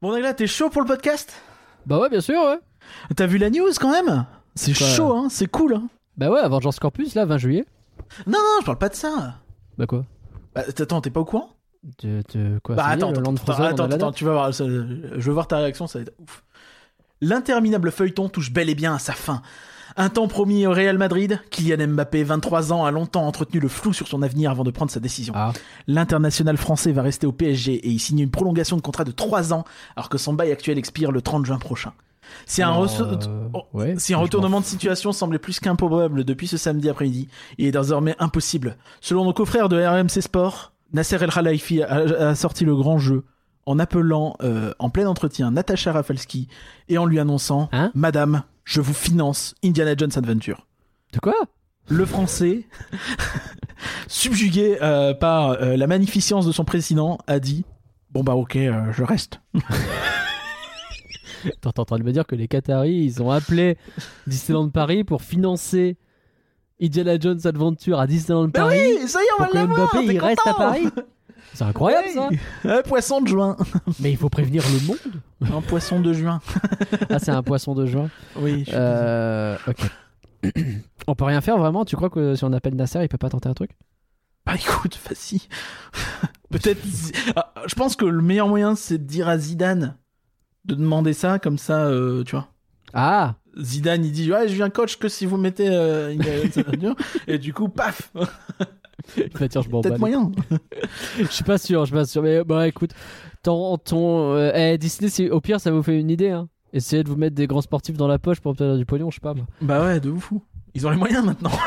Bon, Nagla, t'es chaud pour le podcast? Bah ouais, bien sûr, ouais. T'as vu la news quand même? C'est Quoi chaud, hein C'est cool, hein Bah ouais, Avengers Corpus, là, 20 juillet. Non, non, je parle pas de ça. Bah quoi? Bah, attends, t'es pas au courand de, de quoi Bah, ça y est, attends, le attends, Land attends, Frozen, on attends, a la attends, date tu vas voir. ça- je veux voir ta réaction, ça va être ouf. L'interminable feuilleton touche bel et bien à sa fin. Un temps promis au Real Madrid, Kylian Mbappé, 23 ans, a longtemps entretenu le flou sur son avenir avant de prendre sa décision. Ah, L'international français va rester au PSG et il signe une prolongation de contrat de 3 ans alors que son bail actuel expire le 30 juin prochain. Si un, euh, oh, ouais, si un retournement m'en de situation semblait plus qu'improbable depuis ce samedi après-midi, il est désormais impossible. Selon nos confrères de RMC Sport, Nasser El Khalifi a, a sorti le grand jeu en appelant euh, en plein entretien Natacha Rafalski et en lui annonçant Hein Madame, je vous finance Indiana Jones Adventure. De quoi? Le français, subjugué euh, par euh, la magnificence de son président, a dit Bon bah ok, je reste. T'es en train de me dire que les Qataris, ils ont appelé Disneyland Paris pour financer Indiana Jones Adventure à Disneyland Bah Paris oui, ça y est, on pour va que Mbappé il reste à Paris C'est incroyable ça. Un poisson de juin. Mais il faut prévenir le monde Un poisson de juin. Ah, c'est un poisson de juin. Oui, je suis Euh, ok. on peut rien faire vraiment? Tu crois que si on appelle Nasser, il peut pas tenter un truc? Bah écoute, vas-y. Peut-être. Ah, je pense que le meilleur moyen, c'est de dire à Zidane de demander ça, comme ça, euh, tu vois. Ah Zidane, il dit Ouais, je viens coach que si vous mettez euh, Jones Adventure. Et du coup, paf Bah tiens, je m'en bats. Peut-être les- moyen. Je suis pas sûr, je suis pas sûr. Mais bah écoute, ton, ton, euh, eh, Disney, au pire, ça vous fait une idée. Hein. Essayez de vous mettre des grands sportifs dans la poche pour obtenir du pognon, je sais pas. moi. Bah ouais, de ouf. Ils ont les moyens maintenant.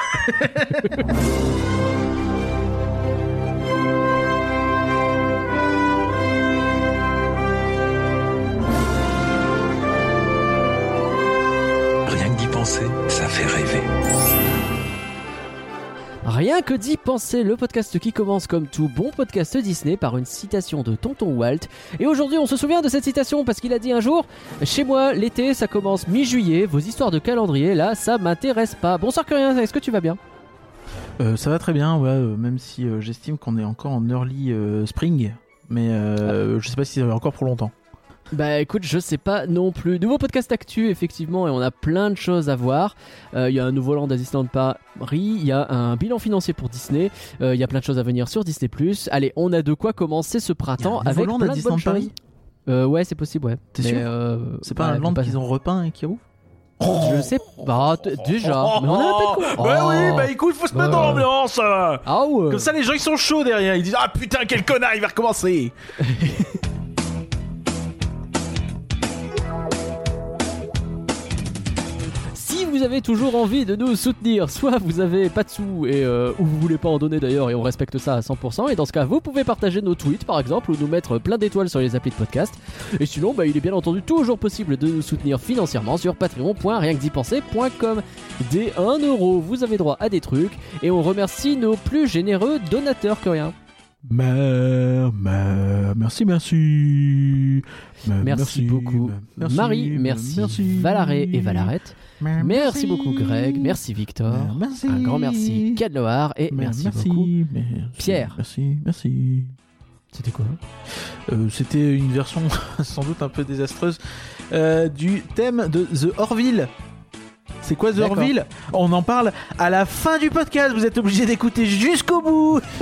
Rien que d'y penser, ça fait rêver. Rien que d'y penser, le podcast qui commence comme tout bon podcast Disney par une citation de Tonton Walt. Et aujourd'hui, on se souvient de cette citation parce qu'il a dit un jour Chez moi, l'été, ça commence mi-juillet. Vos histoires de calendrier, là, ça m'intéresse pas. Bonsoir, Curien, est-ce que tu vas bien? Euh, ça va très bien, ouais, euh, même si euh, j'estime qu'on est encore en early spring. Mais euh, je sais pas si ça va encore pour longtemps. Bah écoute, je sais pas non plus. Nouveau podcast actu, effectivement, et on a plein de choses à voir. Euh, Il y a un nouveau land à Disneyland Paris, il y a un bilan financier pour Disney, euh, il y a plein de choses à venir sur Disney+. Allez, on a de quoi commencer ce printemps y a un avec land à plein de Disneyland bonnes Paris choses. Euh, ouais, c'est possible, ouais. T'es sûr euh, C'est pas ouais, un land qu'ils ont repeint et qui est ouf Je sais pas, déjà. Mais on a un peu de quoi. Bah Oh. oui, bah écoute, faut se mettre Bah. dans l'ambiance euh. Ah ouais. Comme ça, les gens ils sont chauds derrière. Ils disent Ah putain, quel connard, il va recommencer. vous avez toujours envie de nous soutenir, soit vous avez pas de sous et euh, ou vous voulez pas en donner d'ailleurs et on respecte ça à 100%, et dans ce cas vous pouvez partager nos tweets par exemple ou nous mettre plein d'étoiles sur les applis de podcast. Et sinon bah, il est bien entendu toujours possible de nous soutenir financièrement sur patreon.rienquedipenser.com. Dès 1 euro vous avez droit à des trucs et on remercie nos plus généreux donateurs que rien. Mère, mère, merci, merci. Mère, Merci, beaucoup. merci, Marie, merci, Valaré et Valarette. Merci beaucoup Greg, merci Victor. Merci. Un grand merci Cadloar et merci, beaucoup. merci, Pierre. Merci, merci. C'était quoi? Euh, C'était une version sans doute un peu désastreuse euh, du thème de The Orville. C'est quoi The D'accord. Orville On en parle à la fin du podcast. Vous êtes obligé d'écouter jusqu'au bout.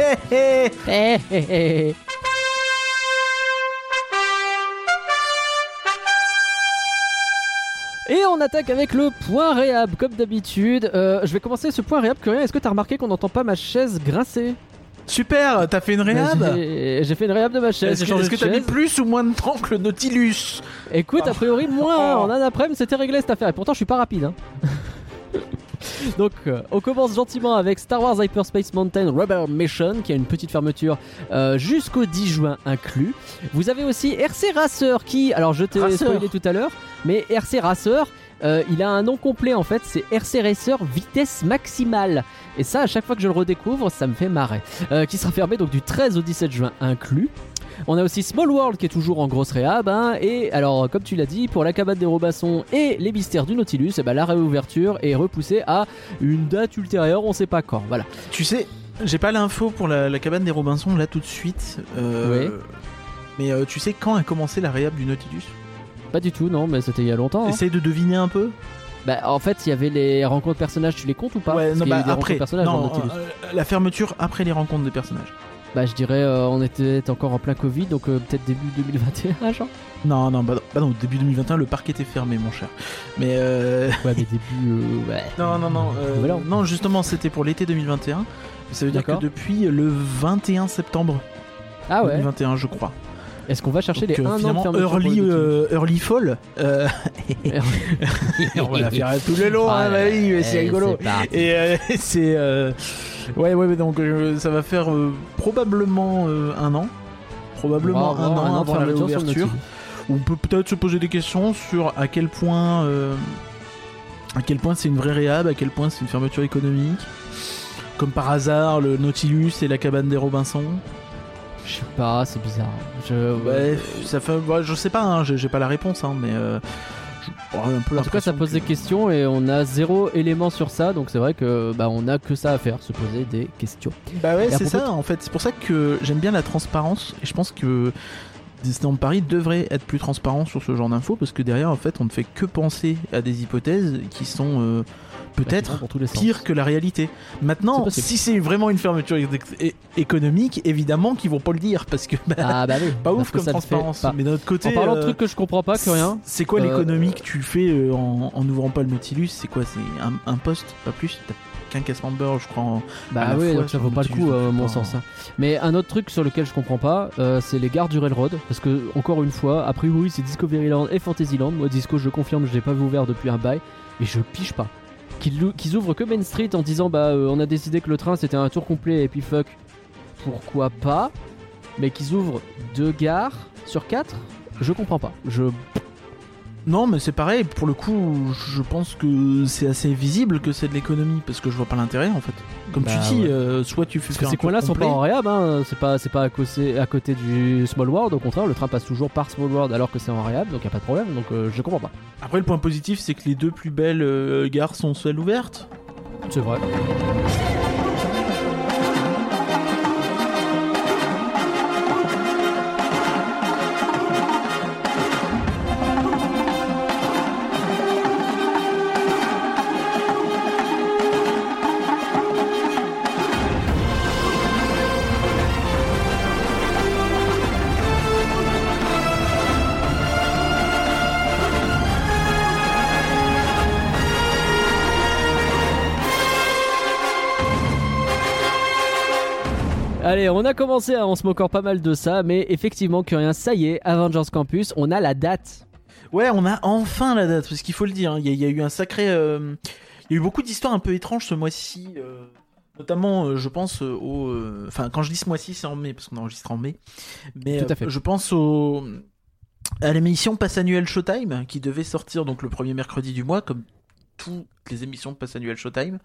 Et on attaque avec le point réhab, comme d'habitude. Euh, je vais commencer ce point réhab. Curien, est-ce que t'as remarqué qu'on n'entend pas ma chaise grincer? Super, t'as fait une réhab J'ai j'ai fait une réhab de ma chaise. Est-ce j'ai que changé est-ce que de t'as mis chaise. plus ou moins de temps que le Nautilus Écoute, a priori, moins. En un après-midi, c'était réglé cette affaire. Et pourtant, je suis pas rapide. hein. Donc, euh, on commence gentiment avec Star Wars Hyperspace Mountain Rebel Mission, qui a une petite fermeture euh, jusqu'au 10 juin inclus. Vous avez aussi RC Racer, qui, alors je t'ai Racer. spoilé tout à l'heure, mais RC Racer, euh, il a un nom complet en fait, c'est RC Racer Vitesse Maximale. Et ça, à chaque fois que je le redécouvre, ça me fait marrer. Euh, qui sera fermé donc du 13 au 17 juin inclus. On a aussi Small World qui est toujours en grosse réhab. hein, et alors, comme tu l'as dit, pour la cabane des Robassons et les mystères du Nautilus, eh ben, la réouverture est repoussée à une date ultérieure, on sait pas quand. Voilà. Tu sais, j'ai pas l'info pour la, la cabane des Robinson là tout de suite. Euh, Mais euh, tu sais quand a commencé la réhab du Nautilus? Pas du tout, non, mais c'était il y a longtemps. hein. Essaye de deviner un peu. Bah, en fait, il y avait les rencontres personnages, tu les comptes ou pas? Ouais, Parce non, qu'il y a bah, eu des après. personnages dans Non, Nautilus. euh, la fermeture après les rencontres des personnages. Bah, je dirais, euh, on était encore en plein Covid, donc euh, peut-être début 2021, genre. Non, non, bah, non, bah non, début 2021, le parc était fermé, mon cher. Mais euh, Ouais, mais début. euh, ouais. non, non, non, euh, Nouvel an. non, justement, c'était pour l'été 2021. Ça veut dire que D'accord. depuis le 21 septembre Ah ouais 2021, je crois. Est-ce qu'on va chercher Donc, les euh, 1 an de early, euh, early fall. euh, on va la faire tout le long, Ah, hein, bah oui, mais c'est eh, rigolo. Et euh, c'est. euh, Ouais, ouais, ouais, donc euh, ça va faire euh, probablement euh, un an. Probablement un an an de avant. Nautilus. On peut peut-être se poser des questions sur à quel point. euh, à quel point c'est une vraie réhab, à quel point c'est une fermeture économique. Comme par hasard, le Nautilus et la cabane des Robinson. Je sais pas, c'est bizarre. Je... Ouais, ça fait. ouais, je sais pas, hein, j'ai pas la réponse, hein, mais. euh, un peu En tout cas, ça pose que- des questions et on a zéro élément sur ça, donc c'est vrai que bah on a que ça à faire, se poser des questions. Bah ouais, c'est ça en fait. C'est pour ça que j'aime bien la transparence et je pense que Disneyland Paris devrait être plus transparent sur ce genre d'infos parce que derrière en fait on ne fait que penser à des hypothèses qui sont euh, peut-être pires que la réalité. Maintenant, si c'est vraiment une fermeture économique, évidemment qu'ils vont pas le dire parce que bah, Ah bah oui. pas ouf comme transparence. pas. Mais d'un autre côté, En parlant de euh, trucs que je comprends pas, que rien. c'est quoi Euh, l'économie que tu fais euh, en, en ouvrant pas le Nautilus? C'est quoi? C'est un, un poste, pas plus? T'as qu'un cassement de beurre, je crois. en- Bah oui, donc ça vaut pas le coup, à mon sens. hein. Mais un autre truc sur lequel je comprends pas, euh, c'est les gares du railroad. Parce que, encore une fois, a priori, c'est Discoveryland et Fantasyland. Moi, Disco, je confirme, je l'ai pas vu ouvert depuis un bail. Et je pige pas. Qu'ils ouvrent que Main Street en disant, bah, euh, on a décidé que le train c'était un tour complet et puis fuck, pourquoi pas? Mais qu'ils ouvrent deux gares sur quatre, je comprends pas. Je. Non, mais c'est pareil, pour le coup, je pense que c'est assez visible que c'est de l'économie, parce que je vois pas l'intérêt en fait. Comme Bah, tu dis, ouais. euh, soit tu fais Parce que ces coins-là sont pas en réhab, hein. c'est pas, c'est pas à, côté, à côté du Small World, au contraire, le train passe toujours par Small World alors que c'est en réhab, donc y a pas de problème, donc euh, je comprends pas. Après, le point positif, c'est que les deux plus belles euh, gares sont celles ouvertes. C'est vrai. Allez, on a commencé, à- on se moque encore pas mal de ça, mais effectivement, que rien, ça y est, Avengers Campus, on a la date. Ouais, on a enfin la date, parce qu'il faut le dire, hein, il y, a- il y a eu un sacré. euh, Il y a eu beaucoup d'histoires un peu étranges ce mois-ci. euh, Notamment, euh, je pense au. Enfin, quand je dis ce mois-ci, c'est en mai, parce qu'on enregistre en mai. Mais Tout à fait. je pense au. À l'émission Pass Annuel Showtime, qui devait sortir donc le premier mercredi du mois, comme toutes les émissions de Pass Annuel Showtime.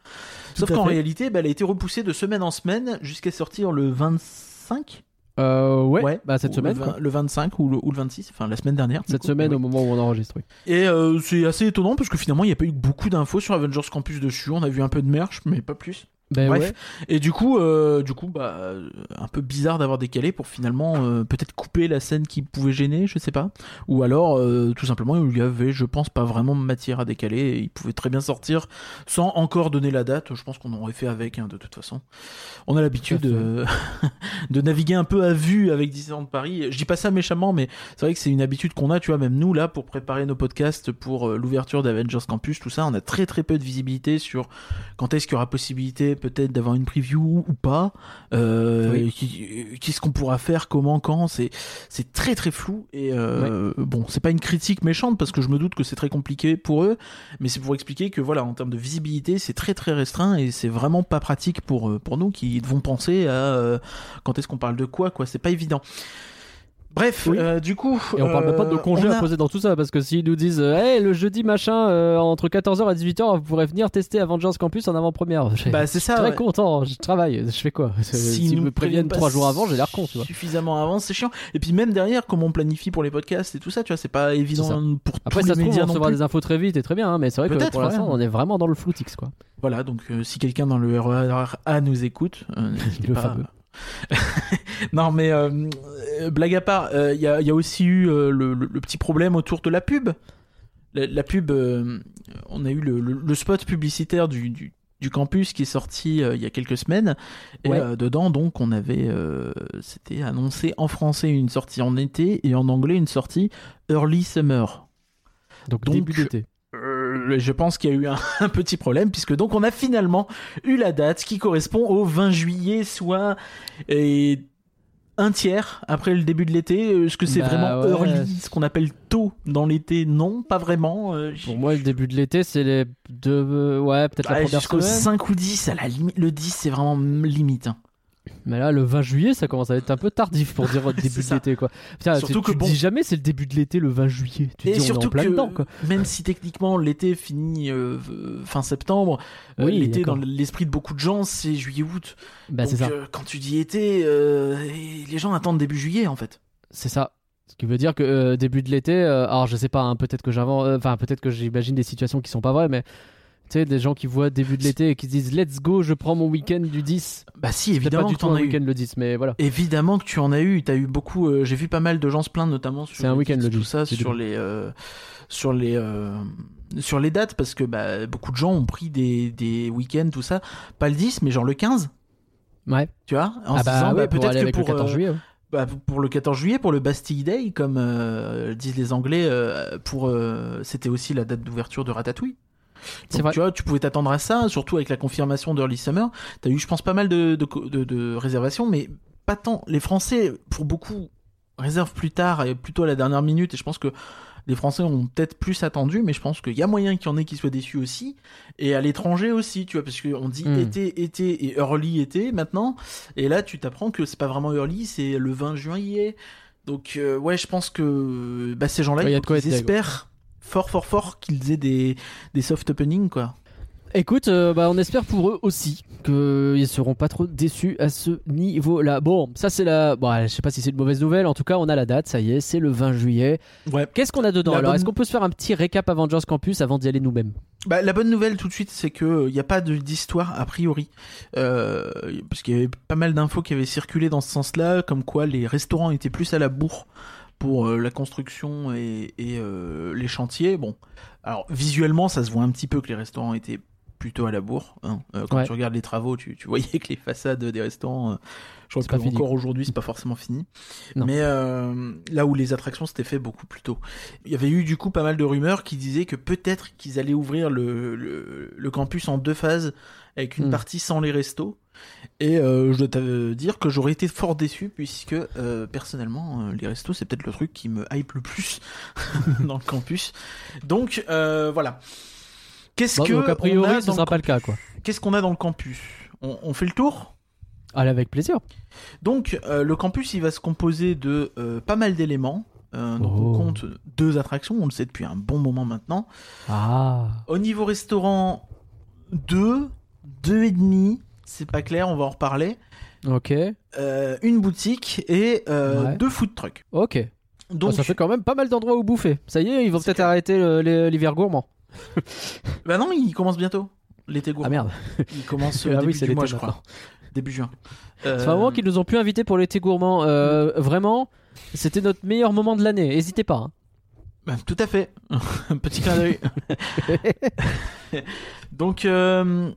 Sauf qu'en réalité, bah, elle a été repoussée de semaine en semaine jusqu'à sortir le 25 Euh, ouais, Ouais, bah cette ou semaine, le, quoi. vingt- le 25 ou le, ou le 26, enfin la semaine dernière. Cette coup. semaine au moment où on enregistre, oui. Et euh, c'est assez étonnant parce que finalement il n'y a pas eu beaucoup d'infos sur Avengers Campus dessus. On a vu un peu de merch, mais pas plus. Ben Bref. ouais. Et du coup, euh, du coup, bah, un peu bizarre d'avoir décalé pour finalement euh, peut-être couper la scène qui pouvait gêner, je sais pas. Ou alors, euh, tout simplement, il y avait, je pense, pas vraiment matière à décaler. Et il pouvait très bien sortir sans encore donner la date. Je pense qu'on aurait fait avec, hein, de toute façon. On a l'habitude de naviguer un peu à vue avec Disneyland Paris. Je dis pas ça méchamment, mais c'est vrai que c'est une habitude qu'on a, tu vois, même nous là, pour préparer nos podcasts pour l'ouverture d'Avengers Campus, tout ça, on a très très peu de visibilité sur quand est-ce qu'il y aura possibilité peut-être d'avoir une preview ou pas, euh, Oui. qu'est-ce qu'on pourra faire, comment, quand, c'est c'est très très flou et euh, bon, c'est pas une critique méchante parce que je me doute que c'est très compliqué pour eux, mais c'est pour expliquer que voilà, en termes de visibilité, c'est très très restreint et c'est vraiment pas pratique pour euh, pour nous qui devons penser à euh, quand est-ce qu'on parle de quoi, quoi, c'est pas évident. Bref, Oui. euh, du coup, Et on parle même pas de euh, congés on à poser dans tout ça, parce que s'ils nous disent, euh, hey, le jeudi machin, entre 14h et 18h, vous pourrez venir tester Avengers Campus en avant-première. Bah c'est ça. très ouais. content, je travaille, je fais quoi? S'ils nous me préviennent trois jours avant, j'ai l'air con, tu vois. Suffisamment avant, c'est chiant. Et puis même derrière, comment on planifie pour les podcasts et tout ça, tu vois, c'est pas évident pour Après, tous ça les se trouve, on recevra des infos très vite et très bien, hein, mais c'est vrai que pour l'instant, on est vraiment dans le floutix, quoi. Voilà, donc euh, si quelqu'un dans le RER A nous écoute, euh, n'hésitez Le pas fameux. non, mais euh, euh, blague à part, il y, a, y, a, aussi eu le, le, le, petit problème autour de la pub. La, la pub, on a eu le, le, spot publicitaire du, du, du campus qui est sorti il y a quelques semaines. Et Ouais. dedans, donc, on avait. C'était annoncé en français une sortie en été et en anglais une sortie early summer. Donc, Donc, début d'été. Euh, je pense qu'il y a eu un, un petit problème puisque donc on a finalement eu la date qui correspond au 20 juillet, soit et un tiers après le début de l'été. Est-ce que c'est Bah vraiment ouais. early, ce qu'on appelle tôt dans l'été? Non, pas vraiment. Euh, Pour moi, le début de l'été, c'est les deux. euh, ouais, peut-être la ouais, première jusqu'au semaine. 5 ou 10, à la limite. Le 10, c'est vraiment limite. hein. Mais là, le 20 juillet, ça commence à être un peu tardif pour dire début de l'été, quoi. Putain, Surtout tu, tu que bon- dis jamais c'est le début de l'été, le 20 juillet. Tu Et dis on est surtout en plein que dedans, quoi. même si techniquement l'été finit euh, fin septembre, euh, l'été dans l'esprit de beaucoup de gens c'est juillet-août. Bah, Donc ça. euh, quand tu dis été, les gens attendent début juillet en fait. C'est ça. Ce qui veut dire que euh, début de l'été, euh, alors je sais pas, hein, peut-être que j'invente, euh, peut-être que j'imagine des situations qui sont pas vraies, mais tu sais, des gens qui voient début de l'été et qui se disent let's go, je prends mon week-end du 10. Bah si, C'est pas évidemment du que tout t'en un as eu. week-end le 10, mais voilà. Évidemment que tu en as eu. T'as eu beaucoup. euh, J'ai vu pas mal de gens se plaindre, notamment sur C'est un les week-end, le tout 10, ça, c'est sur les euh, sur les euh, sur les dates, parce que bah, beaucoup de gens ont pris des, des week-ends, tout ça. Pas le 10, mais genre le 15. Ouais. Tu vois En ah se bah, disant, ouais, bah, peut-être que avec pour le 14 euh, juillet. ouais. bah, pour le 14 juillet, pour le Bastille Day, comme euh, disent les Anglais, euh, pour euh, c'était aussi la date d'ouverture de Ratatouille. C'est Donc, vrai. Tu vois, tu pouvais t'attendre à ça, surtout avec la confirmation d'Early Summer. T'as eu, je pense, pas mal de, de, de- de réservations, mais pas tant. Les Français, pour beaucoup, réservent plus tard et plutôt à la dernière minute. Et je pense que les Français ont peut-être plus attendu, mais je pense qu'il y a moyen qu'il y en ait qui soient déçus aussi. Et à l'étranger aussi, tu vois, parce qu'on dit Hmm. été, été et early été maintenant. Et là, tu t'apprends que c'est pas vraiment early, c'est le 20 juillet. Donc, euh, ouais, je pense que bah, ces gens-là, Ouais, y a il de faut quoi qu'ils être dingue. espèrent fort, fort, fort qu'ils aient des, des soft openings, quoi. Écoute, euh, bah, on espère pour eux aussi qu'ils seront pas trop déçus à ce niveau-là. Bon, ça c'est la. Bon, je sais pas si c'est une mauvaise nouvelle. En tout cas, on a la date. Ça y est, c'est le 20 juillet. Ouais. Qu'est-ce qu'on a dedans La Alors, bonne- est-ce qu'on peut se faire un petit récap Avengers Campus avant d'y aller nous-mêmes? Bah, la bonne nouvelle tout de suite, c'est que il n'y a pas d'histoire a priori, euh, parce qu'il y avait pas mal d'infos qui avaient circulé dans ce sens-là, comme quoi les restaurants étaient plus à la bourre pour euh, la construction et, et, euh, les chantiers. Bon, alors visuellement, ça se voit un petit peu que les restaurants étaient plutôt à la bourre. hein. Euh, quand Ouais. tu regardes les travaux, tu, tu voyais que les façades des restaurants, euh, je crois que pas encore aujourd'hui, c'est pas forcément fini. Non. Mais euh, là où les attractions s'étaient fait beaucoup plus tôt. Il y avait eu du coup pas mal de rumeurs qui disaient que peut-être qu'ils allaient ouvrir le, le, le campus en deux phases avec une Hmm. partie sans les restos. Et euh, je dois te dire que j'aurais été fort déçu puisque euh, personnellement euh, les restos c'est peut-être le truc qui me hype le plus dans le campus. Donc voilà. Qu'est-ce Bon, que Donc, a on priori, a ce dans sera le pas le cas, quoi. Qu'est-ce qu'on a dans le campus on, on fait le tour? Allez, avec plaisir. donc le campus il va se composer de pas mal d'éléments. Euh, donc Oh. on compte deux attractions, on le sait depuis un bon moment maintenant. Ah. Au niveau restaurant, deux, deux et demi, c'est pas clair, on va en reparler. Ok. Euh, une boutique et euh, Ouais. deux food trucks. Ok. Donc Ah, ça fait quand même pas mal d'endroits où bouffer. Ça y est, ils vont peut-être arrêter l'hiver gourmand. bah non, il commence bientôt. L'été gourmand. Ah merde. Il commence Ah euh, oui, début c'est du mois, je crois. Début juin. C'est Euh, vraiment qu'ils nous ont plus invités pour l'été gourmand. Euh, vraiment, c'était notre meilleur moment de l'année. N'hésitez pas. hein. Bah, tout à fait. Un petit clin d'œil. donc, euh,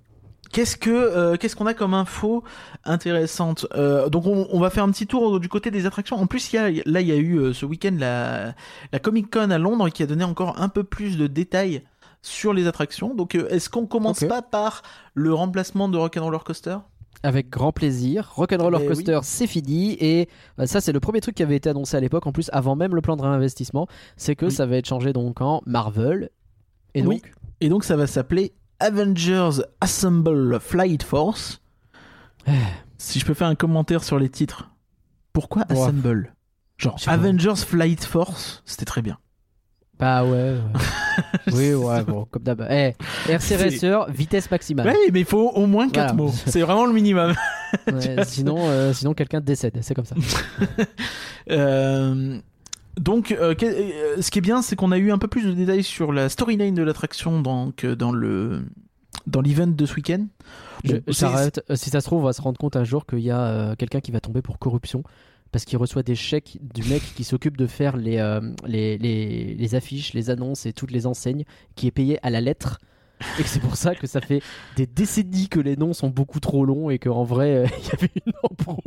qu'est-ce que euh, qu'est-ce qu'on a comme info intéressante Euh, Donc, on, on va faire un petit tour du côté des attractions. En plus, il y a, là, il y a eu euh, ce week-end la, la Comic Con à Londres qui a donné encore un peu plus de détails sur les attractions. Donc, est-ce qu'on commence pas par le remplacement de Rock'n'Roller Coaster? Avec grand plaisir. Rock'n'Roller Mais Coaster, c'est fini. Et ça, c'est le premier truc qui avait été annoncé à l'époque. En plus, avant même le plan de réinvestissement, c'est que Oui. ça va être changé donc en Marvel. Et Oui. donc, Et donc, ça va s'appeler Avengers Assemble Flight Force. si je peux faire un commentaire sur les titres, pourquoi Ouais. Assemble? Genre. Avengers Flight Force, c'était très bien. bah ouais. ouais. oui, ouais, bon, comme d'hab. Eh, RC Racer, vitesse maximale. Ouais, mais il faut au moins 4 Voilà. mots. C'est vraiment le minimum. Ouais, sinon, euh, sinon quelqu'un décède. C'est comme ça. Euh, donc, euh, euh, ce qui est bien, c'est qu'on a eu un peu plus de détails sur la storyline de l'attraction euh, dans le dans l'event de ce week-end. Bon. Euh, Si ça se trouve, on va se rendre compte un jour qu'il y a euh, quelqu'un qui va tomber pour corruption parce qu'il reçoit des chèques du mec qui s'occupe de faire les, euh, les, les, les affiches, les annonces et toutes les enseignes, qui est payé à la lettre. Et que c'est pour ça que ça fait des décennies que les noms sont beaucoup trop longs et qu'en vrai, euh, il y avait une embrouille.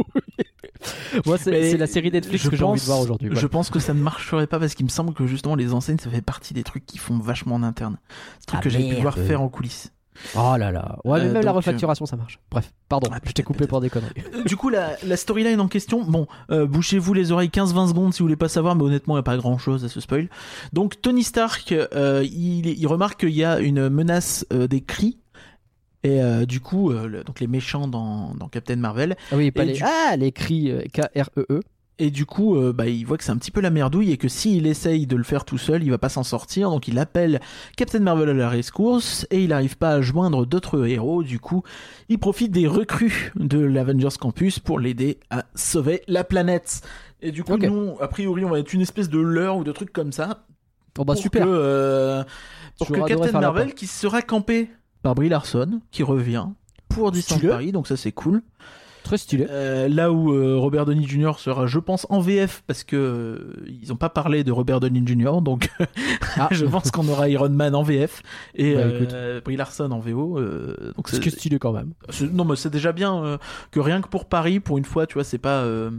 Moi, c'est la série Netflix que j'ai envie pense- de voir aujourd'hui. Je pense que ça ne marcherait pas parce qu'il me semble que justement les enseignes ça fait partie des trucs qui font vachement en interne. C'est truc Ah, que j'ai pu voir faire en coulisses. Oh là là. Ouais, mais Euh, même la donc, refacturation, ça marche. Bref, pardon, Ah, je t'ai coupé pour des conneries. Euh, du coup, la, la storyline en question, bon, euh, bouchez-vous les oreilles 15-20 secondes si vous voulez pas savoir, mais honnêtement, il n'y a pas grand-chose à ce spoil. Donc, Tony Stark, euh, il, il remarque qu'il y a une menace euh, des cris. Et euh, du coup, euh, le- donc les méchants dans, dans Captain Marvel. Ah oui, pas les... du- Ah, les cris euh, K-R-E-E. Et du coup, euh, bah, il voit que c'est un petit peu la merdouille et que s'il essaye de le faire tout seul, il va pas s'en sortir. Donc il appelle Captain Marvel à la rescousse et il n'arrive pas à joindre d'autres héros. Du coup, il profite des recrues de l'Avengers Campus pour l'aider à sauver la planète. Et du coup, nous, a priori, on va être une espèce de leurre ou de truc comme ça. Oh bah pour super. Que, euh, pour que Captain Marvel qui sera campé par Brie Larson, qui revient pour Stylé. Paris. Donc ça, c'est cool. Très stylé. Euh, là où euh, Robert Downey Jr. sera, je pense, en VF parce que euh, ils n'ont pas parlé de Robert Downey Jr. Donc Ah. je pense qu'on aura Iron Man en VF et Bah, euh, Brie Larson en VO. euh, donc Ce c'est- stylé quand même. non mais c'est déjà bien euh, que rien que pour Paris, pour une fois, tu vois, c'est pas euh,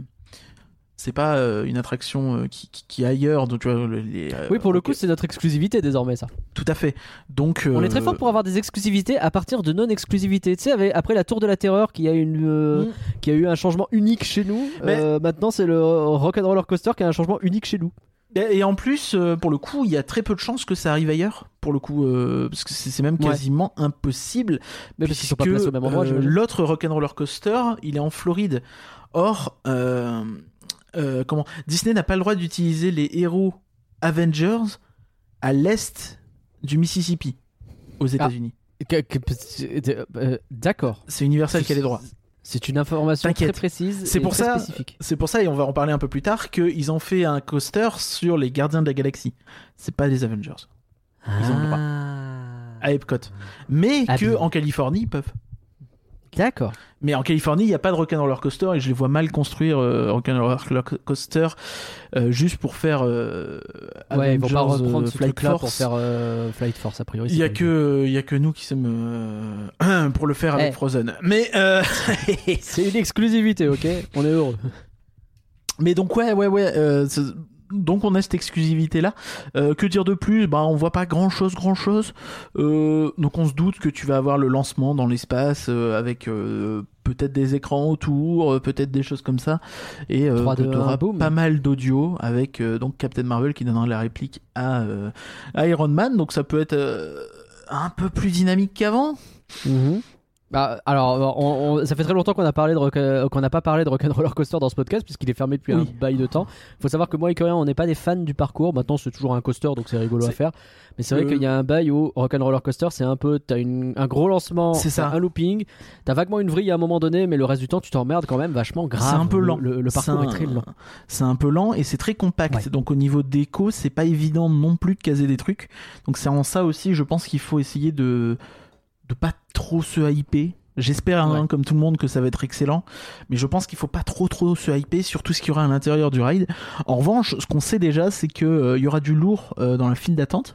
c'est pas euh, une attraction euh, qui, qui, ailleurs. Donc tu vois, le- les, euh, Oui, pour le coup, c'est notre exclusivité désormais, ça. tout à fait. Donc On est très fort pour avoir des exclusivités à partir de non-exclusivités. Tu sais, après la Tour de la Terreur qui a, une, Mm. qui a eu un changement unique chez nous, Mais- maintenant c'est le Rock'n'Roller Coaster qui a un changement unique chez nous. Et en plus, pour le coup, il y a très peu de chances que ça arrive ailleurs. Pour le coup, euh, parce que c'est même Ouais. quasiment impossible. Mais parce qu'ils sont pas placés au même endroit, euh. L'autre Rock'n'Roller Coaster, il est en Floride. Or, euh, euh, comment Disney n'a pas le droit d'utiliser les héros Avengers à l'est du Mississippi, aux Ah. États-Unis. Euh, D'accord. C'est Universal qui a les droits. C'est une information très précise. C'est pour très ça- spécifique. C'est pour ça, et on va en parler un peu plus tard, qu'ils ont fait un coaster sur les Gardiens de la Galaxie. C'est pas les Avengers Ils ont le droit. Ah. à Epcot, mais Ah que bien. en Californie ils peuvent. D'accord. Mais en Californie, il n'y a pas de Rock'n'Roller Coaster et je les vois mal construire euh, Rock'n'Roller Coaster euh, juste pour faire euh, Ouais, ils vont pas reprendre euh, ce Flight truc-là pour Force. faire euh, Flight Force a priori. Il y a que il y a que nous qui sommes euh, pour le faire avec Eh. Frozen. Mais euh. C'est une exclusivité, ok? On est heureux. mais donc ouais ouais ouais euh, donc on a cette exclusivité là. que dire de plus? Bah on voit pas grand chose grand chose. donc on se doute que tu vas avoir le lancement dans l'espace euh, avec euh, peut-être des écrans autour, euh, peut-être des choses comme ça, et euh, 3, que 2, t'auras 1, boum. pas mal d'audio avec euh, donc Captain Marvel qui donnera la réplique à, euh, à Iron Man. Donc ça peut être euh, un peu plus dynamique qu'avant. Bah, alors, on- on- ça fait très longtemps qu'on a parlé de rock- euh, qu'on n'a pas parlé de Rock'n'Roller Coaster dans ce podcast puisqu'il est fermé depuis Oui. un bail de temps. Faut savoir que moi et Corinne, on n'est pas des fans du parcours. Maintenant, c'est toujours un coaster, donc c'est rigolo à faire. Mais c'est vrai Euh, qu'il y a un bail où Rock'n'Roller Coaster, c'est un peu, t'as un gros lancement, ça. un looping, t'as vaguement une vrille à un moment donné, mais le reste du temps, tu t'emmerdes quand même vachement grave. C'est un peu Le- lent. Le, le parcours est un- très lent. C'est un peu lent et c'est très compact. Ouais. Donc au niveau déco, c'est pas évident non plus de caser des trucs. Donc c'est en ça aussi, je pense qu'il faut essayer de de pas trop se hyper. J'espère, hein, comme tout le monde, que ça va être excellent, mais je pense qu'il faut pas trop trop se hyper sur tout ce qu'il y aura à l'intérieur du ride. En revanche, ce qu'on sait déjà, c'est que euh, y aura du lourd euh, dans la file d'attente.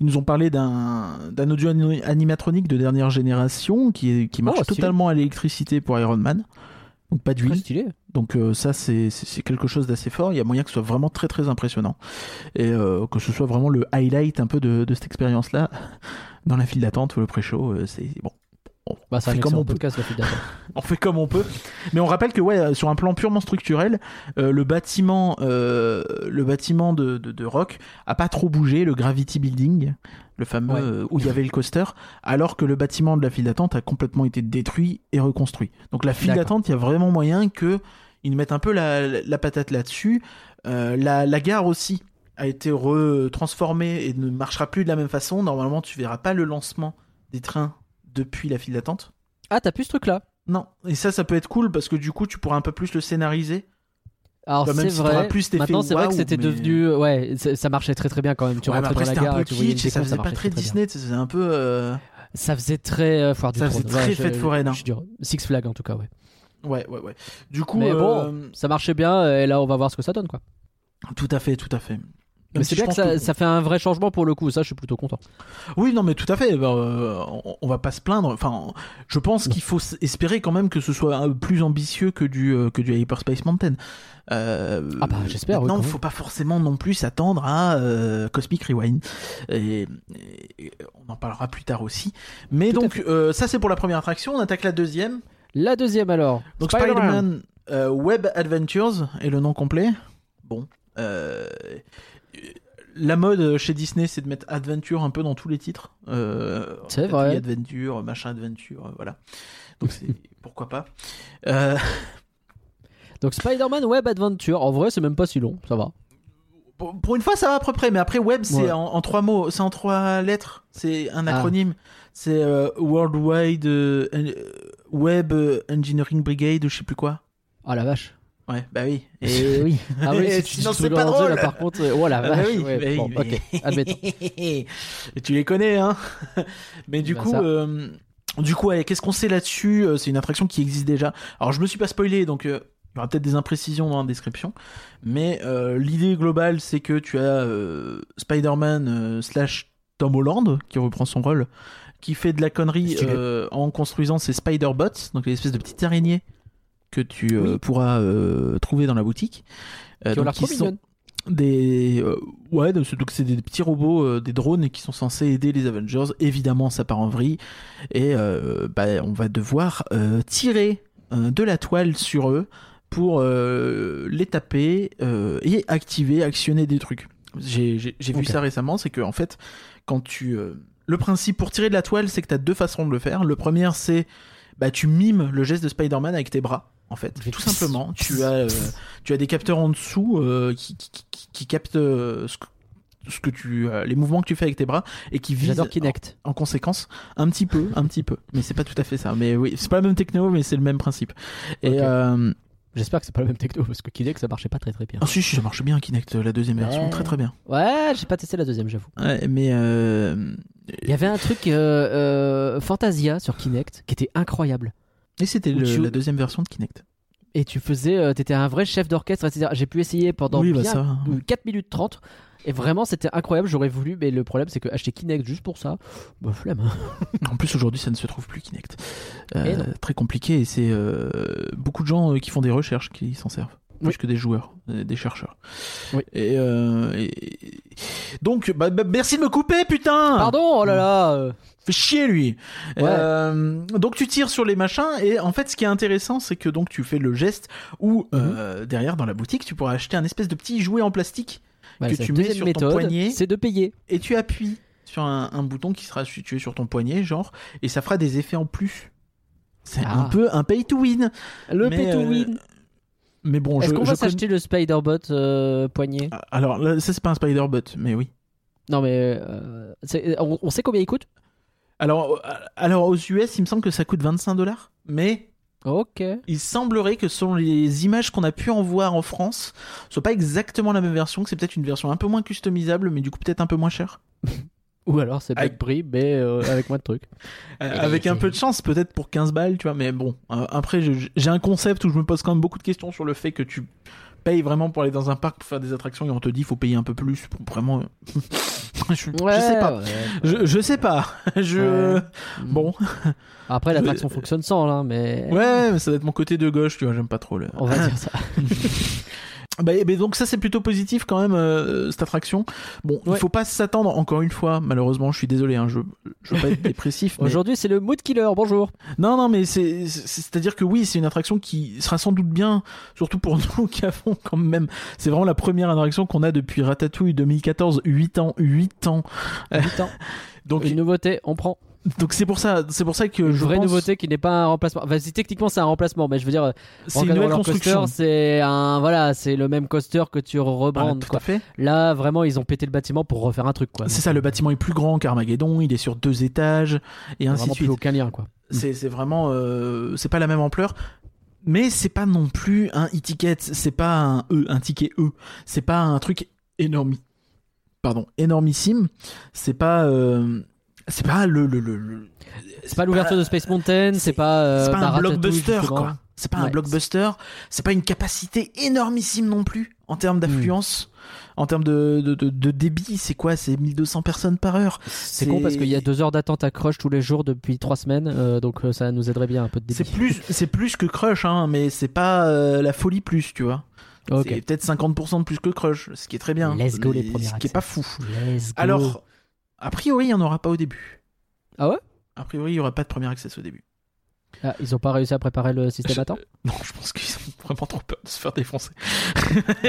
Ils nous ont parlé d'un audio ani- animatronique de dernière génération qui est qui marche Oh, stylé. totalement à l'électricité pour Iron Man. Donc pas d'huile. stylé. Donc euh, ça c'est quelque chose d'assez fort. Il y a moyen que ce soit vraiment très très impressionnant et euh, que ce soit vraiment le highlight un peu de, de cette expérience là dans la file d'attente ou le pré-show. euh, c'est bon. On, Bah, fait comme on peut. podcast, la file. On fait comme on peut. Mais on rappelle que ouais, sur un plan purement structurel, le bâtiment, le bâtiment de, de, de Rock a pas trop bougé, le Gravity Building, le fameux Ouais. où il y avait le coaster, alors que le bâtiment de la file d'attente a complètement été détruit et reconstruit. Donc la file d'attente, il y a vraiment moyen que ils mettent un peu la, la patate là-dessus. Euh, la, la gare aussi a été retransformée et ne marchera plus de la même façon. Normalement, tu verras pas le lancement des trains depuis la file d'attente. Ah, t'as plus ce truc-là? Non, et ça, ça peut être cool parce que du coup, tu pourras un peu plus le scénariser. Alors Bah, c'est si vrai. plus Maintenant c'est vrai que c'était mais- devenu ouais ça marchait très très bien quand même. Tu Ouais, rentrais après, dans la c'était un gare peu tu voyais kitsch et ça faisait pas marchait très très. Disney, c'est un peu. euh, Ça faisait très euh, foire du Ça trône. faisait très je- fête foraine, hein. Six Flags en tout cas, ouais. Ouais, ouais, ouais. Du coup, Mais euh, bon, ça marchait bien et là on va voir ce que ça donne quoi. tout à fait, tout à fait. Mais c'est si bien que ça, ça fait un vrai changement pour le coup, ça je suis plutôt content. Oui, non, mais tout à fait. bah, euh, on, on va pas se plaindre. Enfin, je pense qu'il faut espérer quand même que ce soit un peu plus ambitieux que du euh, que du Hyperspace Mountain. Euh, Ah bah, j'espère, oui, Non, même. faut pas forcément non plus s'attendre à euh, Cosmic Rewind. Et, et on en parlera plus tard aussi. Mais Tout donc, euh, ça c'est pour la première attraction. On attaque la deuxième. La deuxième alors. Donc Spider-Man. Euh, Web Adventures est le nom complet. Bon. euh, la mode chez Disney, c'est de mettre Adventure un peu dans tous les titres. Euh, C'est vrai. Adventure, machin Adventure, voilà. Donc c'est pourquoi pas. Donc Spider-Man Web Adventure, en vrai c'est même pas si long, ça va. pour une fois, ça va à peu près. Mais après, Web, c'est Ouais. en, en trois mots, c'est en trois lettres. C'est un Ah. C'est euh, Worldwide euh, euh, Web Engineering Brigade, ou je sais plus quoi. Ah la vache. Ouais, bah oui. Et oui. Ah oui, si tu Sinon, c'est pas drôle. là, par contre, oh la Ah vache. bah oui, ouais, bah oui, bon, mais- ok, admettons. Et tu les connais, hein Mais du coup, ça. euh, du coup, ouais, qu'est-ce qu'on sait là-dessus C'est une attraction qui existe déjà. Alors, je me suis pas spoilé, donc il y aura peut-être des imprécisions dans la description. Mais euh, l'idée globale, c'est que tu as euh, Spider-Man euh, slash Tom Holland qui reprend son rôle, qui fait de la connerie euh, en construisant ses Spider-Bots, donc les espèces de petites araignées que tu euh, pourras euh, trouver dans la boutique. Qui donc, qui sont- des ouais donc c'est- des petits robots des drones qui sont censés aider les Avengers. Évidemment ça part en vrille. Et bah, on va devoir tirer de la toile sur eux pour les taper et activer actionner des trucs. J'ai vu ça récemment c'est que en fait quand tu le principe pour tirer de la toile c'est que tu as deux façons de le faire. Le premier c'est bah tu mimes le geste de Spider-Man avec tes bras en fait. Tout simplement. tu as euh, tu as des capteurs en dessous euh, qui, qui, qui- qui captent euh, ce que, ce que tu euh, les mouvements que tu fais avec tes bras et qui visent Kinect. en, en conséquence un petit peu un petit peu. Mais c'est pas tout à fait ça. Mais oui c'est pas la même techno mais c'est le même principe. Et euh, J'espère que c'est pas la même techno parce que Kinect ça marchait pas très très bien. ah si, si ça marche bien Kinect la deuxième version Ouais. très très bien Ouais, j'ai pas testé la deuxième, j'avoue. Ouais, mais euh, Il y avait un truc euh, euh, Fantasia sur Kinect qui était incroyable. et c'était tu- la deuxième version de Kinect Et tu faisais, t'étais un vrai chef d'orchestre, etc. J'ai pu essayer pendant oui bah bien ça 4 minutes 30. Et vraiment, c'était incroyable. J'aurais voulu, mais le problème, c'est que acheter Kinect juste pour ça, bah flemme. En plus, aujourd'hui, ça ne se trouve plus Kinect. Euh, très compliqué et c'est euh, beaucoup de gens euh, qui font des recherches qui s'en servent. Plus Oui. que des joueurs, des chercheurs. Oui. Et, euh, et- donc, bah, bah, merci de me couper, putain Pardon, oh là là. Fait chier lui. Ouais. Euh, donc tu tires sur les machins et en fait ce qui est intéressant c'est que donc tu fais le geste où Mhm. euh, derrière dans la boutique tu pourras acheter un espèce de petit jouet en plastique Voilà, Que tu mets sur ton méthode, poignet. c'est de payer. et tu appuies sur un, un bouton qui sera situé sur ton poignet genre et ça fera des effets en plus. C'est Ah. un peu un pay to win. Le Mais, pay to euh, win. Mais bon, Est-ce qu'on va s'acheter le Spider-Bot euh, poignet? Alors là, ça c'est pas un Spider-Bot, mais oui. Non, mais euh, on, on sait combien il coûte? Alors, alors aux US, il me semble que ça coûte 25 dollars, mais Ok. il semblerait que selon les images qu'on a pu en voir en France, ce soit pas exactement la même version, que c'est peut-être une version un peu moins customisable, mais du coup peut-être un peu moins cher. Ou alors c'est Avec- Black Brie, mais euh, avec moins de trucs. Euh, avec un peu de chance, peut-être pour 15 balles, tu vois, mais bon. euh, après, j'ai un concept où je me pose quand même beaucoup de questions sur le fait que tu payes vraiment pour aller dans un parc pour faire des attractions et on te dit faut payer un peu plus pour vraiment. je, je sais pas. ouais. Je, je sais pas. Je. Bon. Après, l'attraction fonctionne sans, là, mais. Ouais, mais ça doit être mon côté de gauche, tu vois, j'aime pas trop le. On va dire ça. Bah, eh ben, donc ça c'est plutôt positif quand même euh, cette attraction. Bon, il Ouais. faut pas s'attendre encore une fois. Malheureusement, je suis désolé, hein, je je veux pas être dépressif. mais- Aujourd'hui, c'est le mood killer. Bonjour. Non, non, mais c'est c'est à dire que oui, c'est une attraction qui sera sans doute bien, surtout pour nous qui avons quand même. C'est vraiment la première attraction qu'on a depuis Ratatouille 2014, 8 ans, 8 ans. Huit ans. Donc Une nouveauté, on prend. Donc c'est pour ça, c'est pour ça que Une je vraie pense nouveauté qui n'est pas un remplacement. Enfin, si techniquement c'est un remplacement, mais je veux dire, c'est une nouvelle construction. C'est un voilà, c'est le même coaster que tu rebrandes. tout quoi. à fait. Là, vraiment, ils ont pété le bâtiment pour refaire un truc, quoi. C'est ça, le bâtiment est plus grand qu'Armageddon, il est sur deux étages et ainsi de plus suite. aucun lien, quoi. C'est c'est vraiment, euh, c'est pas la même ampleur. Mais c'est pas non plus un e-ticket, c'est pas un E, un ticket E. C'est pas un truc énorme. Pardon, énormissime. C'est pas. euh, c'est pas le, le, le, le- C'est pas l'ouverture de Space Mountain, c'est pas. euh, c'est pas un blockbuster quoi. C'est pas un blockbuster. C'est pas une capacité énormissime non plus en termes d'affluence. En termes de, de, de, de débit, c'est quoi? C'est 1200 personnes par heure. C'est con parce qu'il y a deux heures d'attente à Crush tous les jours depuis trois semaines, euh, donc euh, ça nous aiderait bien un peu de débit. C'est plus, c'est plus que Crush, hein, mais c'est pas euh, la folie plus, tu vois. Ok. C'est peut-être 50% de plus que Crush, ce qui est très bien. Let's go, les premiers Ce qui est accès. pas fou. Let's go. Alors, a priori, il n'y en aura pas au début. Ah ouais? A priori, il n'y aura pas de premier access au début. Ah, Ils ont pas réussi à préparer le système Je- à temps? Non, je pense qu'ils ont vraiment trop peur de se faire défoncer.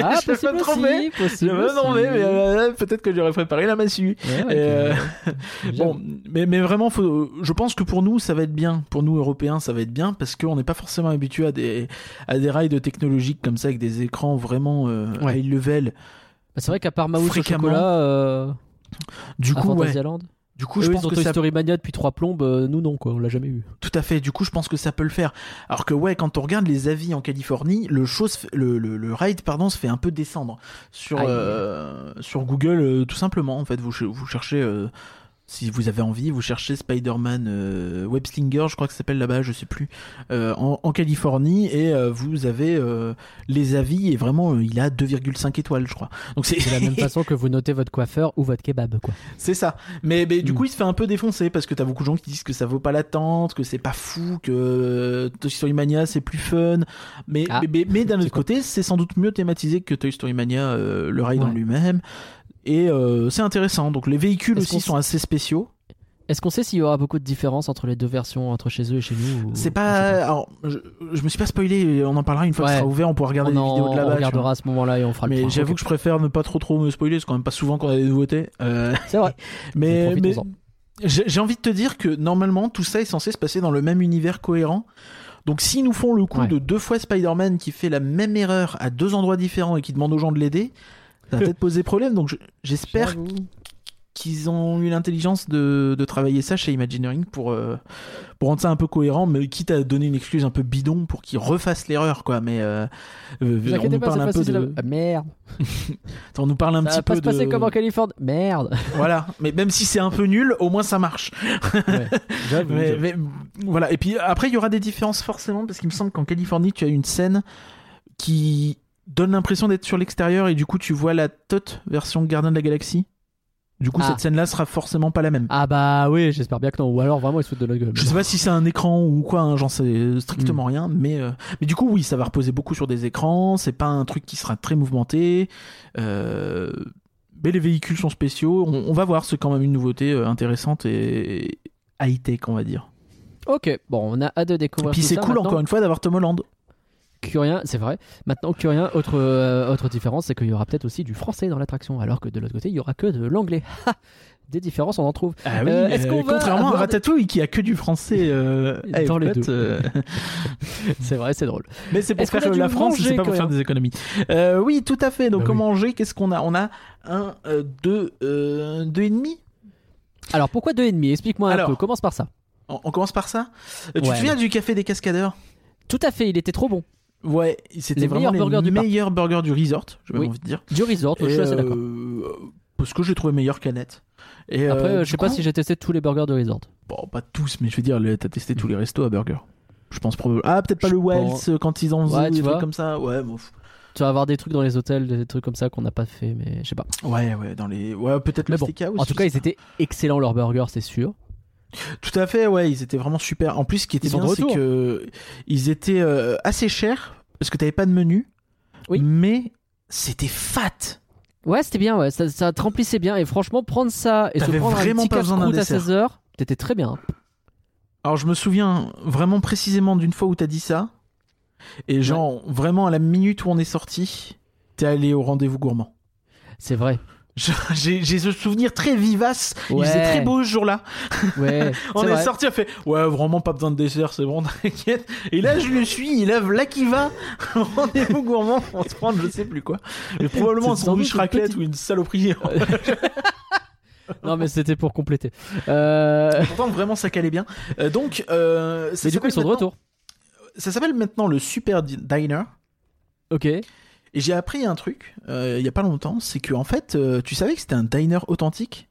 Ah, Je vais possible me tromper. possible Je me tromper, mais euh, peut-être que j'aurais préparé la massue. Ouais, ouais, Euh. Bon, mais, mais vraiment, faut, je pense que pour nous, ça va être bien. Pour nous, Européens, ça va être bien parce qu'on n'est pas forcément habitué à des, à des rides technologiques comme ça avec des écrans vraiment euh, Ouais. high level. Bah, c'est vrai qu'à part Maui au chocolat, euh, Du à coup, ouais. Du coup, eux, je ils pense ont que Toy ça Story Mania depuis trois plombes, euh, nous non quoi, on l'a jamais eu. Tout à fait. Du coup, je pense que ça peut le faire. Alors que ouais, quand on regarde les avis en Californie, le show, se fait- le, le, le ride, pardon, se fait un peu descendre sur euh, sur Google, euh, tout simplement. En fait, vous vous cherchez. Si vous avez envie, vous cherchez Spider-Man euh, Web Slinger, je crois que ça s'appelle là-bas, je sais plus, euh, en, en Californie, et euh, vous avez euh, les avis, et vraiment, euh, il a 2,5 étoiles, je crois. Donc c'est De la même façon que vous notez votre coiffeur ou votre kebab quoi. c'est ça. Mais, mais du Mm. coup, il se fait un peu défoncer parce que t'as beaucoup de gens qui disent que ça vaut pas l'attente, que c'est pas fou, que euh, Toy Story Mania c'est plus fun. Mais, Ah. mais, mais, mais d'un autre côté, c'est sans doute mieux thématisé que Toy Story Mania, euh, le ride en Ouais. lui-même. Et euh, c'est intéressant. Donc les véhicules aussi sont assez spéciaux. Est-ce qu'on sait s'il y aura beaucoup de différences entre les deux versions, entre chez eux et chez nous ou- C'est pas. Alors, je, je me suis pas spoilé. On en parlera une fois que ça sera ouvert. On pourra regarder On, des vidéos de là-bas. on regardera à ce moment-là et on fera Mais j'avoue que je préfère ne pas trop trop me spoiler. C'est quand même pas souvent qu'on a des nouveautés. Euh, C'est vrai. Mais, j'ai j'ai envie de te dire que normalement tout ça est censé se passer dans le même univers cohérent. Donc s'ils nous font le coup Ouais. de deux fois Spider-Man qui fait la même erreur à deux endroits différents et qui demande aux gens de l'aider, ça va peut-être poser problème. Donc je- j'espère qu'ils ont eu l'intelligence de, de travailler ça chez Imagineering pour, euh, pour rendre ça un peu cohérent, mais quitte à donner une excuse un peu bidon pour qu'ils refassent l'erreur, quoi. Mais euh, euh, on nous pas, parle un peu de, la- Ah, merde. on nous parle un Ça petit va pas peu se passer de, comme en Californie. Merde. voilà. Mais même si c'est un peu nul, au moins ça marche. Ouais. J'avoue. Mais, j'avoue. mais, voilà. Et puis après, il y aura des différences forcément parce qu'il me semble qu'en Californie, tu as une scène qui donne l'impression d'être sur l'extérieur et du coup, tu vois la toute version Gardien de la Galaxie. Du coup, Ah. cette scène-là sera forcément pas la même. Ah bah oui, j'espère bien que non. Ou alors vraiment ils se foutent de la gueule. Je sais pas si c'est un écran ou quoi, hein, j'en sais strictement rien, mais euh, mais du coup oui, ça va reposer beaucoup sur des écrans. C'est pas un truc qui sera très mouvementé. Euh, mais les véhicules sont spéciaux. On, on va voir, c'est quand même une nouveauté euh, intéressante et high tech, on va dire. Ok, bon, on a hâte de Et découvrir puis tout c'est cool Maintenant, encore une fois d'avoir Tom Holland. Curien, c'est vrai. Maintenant, Curien, autre, euh, autre différence, c'est qu'il y aura peut-être aussi du français dans l'attraction, alors que de l'autre côté, il y aura que de l'anglais. Des différences, on en trouve. Ah oui, Euh, est-ce euh, qu'on contrairement à des- Ratatouille qui a que du français euh, à Dans les deux. C'est vrai, c'est drôle. mais c'est pour qu'on faire la France, c'est pas pour faire des économies. Oui, tout à fait. Donc Bah comment oui. manger Qu'est-ce qu'on a? On a un, deux, deux et demi? Alors, pourquoi 2,5 Explique-moi un Alors. peu. Commence par ça. On, on commence par ça? Tu Ouais. te souviens du café des cascadeurs? Tout à fait, il était trop bon. Ouais, c'était Les vraiment meilleurs burgers les du meilleurs burgers du resort, j'ai Oui. envie de dire. Du resort, je suis assez euh, d'accord. Parce que j'ai trouvé meilleur canette. Et Après, euh, euh, du je sais pas si j'ai testé tous les burgers de resort. Bon, pas tous, mais je veux dire, t'as testé tous les restos à burger. Je pense probablement. Ah, peut-être pas Je le Wells pense- euh, quand ils en faisaient Ouais, des tu trucs comme ça. Ouais, bon. Tu vas avoir des trucs dans les hôtels, des trucs comme ça qu'on n'a pas fait, mais je sais pas. Ouais, ouais, dans les. Ouais, peut-être le bon, steakhouse. En tout je cas, ils étaient excellents leurs burgers, c'est sûr. Tout à fait, ouais, ils étaient vraiment super. En plus, ce qui était Ils bien, c'est que ils étaient euh, assez chers parce que t'avais pas de menu. Oui. Mais c'était fat. Ouais, c'était bien, ouais. Ça, ça te remplissait bien. Et franchement, prendre ça et se prendre vraiment un petit pas besoin d'un casse-croûte à dessert. 16 heures, t'étais très bien. Alors, je me souviens vraiment précisément d'une fois où t'as dit ça. Et genre, vraiment à la minute où on est sorti, t'es allé au rendez-vous gourmand. C'est vrai. J'ai ce souvenir très vivace. Il Ouais. faisait très beau ce jour-là. Ouais. On est, sorti, on fait Ouais, vraiment pas besoin de dessert, c'est bon, t'inquiète. Et là, je le suis, il lève là qui va. Rendez-vous gourmand pour se prendre je sais plus quoi. Et probablement un sandwich raclette ou une saloperie. Non, mais c'était pour compléter. Euh... Pourtant, vraiment, ça calait bien. Euh, donc, euh, ça Mais du coup, ils sont de retour. Ça s'appelle maintenant le Super Di- Diner. Ok. Et j'ai appris un truc euh, il y a pas longtemps, c'est que en fait, euh, tu savais que c'était un diner authentique?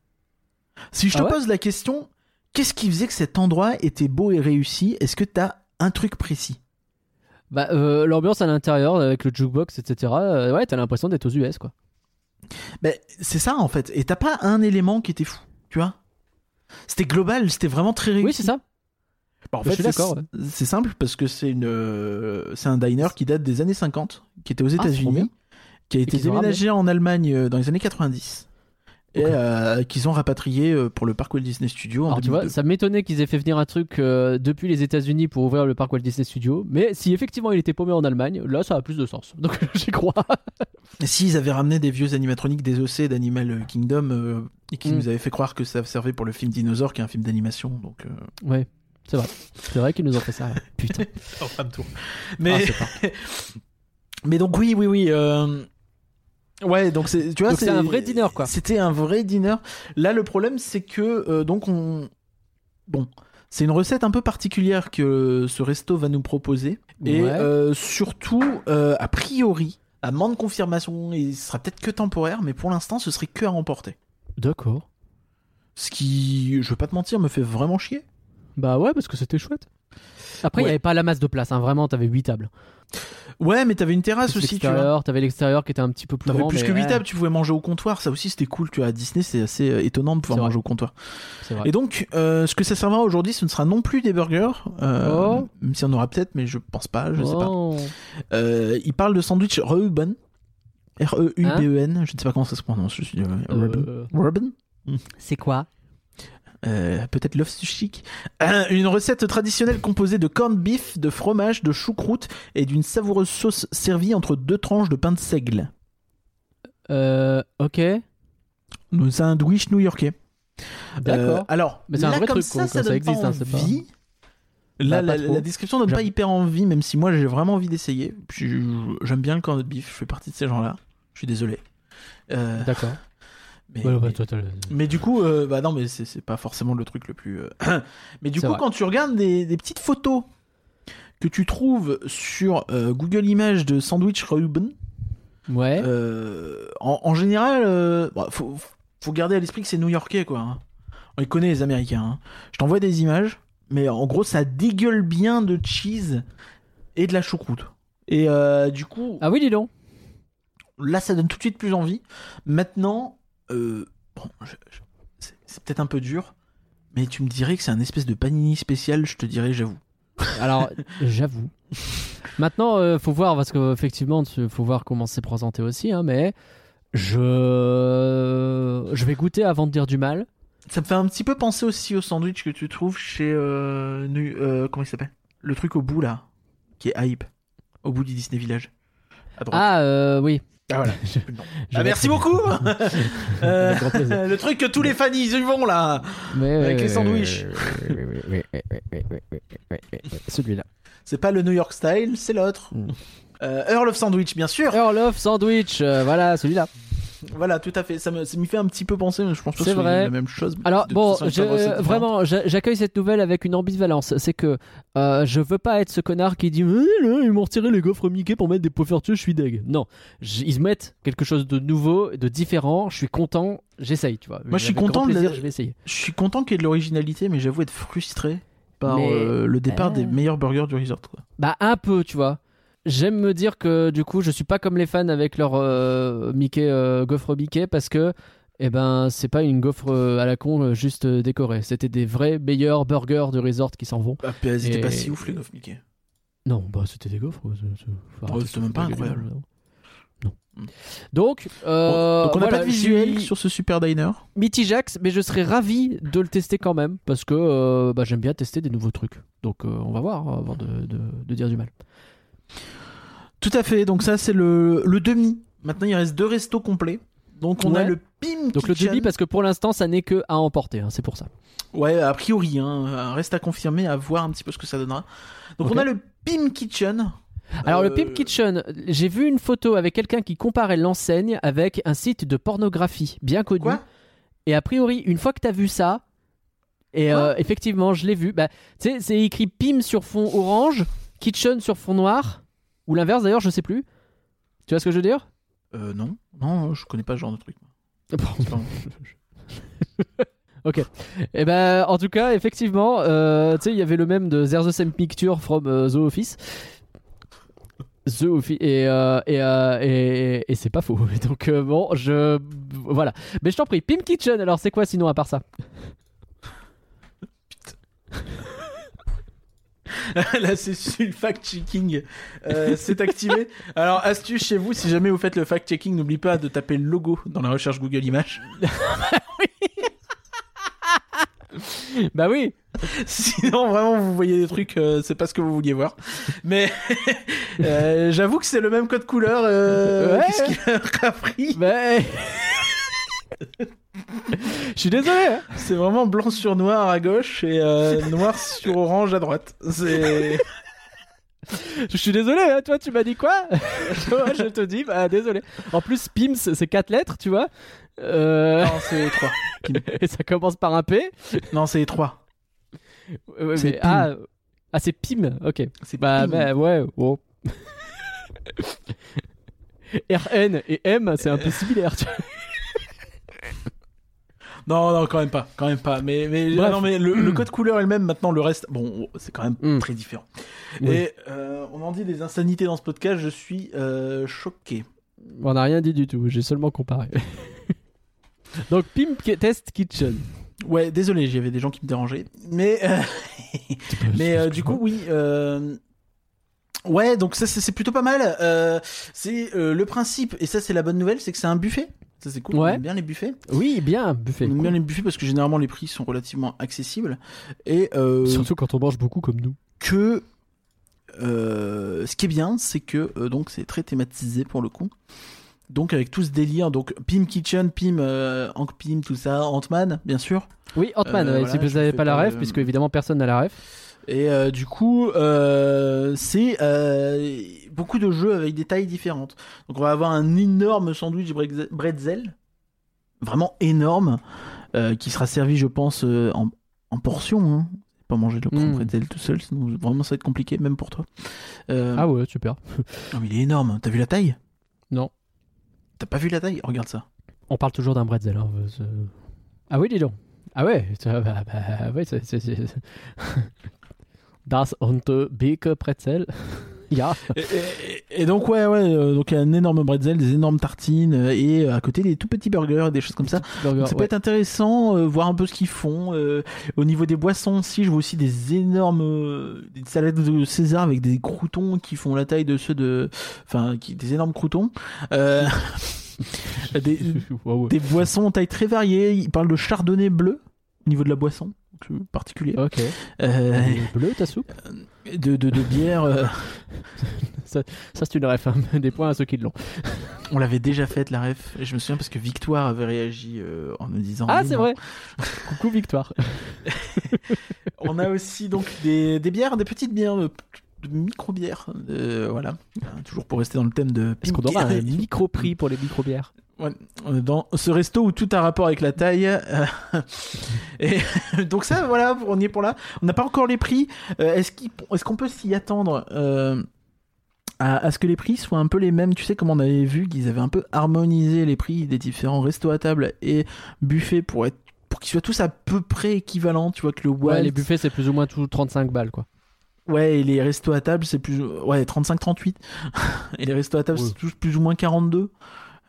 Si je te Ah ouais pose la question, qu'est-ce qui faisait que cet endroit était beau et réussi? Est-ce que t'as un truc précis? Bah, euh, l'ambiance à l'intérieur avec le jukebox, etc. euh, ouais, t'as l'impression d'être aux US, quoi. Ben, c'est ça en fait. Et t'as pas un élément qui était fou, tu vois? C'était global, c'était vraiment très réussi. Oui, c'est ça. Bah, en fait, c'est- ouais. Simple parce que c'est une, euh, c'est un diner qui date des années 50, qui était aux Ah. États-Unis, qui a été déménagé en Allemagne euh, dans les années 90 et euh, qu'ils ont rapatrié pour le parc Walt Disney Studio en Alors tu vois, 2002. ça m'étonnait qu'ils aient fait venir un truc euh, depuis les États-Unis pour ouvrir le parc Walt Disney Studio. Mais si effectivement il était paumé en Allemagne, là ça a plus de sens. Donc j'y crois. S'ils avaient ramené des vieux animatroniques des OC d'Animal Kingdom euh, et qui Mm. nous avaient fait croire que ça servait pour le film Dinosaure, qui est un film d'animation, donc. euh, Ouais, c'est vrai. C'est vrai qu'ils nous ont fait ça. Putain. en fin de tour. Ah, Mais, parfait. mais donc oui, oui, oui. euh, Ouais, donc c'est, tu vois, c'est un vrai dîner, quoi. C'était un vrai dîner. Là, le problème, c'est que euh, donc on, bon, c'est une recette un peu particulière que ce resto va nous proposer, et Ouais. euh, surtout, euh, a priori, à moins de confirmation, ce sera peut-être que temporaire, mais pour l'instant, ce serait que à remporter. D'accord. Ce qui, je veux pas te mentir, me fait vraiment chier. Bah ouais, parce que c'était chouette. Après, il Ouais. n'y avait pas la masse de place, hein. vraiment, t'avais 8 tables. Ouais, mais t'avais une terrasse aussi, tu vois. l'extérieur, t'avais l'extérieur qui était un petit peu plus T'avais grand. plus mais que 8 ouais, tables, tu pouvais manger au comptoir, ça aussi c'était cool, tu vois, à Disney c'est assez euh, étonnant de pouvoir manger au comptoir. Et donc, euh, ce que ça servira aujourd'hui, ce ne sera non plus des burgers, euh, Oh. même si on aura peut-être, mais je pense pas, je sais pas. Oh. Euh, il parle de sandwich Reuben, R-E-U-B-E-N, je ne sais pas comment ça se prononce, je suis euh, Reuben. Reuben c'est quoi Euh, peut-être Love Chic. Euh, une recette traditionnelle composée de corned beef, de fromage, de choucroute et d'une savoureuse sauce servie entre deux tranches de pain de seigle. Euh, ok. Un sandwich new-yorkais. D'accord. Euh, alors, Mais c'est un là, vrai comme truc, ça, quoi, ça ça donne existe, pas hein, c'est pas- envie. Là, Bah, la, description donne pas hyper envie, même si moi j'ai vraiment envie d'essayer. J'aime bien le corned beef, je fais partie de ces gens-là. Je suis désolé. Euh, D'accord. Mais, Ouais, ouais, mais- toi, t'as le- mais du coup, euh, bah non, mais c'est pas forcément le truc le plus. euh, mais du coup, vrai. quand tu regardes des, des petites photos que tu trouves sur euh, Google Images de sandwich Reuben, Ouais. en, en général, bah, faut, faut garder à l'esprit que c'est new-yorkais, quoi. hein. On les connaît, les Américains. hein. Je t'envoie des images, mais en gros, ça dégueule bien de cheese et de la choucroute. Et du coup, Ah oui, dis donc. là, ça donne tout de suite plus envie. Maintenant, euh, bon, c'est peut-être un peu dur, mais tu me dirais que c'est un espèce de panini spécial, je te dirais, j'avoue. Alors, j'avoue. Maintenant, euh, faut voir parce que effectivement, tu- faut voir comment c'est présenté aussi. Hein, mais je je vais goûter avant de dire du mal. Ça me fait un petit peu penser aussi au sandwich que tu trouves chez. euh, Nu- euh, comment il s'appelle? Le truc au bout là, qui est hype, au bout du Disney Village. Ah euh, oui. Ah, voilà. ah, merci beaucoup. le truc que tous les fans y vont là, mais avec les sandwichs. Celui-là. C'est pas le New York style, c'est l'autre. Earl of Sandwich, bien sûr. Earl of Sandwich, voilà celui-là. Voilà, tout à fait. Ça me, ça m'y fait un petit peu penser, mais je pense pas que C'est la même chose. Alors De bon, je- différent. vraiment, j'a- j'accueille cette nouvelle avec une ambivalence. C'est que euh, je veux pas être ce connard qui dit Eh, ils m'ont retiré les gaufres Mickey pour mettre des poffertures, je suis deg. Non, ils mettent quelque chose de nouveau, de différent. Je suis content, j'essaye, tu vois. Moi, je suis content de plaisir, la- je vais essayer. Je suis content qu'il y ait de l'originalité, mais j'avoue être frustré par Mais- euh, le départ Euh. des meilleurs burgers du resort. quoi. Bah un peu, tu vois. J'aime me dire que du coup, je suis pas comme les fans avec leur euh, Mickey euh, gaufre Mickey parce que eh ben c'est pas une gaufre euh, à la con euh, juste décorée. C'était des vrais meilleurs burgers du resort qui s'en vont. Ah, étaient Et- pas si ouf, les gaufres Mickey. Non, bah c'était des gaufres. arrêter c'était de même pas de incroyable. non. Mm. Non. Donc, euh, Bon, donc on n'a voilà, pas de visuel suis sur ce super diner. mitigax, mais je serais ravi de le tester quand même parce que euh, bah, j'aime bien tester des nouveaux trucs. Donc euh, on va voir avant de, de- de dire du mal. Tout à fait, donc ça c'est le, le demi. Maintenant il reste deux restos complets. Donc on a le Pim Donc le demi parce que pour l'instant ça n'est que à emporter, hein, c'est pour ça. Ouais, a priori, hein, reste à confirmer, à voir un petit peu ce que ça donnera. Donc on a le Pim Kitchen. Alors le Euh, Pimp Kitchen, j'ai vu une photo avec quelqu'un qui comparait l'enseigne avec un site de pornographie bien connu. Quoi? Et a priori, une fois que t'as vu ça, et euh, effectivement, je l'ai vu. Bah, c'est écrit Pim sur fond orange, Kitchen sur fond noir, ou l'inverse d'ailleurs, je sais plus. Tu vois ce que je veux dire? Euh, non, non, je connais pas ce genre de truc. C'est pas- Ok. Et ben, en tout cas, effectivement, euh, tu sais, il y avait le même de There's the same picture from euh, The Office. The Office et euh, et, euh, et, et c'est pas faux. Donc euh, bon, je voilà. Mais je t'en prie, Pim Kitchen. Alors c'est quoi sinon à part ça? Là, c'est le fact-checking. Euh, c'est activé. Alors, astuce chez vous, si jamais vous faites le fact-checking, n'oubliez pas de taper le logo dans la recherche Google Images. Bah oui. Sinon, vraiment, vous voyez des trucs, euh, c'est pas ce que vous vouliez voir. Mais euh, j'avoue que c'est le même code couleur. Euh, Ouais. Qu'est-ce qu'il a pris Mais je suis désolé. hein. C'est vraiment blanc sur noir à gauche et euh, noir sur orange à droite. C'est. Je suis désolé. hein. Toi, tu m'as dit quoi? Je te dis, bah désolé. En plus, Pims, c'est quatre lettres, tu vois. Euh, Non, c'est trois. et ça commence par un P? Non, c'est trois. Ouais, mais- ah, ah, c'est Pim. Ok. C'est Bah, bah ouais. Bon. RN et M, c'est un peu similaire. tu vois. Non, non, quand même pas, quand même pas. Mais, mais, Bref. non, mais le, le code couleur elle-même, maintenant, le reste, bon, c'est quand même Mm. très différent. Oui. Et euh, on en dit des insanités dans ce podcast, je suis euh, choqué. On n'a rien dit du tout. J'ai seulement comparé. Donc, Pim Ki- Test Kitchen. Ouais, désolé, j'y avait des gens qui me dérangeaient. Mais, euh, mais du coup, oui. Ouais, donc ça, c'est plutôt pas mal. C'est le principe, et ça, c'est la bonne nouvelle, c'est que c'est un buffet. Ça, c'est cool. Ouais. On aime bien les buffets. Oui, bien, buffet. On aime cool. bien les buffets parce que généralement, les prix sont relativement accessibles. Et euh, Surtout quand on mange beaucoup comme nous. que euh, ce qui est bien, c'est que euh, donc c'est très thématisé pour le coup. Donc avec tout ce délire, donc Pim Kitchen, Pim, euh, Hank Pym, tout ça, Ant-Man, bien sûr. Oui, Ant-Man, Euh, ouais, voilà, si vous n'avez pas la ref, puisque évidemment personne n'a la ref. Et du coup, c'est beaucoup de jeux avec des tailles différentes. Donc on va avoir un énorme sandwich bretzel, vraiment énorme, euh, qui sera servi, je pense, euh, en, en portions. Hein. Pas manger le grand Mm. bretzel tout seul, sinon vraiment ça va être compliqué, même pour toi. Euh, Ah ouais, super. non, mais il est énorme. T'as vu la taille? Non. T'as pas vu la taille? Regarde ça. On parle toujours d'un bretzel. Hein, Ah oui, dis donc. Ah ouais, bah, bah, ouais, c'est... Das und big Bretzel. Et, et- et donc ouais, ouais, euh, donc un énorme bretzel, des énormes tartines euh, et euh, à côté des tout petits burgers et des choses comme ça. Donc, ça peut Ouais. être intéressant, euh, voir un peu ce qu'ils font. euh, au niveau des boissons aussi, je vois aussi des énormes euh, des salades de César avec des croutons qui font la taille de ceux de, enfin, qui, des énormes croutons. Des, boissons en taille très variée. Il parle de chardonnay bleu au niveau de la boisson, particulier. Ok. Euh, Bleu ta soupe? De, de, de bière. euh, Ça c'est une ref. hein. Des points à ceux qui l'ont. on l'avait déjà faite la ref. Et je me souviens parce que Victoire avait réagi euh, en me disant. Ah c'est non. vrai. Coucou Victoire. On a aussi donc des, des bières, des petites bières, de, de micro-bières. euh, voilà. Euh, Toujours pour rester dans le thème de Est-ce qu'on aura un micro prix pour les micro bières Ouais, on est dans ce resto où tout a rapport avec la taille. euh, et donc ça, voilà, on y est pour là. On n'a pas encore les prix. Euh, Est-ce qu'il- est-ce qu'on peut s'y attendre euh, à, à ce que les prix soient un peu les mêmes? Tu sais, comme on avait vu qu'ils avaient un peu harmonisé les prix des différents restos à table et buffets pour être pour qu'ils soient tous à peu près équivalents. Tu vois que le Ouais, les buffets c'est plus ou moins tout 35 balles quoi. Ouais, et les restos à table, c'est plus. Ouais, 35-38. et les restos à table, c'est tous plus ou moins 42.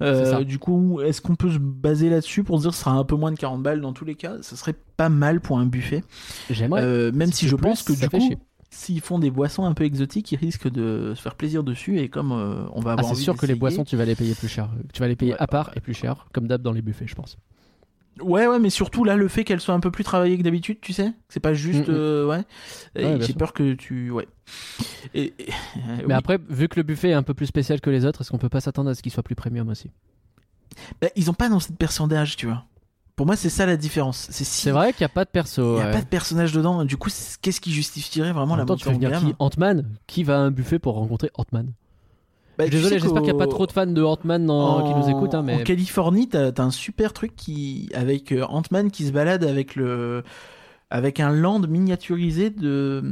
Euh, C'est du coup, est-ce qu'on peut se baser là-dessus pour se dire que ce sera un peu moins de 40 balles dans tous les cas? Ce serait pas mal pour un buffet. J'aimerais. Euh, même Si si c'est je plus, pense que du coup, chier. s'ils font des boissons un peu exotiques, ils risquent de se faire plaisir dessus. Et comme euh, on va Ah, avoir c'est envie sûr que les boissons, tu vas les payer plus cher. Tu vas les payer Ouais, à part et plus cher, comme d'hab dans les buffets, je pense. Ouais, ouais, mais surtout là, le fait qu'elles soient un peu plus travaillées que d'habitude, tu sais, c'est pas juste, Mm, mm. euh, ouais. J'ai peur que tu, ouais. Et, et- Mais oui. après, vu que le buffet est un peu plus spécial que les autres, est-ce qu'on peut pas s'attendre à ce qu'il soit plus premium aussi? Bah, ils ont pas dans cette personnage, tu vois. Pour moi, c'est ça la différence. C'est si C'est vrai qu'il n'y a pas de perso. il y a ouais. pas de personnage dedans. Du coup, c'est- qu'est-ce qui justifierait vraiment En la montée en venir gamme qui? Ant-Man? Qui va à un buffet pour rencontrer Ant-Man? Bah, Désolé, j'espère qu'il n'y a pas trop de fans de Ant-Man dans- qui nous écoutent, hein, En mais Californie, t'as as un super truc qui avec euh, Ant-Man qui se balade avec le avec un land miniaturisé de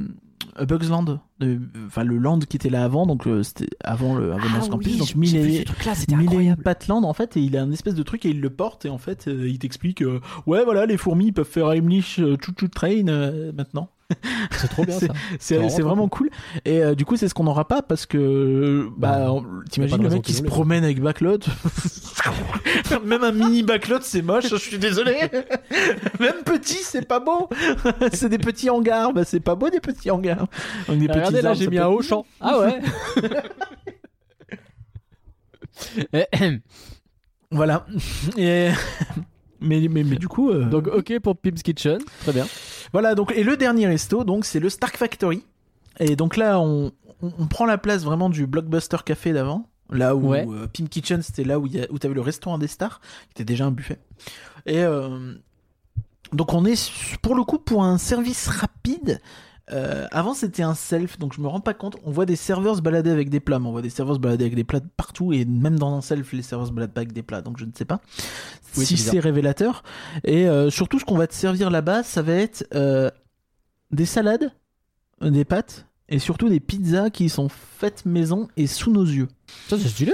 A Bugs Land, de- enfin le land qui était là avant, donc euh, c'était avant le avant Campus, donc Ah c'était mille et une incroyable. Patland en fait, et il a un espèce de truc et il le porte et en fait euh, il t'explique euh, ouais voilà les fourmis peuvent faire Heimlich euh, choo choo train euh, maintenant. C'est trop bien C'est- ça. C'est vraiment cool. Et euh, du coup, c'est ce qu'on n'aura pas parce que, bah, Bah, t'imagines le mec qui se promène avec backlot? Même un mini backlot, c'est moche, je suis désolé. Même petit, c'est pas beau. c'est des petits hangars, bah, c'est pas beau des petits hangars. Donc, des Ah, Regardez petits là, j'ai mis un haut champ. Ah ouais. Voilà. Et... mais, mais, mais du coup, euh, Donc ok pour Pim's Kitchen, très bien. Voilà, donc, et le dernier resto, donc, c'est le Stark Factory. Et donc là, on, on, on prend la place vraiment du Blockbuster Café d'avant. Là où Ouais. euh, Pim Kitchen, c'était là où, il y a- où t'avais le restaurant des stars, qui était déjà un buffet. Et euh, donc, on est pour le coup pour un service rapide. Euh, avant, c'était un self, donc je me rends pas compte. On voit des serveurs se balader avec des plats, mais on voit des serveurs se balader avec des plats partout, et même dans un self, les serveurs se baladent pas avec des plats, donc je ne sais pas Oui, si c'est révélateur. Et euh, surtout, ce qu'on va te servir là-bas, ça va être euh, des salades, des pâtes, et surtout des pizzas qui sont faites maison et sous nos yeux. Ça c'est stylé.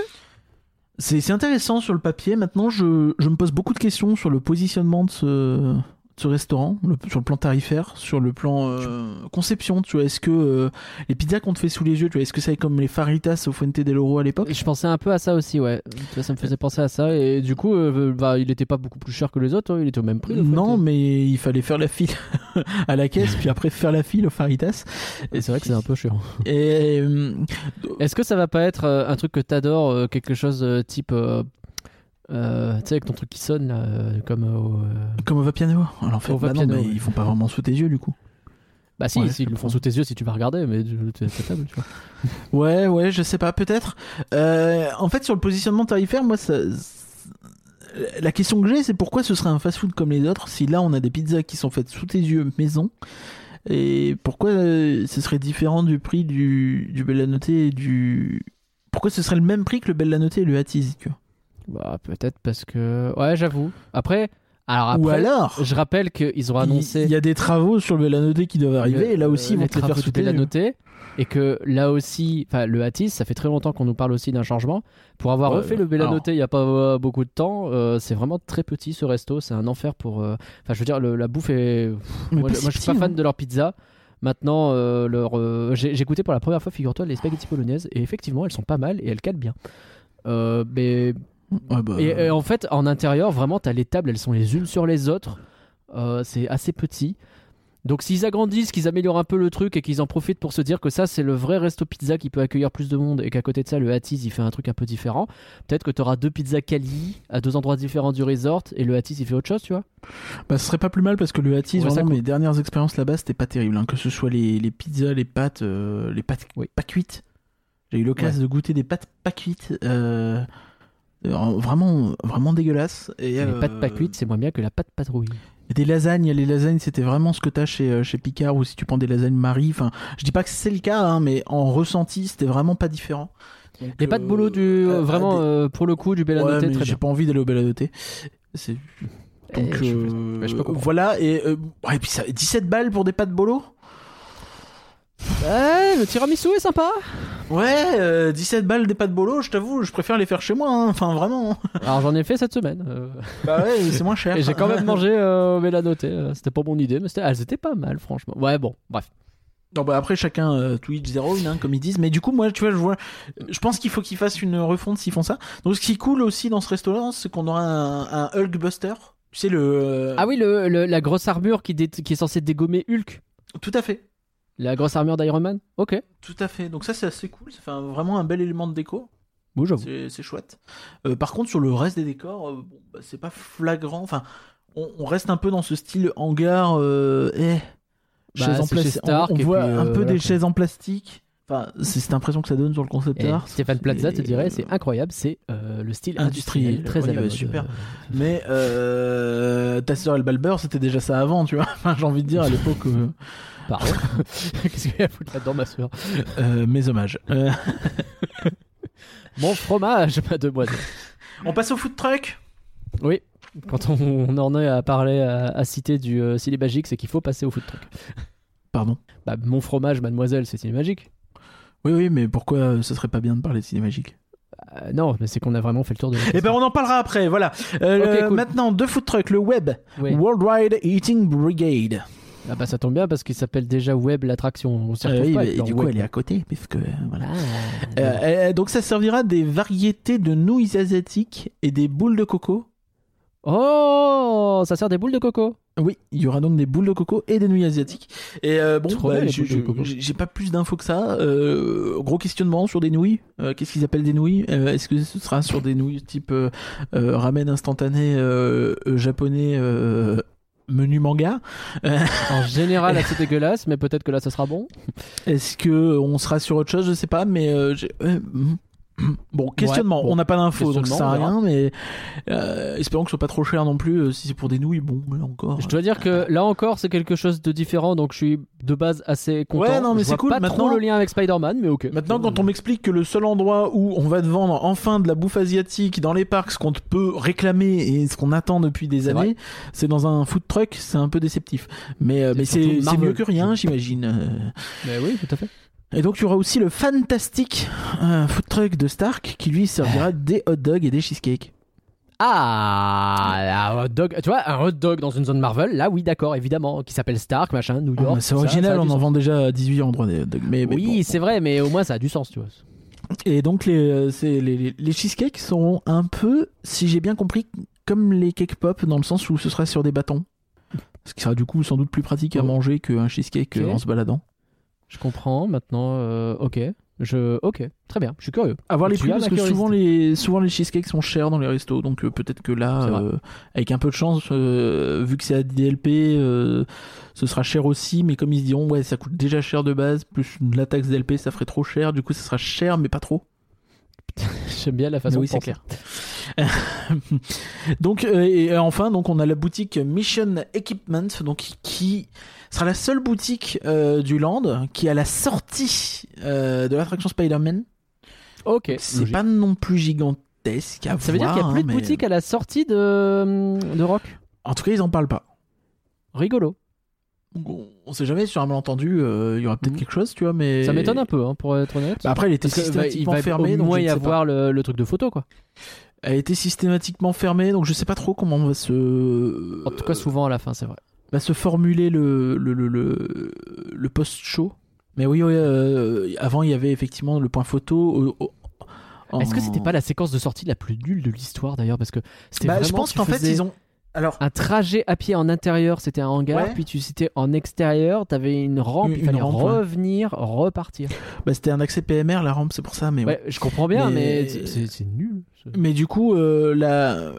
C'est intéressant sur le papier. Maintenant, je, je me pose beaucoup de questions sur le positionnement de ce, ce restaurant, le- sur le plan tarifaire, sur le plan euh, conception. Tu vois, est-ce que euh, les pizzas qu'on te fait sous les yeux, tu vois, est-ce que c'est comme les faritas au Fuente del Oro à l'époque? Je pensais un peu à ça aussi, ouais. Tu vois, ça me faisait penser à ça et du coup, euh, bah, il était pas beaucoup plus cher que les autres, hein, il était au même prix. Non, mais il fallait faire la file à la caisse, puis après faire la file au faritas. Et c'est vrai que c'est un peu chiant. Et euh, Est-ce que ça va pas être euh, un truc que t'adores, euh, quelque chose euh, type, euh, euh, tu sais, avec ton truc qui sonne là, euh, comme euh, au, euh, comme au va piano. Alors en fait, Au bah non, Vapiano, mais ils font pas vraiment sous tes yeux du coup. Bah si, Ouais, si, ils le font comprends. sous tes yeux si tu vas regarder, mais tu- t'es t'es table, tu vois. Ouais, ouais, je sais pas, peut-être. Euh, en fait, sur le positionnement tarifaire, moi, ça. La question que j'ai, c'est pourquoi ce serait un fast-food comme les autres si là on a des pizzas qui sont faites sous tes yeux maison? Et pourquoi euh, ce serait différent du prix du, du Bella Notte et du. Pourquoi ce serait le même prix que le Bella Notte et le Hatties, tu vois? Bah peut-être parce que, ouais, j'avoue. Après, alors Ou après, alors je rappelle qu'ils ont annoncé. Il y a des travaux sur le Bella Notte qui doivent arriver le- et là aussi ils euh, vont te faire noter et que là aussi, enfin le Hattis, ça fait très longtemps qu'on nous parle aussi d'un changement. Pour avoir Ouais, refait le Notte il y a pas euh, beaucoup de temps, euh, c'est vraiment très petit ce resto, c'est un enfer pour. euh, Enfin, je veux dire, le- la bouffe est. Moi, je- moi, je suis pas fan hein. de leur pizza. Maintenant, euh, leur, euh, j'ai goûté pour la première fois, figure-toi, les spaghettis polonaises et effectivement, elles sont pas mal et elles calent bien. Euh, mais Ouais, bah, et, et en fait, en intérieur, vraiment, t'as les tables, elles sont les unes sur les autres. Euh, c'est assez petit. Donc, s'ils agrandissent, qu'ils améliorent un peu le truc et qu'ils en profitent pour se dire que ça, c'est le vrai resto pizza qui peut accueillir plus de monde et qu'à côté de ça, le Hatties, il fait un truc un peu différent, peut-être que t'auras deux pizzas Cali à deux endroits différents du resort et le Hatties, il fait autre chose, tu vois. Bah, ce serait pas plus mal parce que le Hatties, vraiment, mes dernières expériences là-bas, c'était pas terrible. hein. Que ce soit les, les pizzas, les pâtes, euh, les pâtes Oui. pas cuites. J'ai eu l'occasion de goûter des pâtes pas cuites. euh, euh, vraiment, vraiment dégueulasses. Et, Les euh, pâtes pas cuites, c'est moins bien que la pâte patrouille. et Des lasagnes, les lasagnes, c'était vraiment ce que t'as chez, euh, chez Picard ou si tu prends des lasagnes Marie. Enfin, je dis pas que c'est le cas, hein, mais en ressenti, c'était vraiment pas différent. Donc, Les pâtes euh, bolo du. euh, vraiment, des- euh, pour le coup, du Bella Ouais, j'ai pas envie d'aller au Beladoté. C'est Eh, donc je- euh, je peux comprendre. voilà et, euh, ouais, et puis ça 17 balles pour des pâtes bolo? Ouais, le tiramisu est sympa. Ouais, euh, 17 balles des pâtes bolo, je t'avoue, je préfère les faire chez moi, hein. enfin vraiment. Alors, j'en ai fait cette semaine. euh. Bah ouais, c'est moins cher. Et j'ai quand même mangé euh, au Bella Notte. euh, C'était pas mon idée, mais c'était- elles étaient pas mal, franchement. Ouais, bon, bref. Non, bah après, chacun euh, Twitch hein, comme ils disent. Mais du coup, moi, tu vois, je vois, je pense qu'il faut qu'ils fassent une refonte s'ils font ça. Donc, ce qui est cool aussi dans ce restaurant, c'est qu'on aura un, un Hulkbuster. Tu sais, le. euh, Ah oui, le, le- la grosse armure qui, dé- qui est censée dégommer Hulk. Tout à fait. La grosse armure d'Iron Man Ok. Tout à fait. Donc, ça, c'est assez cool. Ça fait un- vraiment un bel élément de déco. Oui, j'avoue. C'est chouette. Euh, par contre, sur le reste des décors, euh, bon, bah, c'est pas flagrant. Enfin, on, on reste un peu dans ce style hangar. Euh, eh, Bah, chaises en plastique. On, voit puis, un peu des chaises en plastique. Enfin, c'est cette impression que ça donne sur le concept Et art. Stéphane Plaza te dirait, c'est incroyable, c'est euh, le style Industriel. industriel, très Ouais, à la ouais, mode. super. Mais euh, ta sœur et le Balbeur, c'était déjà ça avant, tu vois. J'ai envie de dire à l'époque. Pardon. Qu'est-ce qu'il y a à foutre là-dedans, ma soeur euh, mes hommages. Euh, Mon fromage, ma demoiselle. on passe au food truck? Oui. Quand on, on en est à parler, à, à citer du euh, Magic, c'est qu'il faut passer au food truck. Pardon? Bah, mon fromage, mademoiselle, c'est Ciné Magique. Oui, oui, mais pourquoi euh, ce serait pas bien de parler de ciné magique? Euh, non, mais c'est qu'on a vraiment fait le tour de. la Eh ben, on en parlera après. Voilà. Euh, cool. Maintenant, deux food trucks, le web, Oui. Worldwide Eating Brigade. Ah bah ça tombe bien parce qu'il s'appelle déjà Web l'attraction. On s'y Euh, oui, pas avec leur du coup, Web. elle est à côté, puisque euh, voilà. Ah, Euh, euh, donc, ça servira des variétés de nouilles asiatiques et des boules de coco. Oh, ça sert des boules de coco. Oui, il y aura donc des boules de coco et des nouilles asiatiques. Et euh, bon, bah, j'ai pas plus d'infos que ça. Euh, gros questionnement sur des nouilles. Euh, Qu'est-ce qu'ils appellent des nouilles? Est-ce que ce sera sur des nouilles type ramen instantané japonais menu manga En général, assez dégueulasse, mais peut-être que là, ça sera bon. Est-ce que on sera sur autre chose? Je sais pas, mais euh, j'ai- euh, mm, mm. bon questionnement. bon. On n'a pas d'infos, donc ça sert à rien. Mais euh, espérons que ce soit pas trop cher non plus. euh, si c'est pour des nouilles, bon, là encore. Je dois dire que là encore, c'est quelque chose de différent, donc je suis de base assez content. Ouais, non, mais c'est cool. Pas Maintenant- trop le lien avec Spider-Man, mais ok. Maintenant, quand on m'explique que le seul endroit où on va te vendre enfin de la bouffe asiatique dans les parcs, ce qu'on te peut réclamer et ce qu'on attend depuis des années, c'est dans un food truck, c'est un peu déceptif. Mais, euh, C'est mais c'est mieux que rien, j'imagine. Euh, Mais oui, tout à fait. Et donc, il y aura aussi le fantastique euh, food truck de Stark qui lui servira des hot dogs et des cheesecakes. Ah, un hot dog, tu vois, un hot dog dans une zone Marvel, là oui, d'accord, évidemment, qui s'appelle Stark, machin, New York. Ah, c'est original, ça on en sens. vend déjà à 18 endroits des hot dogs. Mais, mais Oui, bon. c'est vrai, mais au moins ça a du sens, tu vois. Et donc les, euh, c'est- les, les- les cheesecakes seront un peu, si j'ai bien compris, comme les cake pop dans le sens où ce sera sur des bâtons. Ce qui sera du coup sans doute plus pratique à Oh. manger qu'un cheesecake euh, en se baladant. Je comprends, maintenant, euh, ok. Je, ok, très bien, je suis curieux. À voir les prix parce que souvent les, souvent les cheesecakes sont chers dans les restos donc euh, peut-être que là, euh, avec un peu de chance, euh, vu que c'est à DLP, ce sera cher aussi. Mais comme ils se diront, ouais, ça coûte déjà cher de base, plus la taxe DLP, ça ferait trop cher. Du coup, ça sera cher mais pas trop. J'aime bien la façon oui, c'est clair. donc et enfin donc on a la boutique Mission Equipment donc qui sera la seule boutique euh, du land qui a la sortie euh, de l'attraction Spider-Man. Ok, C'est pas non plus gigantesque à Ça veut dire qu'il n'y a plus hein, de mais- boutique à la sortie de, de Rock? En tout cas, ils en parlent pas. Rigolo. On, on sait jamais sur un malentendu, euh, il y aura peut-être Mhm. quelque chose, tu vois, mais Ça m'étonne un peu, hein, pour être honnête. Bah, après, elle était Parce bah, il systématiquement va fermée, au donc moins y avoir le, le truc de photo, quoi. Elle était systématiquement fermée, donc je sais pas trop comment on va se. En tout cas, souvent à la fin, c'est vrai. Va se formuler le, le, le, le, le post-show. Mais oui, oui euh, avant il y avait effectivement le point photo. en- Est-ce que c'était pas la séquence de sortie la plus nulle de l'histoire d'ailleurs? Parce que c'était Bah, vraiment. je pense qu'en fait ils ont. Alors, Un trajet à pied en intérieur, c'était un hangar, Ouais. puis tu c'était en extérieur, t'avais une rampe, Une- il fallait une rampe, ouais. revenir, repartir. bah, c'était un accès PMR la rampe, c'est pour ça. Mais Ouais, je comprends bien, Mais- mais, c'est- nul. Mais du coup, euh, la... euh,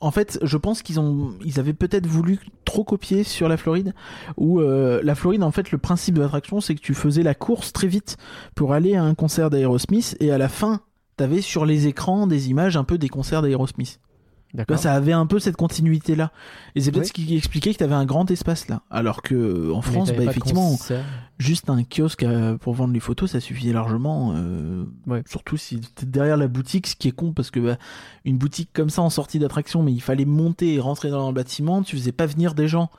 en fait, je pense qu'ils ont, ils avaient peut-être voulu trop copier sur la Floride. Où euh, la Floride, en fait, le principe de l'attraction, c'est que tu faisais la course très vite pour aller à un concert d'Aerosmith, et à la fin, t'avais sur les écrans des images un peu des concerts d'Aerosmith. Là, D'accord. ça avait un peu cette continuité là. Et c'est peut-être Oui. ce qui expliquait que t'avais un grand espace là. Alors que en Mais France, bah, effectivement, juste un kiosque euh, pour vendre les photos, ça suffisait largement. euh, Ouais. Surtout si t'es derrière la boutique, ce qui est con parce que bah, une boutique comme ça en sortie d'attraction, mais il fallait monter et rentrer dans le bâtiment, tu faisais pas venir des gens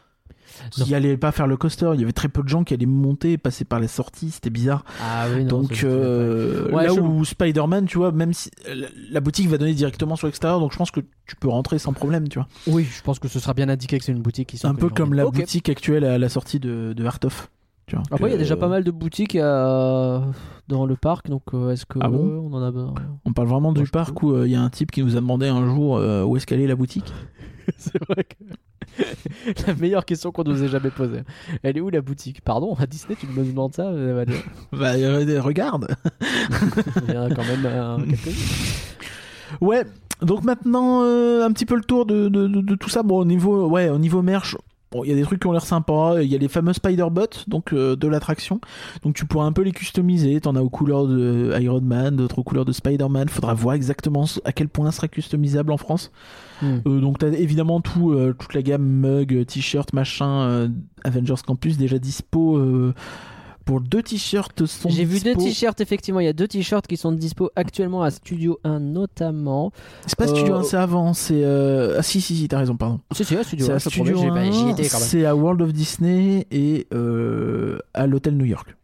qui Non. allaient pas faire le coaster. Il y avait très peu de gens qui allaient monter et passer par la sortie, c'était bizarre. Ah oui, non. Donc euh, Ouais, là je- où Spider-Man, tu vois, même si la- la boutique va donner directement sur l'extérieur, donc je pense que tu peux rentrer sans problème, tu vois. Oui, je pense que ce sera bien indiqué que c'est une boutique qui sort Un peu les comme la boutique actuelle à la sortie de, de Art of. Tu vois, Après, il y a déjà pas mal de boutiques euh, dans le parc, donc euh, est-ce que Ah bon euh, on en a besoin? On parle vraiment Moi, du parc où euh, il y a un type qui nous a demandé un jour euh, où est-ce qu'elle est la boutique? C'est vrai que la meilleure question qu'on nous ait jamais posée. Elle est où la boutique? Pardon, à Disney, tu me demandes ça dire, Bah euh, regarde. Il y a quand même euh, quelques Ouais. Donc maintenant euh, un petit peu le tour de, de, de- de tout ça. Bon au niveau ouais au niveau merch. Bon, il y a des trucs qui ont l'air sympas. Il y a les fameux Spider-Bots, donc euh, de l'attraction. Donc tu pourras un peu les customiser. T'en as aux couleurs de Iron Man, d'autres aux couleurs de Spider-Man. Faudra voir exactement à quel point ce sera customisable en France. Hmm. Euh, donc t'as évidemment tout, euh, toute la gamme mug, t-shirt, machin, euh, Avengers Campus déjà dispo euh, pour deux t-shirts sont J'ai vu deux t-shirts, effectivement. Il y a deux t-shirts qui sont dispo actuellement à Studio 1, notamment. C'est pas Studio Euh, 1, c'est avant. C'est euh, ah si si si, t'as raison, pardon. C'est c'est à Studio C'est 1, à je te Studio promets, j'ai- bah, 1, j'y étais quand même. c'est à World of Disney et euh, à l'hôtel New York.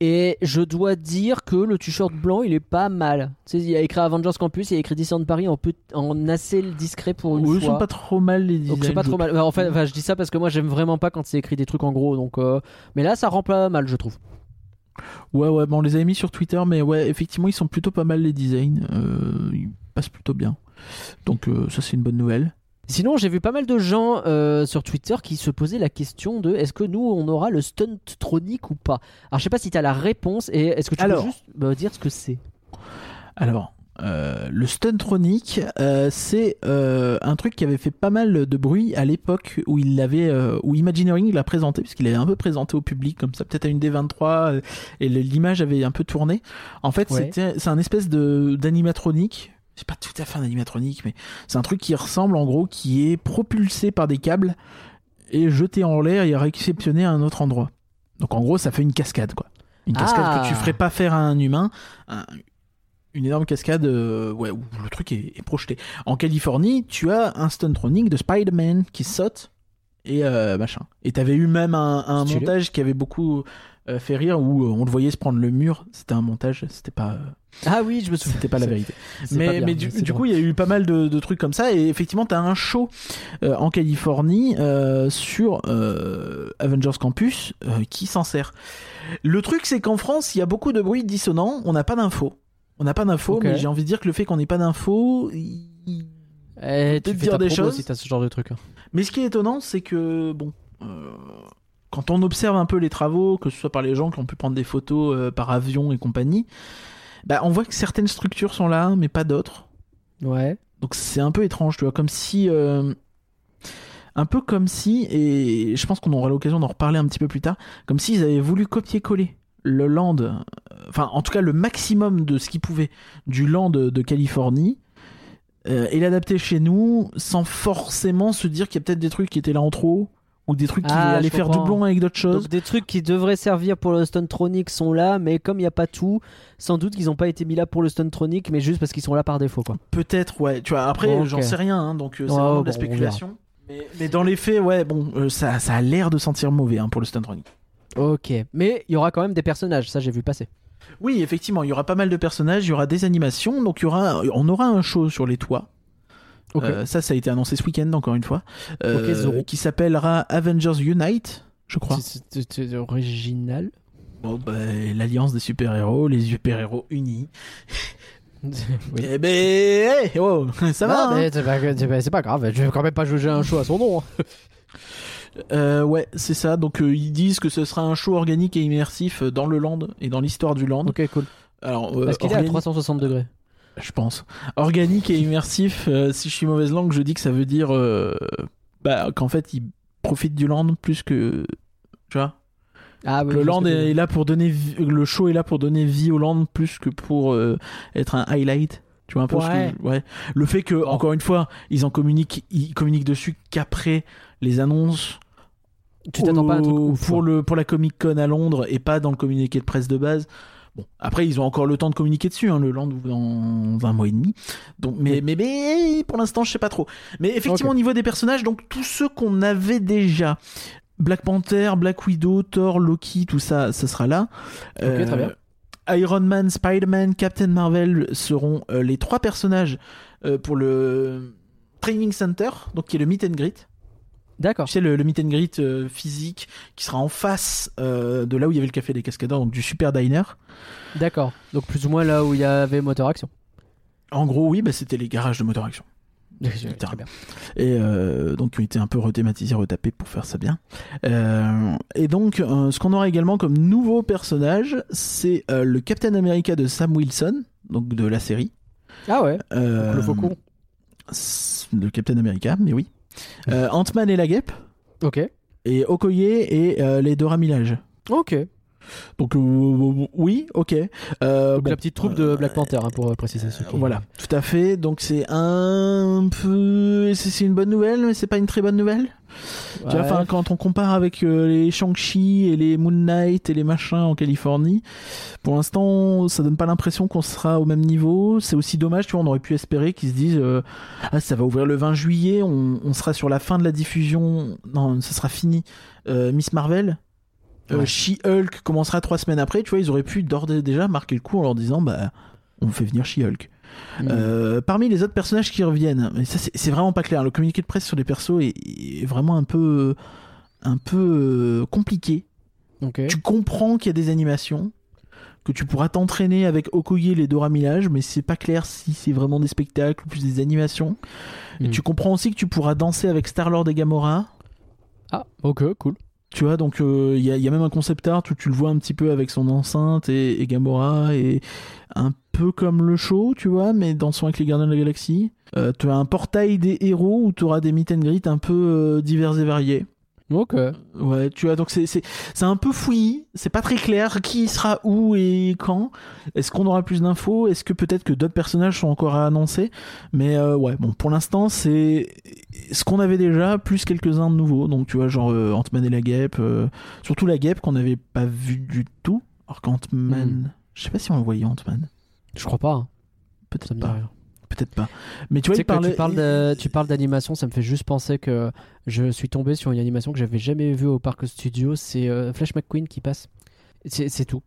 Et je dois dire que le t-shirt blanc, il est pas mal. Tu sais, il y a écrit Avengers Campus, il y a écrit Disneyland Paris en, peu- en assez discret pour une Oui, ils fois. sont pas trop mal les Donc c'est designs, pas trop mal. En fait, enfin, je dis ça parce que moi j'aime vraiment pas quand c'est écrit des trucs en gros. Donc, euh, mais là, ça rend pas mal, je trouve. Ouais, ouais, bon, on les avait mis sur Twitter, mais ouais, effectivement, ils sont plutôt pas mal les designs. Euh, ils passent plutôt bien. Donc, euh, ça, c'est une bonne nouvelle. Sinon, j'ai vu pas mal de gens euh, sur Twitter qui se posaient la question de est-ce que nous on aura le stunt tronic ou pas? Alors je sais pas si tu as la réponse et est-ce que tu Alors. peux juste me dire ce que c'est? Alors, euh, le Stuntronic, euh, c'est euh, un truc qui avait fait pas mal de bruit à l'époque où il l'avait, où Imagineering l'a présenté, puisqu'il avait un peu présenté au public comme ça, peut-être à une D23, euh, et l'image avait un peu tourné. En fait, Ouais. c'était, c'est un espèce de d'animatronique. C'est pas tout à fait un animatronique, mais c'est un truc qui ressemble en gros, qui est propulsé par des câbles et jeté en l'air et réceptionné à un autre endroit. Donc en gros, ça fait une cascade, quoi. Une cascade Ah. que tu ferais pas faire à un humain. Un- une énorme cascade euh, ouais, où le truc est, est projeté. En Californie, tu as un stuntronic de Spider-Man qui saute et euh, machin. Et t'avais eu même un, montage qui avait beaucoup fait rire où euh, on le voyait se prendre le mur. C'était un montage, c'était pas, euh, Ah oui, je me souviens. c'était pas la vérité. Mais, bien, mais du, coup, il y a eu pas mal de, de trucs comme ça. Et effectivement, tu as un show euh, en Californie euh, sur euh, Avengers Campus euh, qui s'en sert. Le truc, c'est qu'en France, il y a beaucoup de bruit dissonant. On n'a pas d'infos. On n'a pas d'infos, mais j'ai envie de dire que le fait qu'on n'ait pas d'infos. il- Eh, tu fais dire ta des choses. si t'as ce genre de truc. hein. Mais ce qui est étonnant, c'est que, bon. Quand on observe un peu les travaux, que ce soit par les gens qui ont pu prendre des photos euh, par avion et compagnie, bah, on voit que certaines structures sont là, mais pas d'autres. Ouais. Donc c'est un peu étrange, tu vois, comme si... euh, un peu comme si, et je pense qu'on aura l'occasion d'en reparler un petit peu plus tard, comme s'ils avaient voulu copier-coller le land, euh, enfin en tout cas le maximum de ce qu'ils pouvaient du land de, de Californie, euh, et l'adapter chez nous sans forcément se dire qu'il y a peut-être des trucs qui étaient là en trop, ou des trucs qui Ah, allaient faire comprends. doublon avec d'autres choses. Donc des trucs qui devraient servir pour le Stuntronic sont là, mais comme il n'y a pas tout, sans doute qu'ils n'ont pas été mis là pour le Stuntronic, mais juste parce qu'ils sont là par défaut. Quoi. Peut-être, ouais. Tu vois, après, j'en sais rien, hein, donc euh, c'est Ouais, vraiment de la on spéculation. Mais, mais dans les faits, ouais, bon, euh, ça, ça a l'air de sentir mauvais hein, pour le Stuntronic. Ok. Mais il y aura quand même des personnages, ça j'ai vu passer. Oui, effectivement, il y aura pas mal de personnages, il y aura des animations, donc il y aura, on aura un show sur les toits. Euh, ça, ça a été annoncé ce week-end, encore une fois, Euh, qui s'appellera Avengers Unite, je crois. C'est- original. Bon, bah, l'alliance des super-héros, les super-héros unis. Oui. Eh ben, hey, oh, ça va. Hein. c'est pas, grave, je vais quand même pas juger un show à son nom. hein. Euh, ouais, c'est ça. Donc euh, ils disent que ce sera un show organique et immersif dans le land et dans l'histoire du land. Ok, cool. Alors, euh, Parce qu'il est à organique- 360 degrés. Je pense. Organique et immersif, euh, si je suis mauvaise langue, je dis que ça veut dire euh, bah, qu'en fait, ils profitent du land plus que. Tu vois Ah, oui, Le land est là pour donner. Le show est là pour donner vie au land plus que pour euh, être un highlight. Tu vois un peu ce Ouais. que- ouais. Le fait que, encore une fois, ils en communiquent, ils communiquent dessus qu'après les annonces. Tu t'attends pas à un truc au- ouf, pour le pour la Comic Con à Londres et pas dans le communiqué de presse de base. Bon, après ils ont encore le temps de communiquer dessus, hein, le Land dans un mois et demi. Donc, mais mais, mais pour l'instant je sais pas trop. Mais effectivement au niveau des personnages, donc tous ceux qu'on avait déjà, Black Panther, Black Widow, Thor, Loki, tout ça, ça sera là. Euh, Ok, très bien. Iron Man, Spider-Man, Captain Marvel seront euh, les trois personnages euh, pour le Training Center, donc qui est le meet and greet. D'accord. Tu sais, le, le meet and greet euh, physique qui sera en face euh, de là où il y avait le café des cascadeurs, donc du Super Diner. D'accord. Donc plus ou moins là où il y avait moteur action. En gros, oui, bah, c'était les garages de moteur action. Très bien. Et euh, donc, qui ont été un peu rethématisés, retapés pour faire ça bien. Euh, et donc, euh, ce qu'on aura également comme nouveau personnage, c'est euh, le Captain America de Sam Wilson, donc de la série. Ah ouais. Euh, Le faucon. Le Captain America, mais oui. Euh, Ant-Man et la guêpe, Ok. et Okoye et euh, les Dora Milaje. Ok. Donc euh, oui, ok. Euh, Donc bon, la petite troupe de Black Panther, hein, pour euh, préciser ce qui- Voilà, tout à fait. Donc c'est un peu, c'est une bonne nouvelle, mais c'est pas une très bonne nouvelle. Tu vois, enfin, quand on compare avec euh, les Shang-Chi et les Moon Knight et les machins en Californie, pour l'instant, ça donne pas l'impression qu'on sera au même niveau. C'est aussi dommage, tu vois, on aurait pu espérer qu'ils se disent, euh, ah, ça va ouvrir le 20 juillet, on, on sera sur la fin de la diffusion, non, ce sera fini. Euh, Miss Marvel. Euh, Ouais. She-Hulk commencera trois semaines après, tu vois, ils auraient pu d'ores et déjà marquer le coup en leur disant, bah, on fait venir She-Hulk. Mm. Euh, parmi les autres personnages qui reviennent, mais ça c'est vraiment pas clair. Le communiqué de presse sur les persos est, est vraiment un peu, un peu euh, compliqué. Tu comprends qu'il y a des animations, que tu pourras t'entraîner avec Okoye et les Dora Milaje, mais c'est pas clair si c'est vraiment des spectacles ou plus des animations. Et Mm. tu comprends aussi que tu pourras danser avec Star-Lord et Gamora. Ah, ok, cool. Tu vois, donc euh, il y, a- il y a même un concept art où tu le vois un petit peu avec son enceinte et, et Gamora, et un peu comme le show, tu vois, mais dansant avec les gardiens de la galaxie. Euh, tu as un portail des héros où tu auras des meet and un peu euh, divers et variés. Ok. Ouais, tu vois, donc c'est c'est c'est un peu fouillis, c'est pas très clair qui sera où et quand. Est-ce qu'on aura plus d'infos? Est-ce que peut-être que d'autres personnages sont encore à annoncer? Mais euh, ouais, bon, pour l'instant, c'est ce qu'on avait déjà, plus quelques-uns de nouveaux. Donc tu vois, genre euh, Ant-Man et la guêpe, euh, surtout la guêpe qu'on n'avait pas vu du tout. Alors qu'Ant-Man, Hmm. je sais pas si on le voyait Ant-Man. Je crois pas. hein. Peut-être pas. Peut-être pas. Mais tu vois, il parlait. tu parles de- tu parles d'animation, ça me fait juste penser que je suis tombé sur une animation que j'avais jamais vue au parc studio. C'est euh, Flash McQueen qui passe. C'est tout.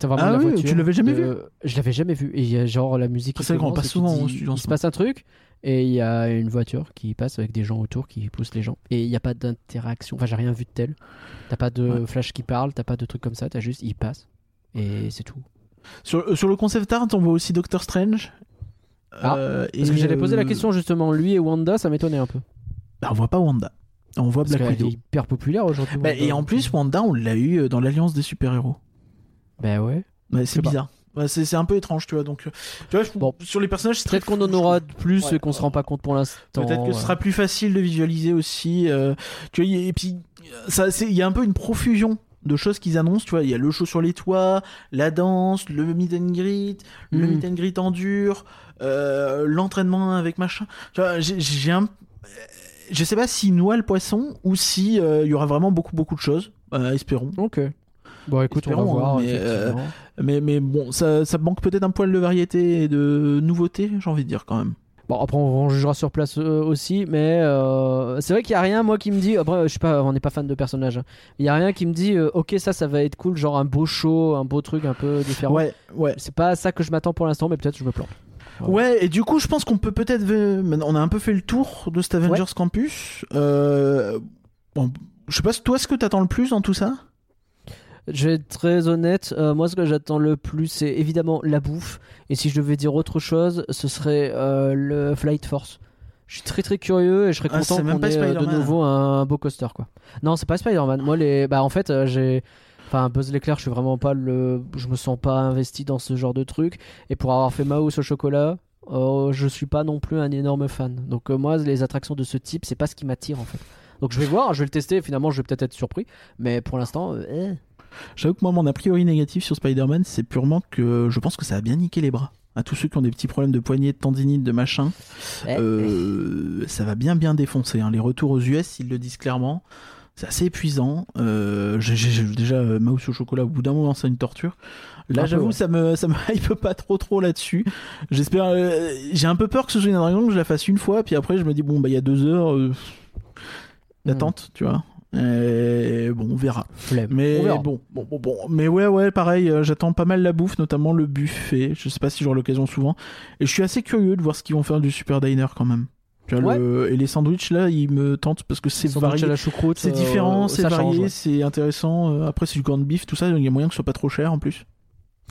Vraiment Ah la oui, voiture tu l'avais jamais de- Je l'avais jamais vu. Et il y a genre la musique. qui C'est commence passe souvent au studio Il se passe un truc et il y a une voiture qui passe avec des gens autour qui poussent les gens. Et il n'y a pas d'interaction. Enfin, j'ai rien vu de tel. T'as pas de Ouais. flash qui parle, t'as pas de trucs comme ça. T'as juste il passe et c'est tout. Sur, euh, sur le concept art, on voit aussi Doctor Strange. Ah, Euh, Parce que j'allais poser la euh, question justement. Lui et Wanda, ça m'étonnait un peu. bah, on voit pas Wanda. On voit Parce Black qu'elle est Widow. hyper populaire aujourd'hui. Bah, et en plus, Wanda, on l'a eu euh, dans l'Alliance des super-héros. Bah ouais. Ouais, sais c'est bizarre. Ouais, c'est c'est un peu étrange, tu vois. Donc, tu vois, je- Bon. sur les personnages, c'est Peut-être qu'on en aura de plus Ouais. et qu'on se rend pas compte pour l'instant. Peut-être que ce sera plus facile de visualiser aussi. euh, tu vois, et puis, ça, c'est- il y a un peu une profusion de choses qu'ils annoncent. Tu vois, il y a le show sur les toits, la danse, le meet and greet, le Mm. meet and greet en dur, euh, l'entraînement avec machin. Tu vois, j'ai- j'ai un. Je sais pas s'ils noient le poisson ou si euh, il y aura vraiment beaucoup beaucoup de choses. Euh, espérons. Ok. Bon, écoute, on va Espérons, voir. hein, mais, euh. Mais, mais bon, ça, ça manque peut-être un poil de variété et de nouveauté, j'ai envie de dire quand même. Bon, après, on, on jugera sur place euh, aussi, mais euh, c'est vrai qu'il y a rien, moi, qui me dit. Après, je suis pas, on n'est pas fan de personnages. hein. Il y a rien qui me dit, euh, ok, ça, ça va être cool, genre un beau show, un beau truc un peu différent. Ouais, ouais. C'est pas ça que je m'attends pour l'instant, mais peut-être je me plante. Ouais. Et du coup, je pense qu'on peut peut-être. maintenant, On a un peu fait le tour de cet Avengers Campus. Euh... Bon, je sais pas, toi, ce que t'attends le plus dans tout ça? Je vais être très honnête, euh, moi ce que j'attends le plus c'est évidemment la bouffe. Et si je devais dire autre chose, ce serait euh, le Flight Force. Je suis très très curieux et je serais Ah, content qu'on ait euh, de nouveau un, beau coaster quoi. Non, c'est pas Spider-Man. Moi les bah en fait j'ai enfin Buzz l'éclair, je suis vraiment pas le je me sens pas investi dans ce genre de truc et pour avoir fait Mouse au chocolat, euh, je suis pas non plus un énorme fan. Donc moi les attractions de ce type, c'est pas ce qui m'attire en fait. Donc je vais voir, je vais le tester, finalement je vais peut-être être surpris, mais pour l'instant euh, eh. J'avoue que moi, mon a priori négatif sur Spider-Man, c'est purement que je pense que ça a bien niqué les bras. À tous ceux qui ont des petits problèmes de poignée, de tendinite, de machin, euh, ça va bien bien défoncer. hein. Les retours aux US, ils le disent clairement. C'est assez épuisant. Euh, j'ai- déjà, euh, Mouse au chocolat, au bout d'un moment, c'est une torture. Là, j'avoue, ouais. ça me ça me hype pas trop trop là-dessus. J'espère. euh, j'ai un peu peur que ce soit une attraction que je la fasse une fois, puis après, je me dis bon bah il y a deux heures d'attente, tu vois. Et bon, on verra. Flemme. Mais On verra. bon, bon, bon, bon. Mais ouais, ouais, pareil, euh, j'attends pas mal la bouffe, notamment le buffet. Je sais pas si j'aurai l'occasion souvent. Et je suis assez curieux de voir ce qu'ils vont faire du super diner quand même. Ouais. le- Et les sandwichs là, ils me tentent parce que c'est varié. à la choucroute, C'est euh, différent, c'est varié, ouais. c'est intéressant. Euh, Après, c'est du corned beef, tout ça. Il y a moyen que ce soit pas trop cher en plus.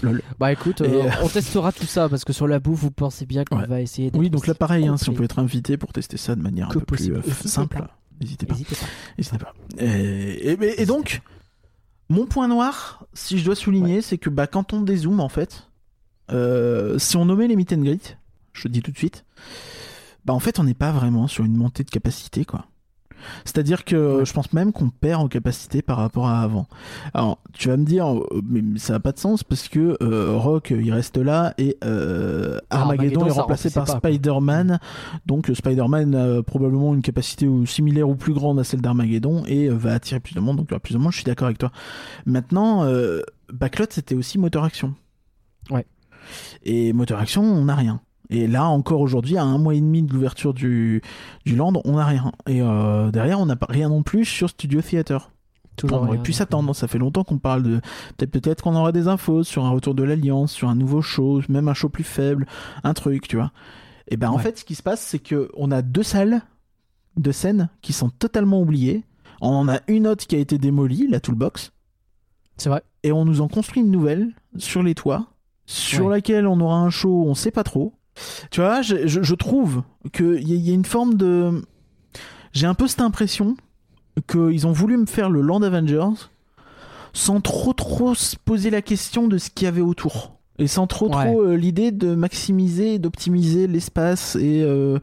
Lol. Bah écoute, euh, euh, on testera tout ça parce que sur la bouffe, vous pensez bien qu'on Ouais. va essayer. Oui, donc là, pareil, hein, si on peut être invité pour tester ça de manière un peu plus possible. euh, N'hésitez simple. N'hésitez pas. N'hésitez pas. N'hésitez pas. Et, et- et donc, mon point noir, si je dois souligner, c'est que bah, quand on dézoome, en fait, euh, si on nommait les meet and greet, je le dis tout de suite, bah en fait, on n'est pas vraiment sur une montée de capacité, quoi. C'est-à-dire que je pense même qu'on perd en capacité par rapport à avant. Alors, tu vas me dire, euh, mais ça n'a pas de sens parce que euh, Rock, il reste là et euh, Armageddon, Armageddon, est remplacé par. Spider-Man. Donc, Spider-Man a probablement une capacité ou similaire ou plus grande à celle d'Armageddon et va attirer plus de monde. Donc, il y aura plus de monde. Je suis d'accord avec toi. Maintenant, euh, Backlot, c'était aussi moteur action. Ouais. Et moteur action, on n'a rien. Et là, encore aujourd'hui, à un mois et demi de l'ouverture du, du land, on n'a rien. Et euh, derrière, on n'a pas rien non plus sur Studio Theater. Toujours on aurait pu s'attendre. Ça fait longtemps qu'on parle de. Peut-être peut-être qu'on aura des infos sur un retour de l'Alliance, sur un nouveau show, même un show plus faible, un truc, tu vois. Et ben en fait, ce qui se passe, c'est que on a deux salles de scène qui sont totalement oubliées. On en a une autre qui a été démolie, la Toolbox, C'est vrai. et on nous en construit une nouvelle sur les toits, sur Ouais. laquelle on aura un show, on sait pas trop. Tu vois, je, je- je trouve qu'il y, a- y a une forme de. J'ai un peu cette impression qu'ils ont voulu me faire le Land Avengers sans trop trop se poser la question de ce qu'il y avait autour. Et sans trop Ouais. trop euh, l'idée de maximiser, d'optimiser l'espace et, euh,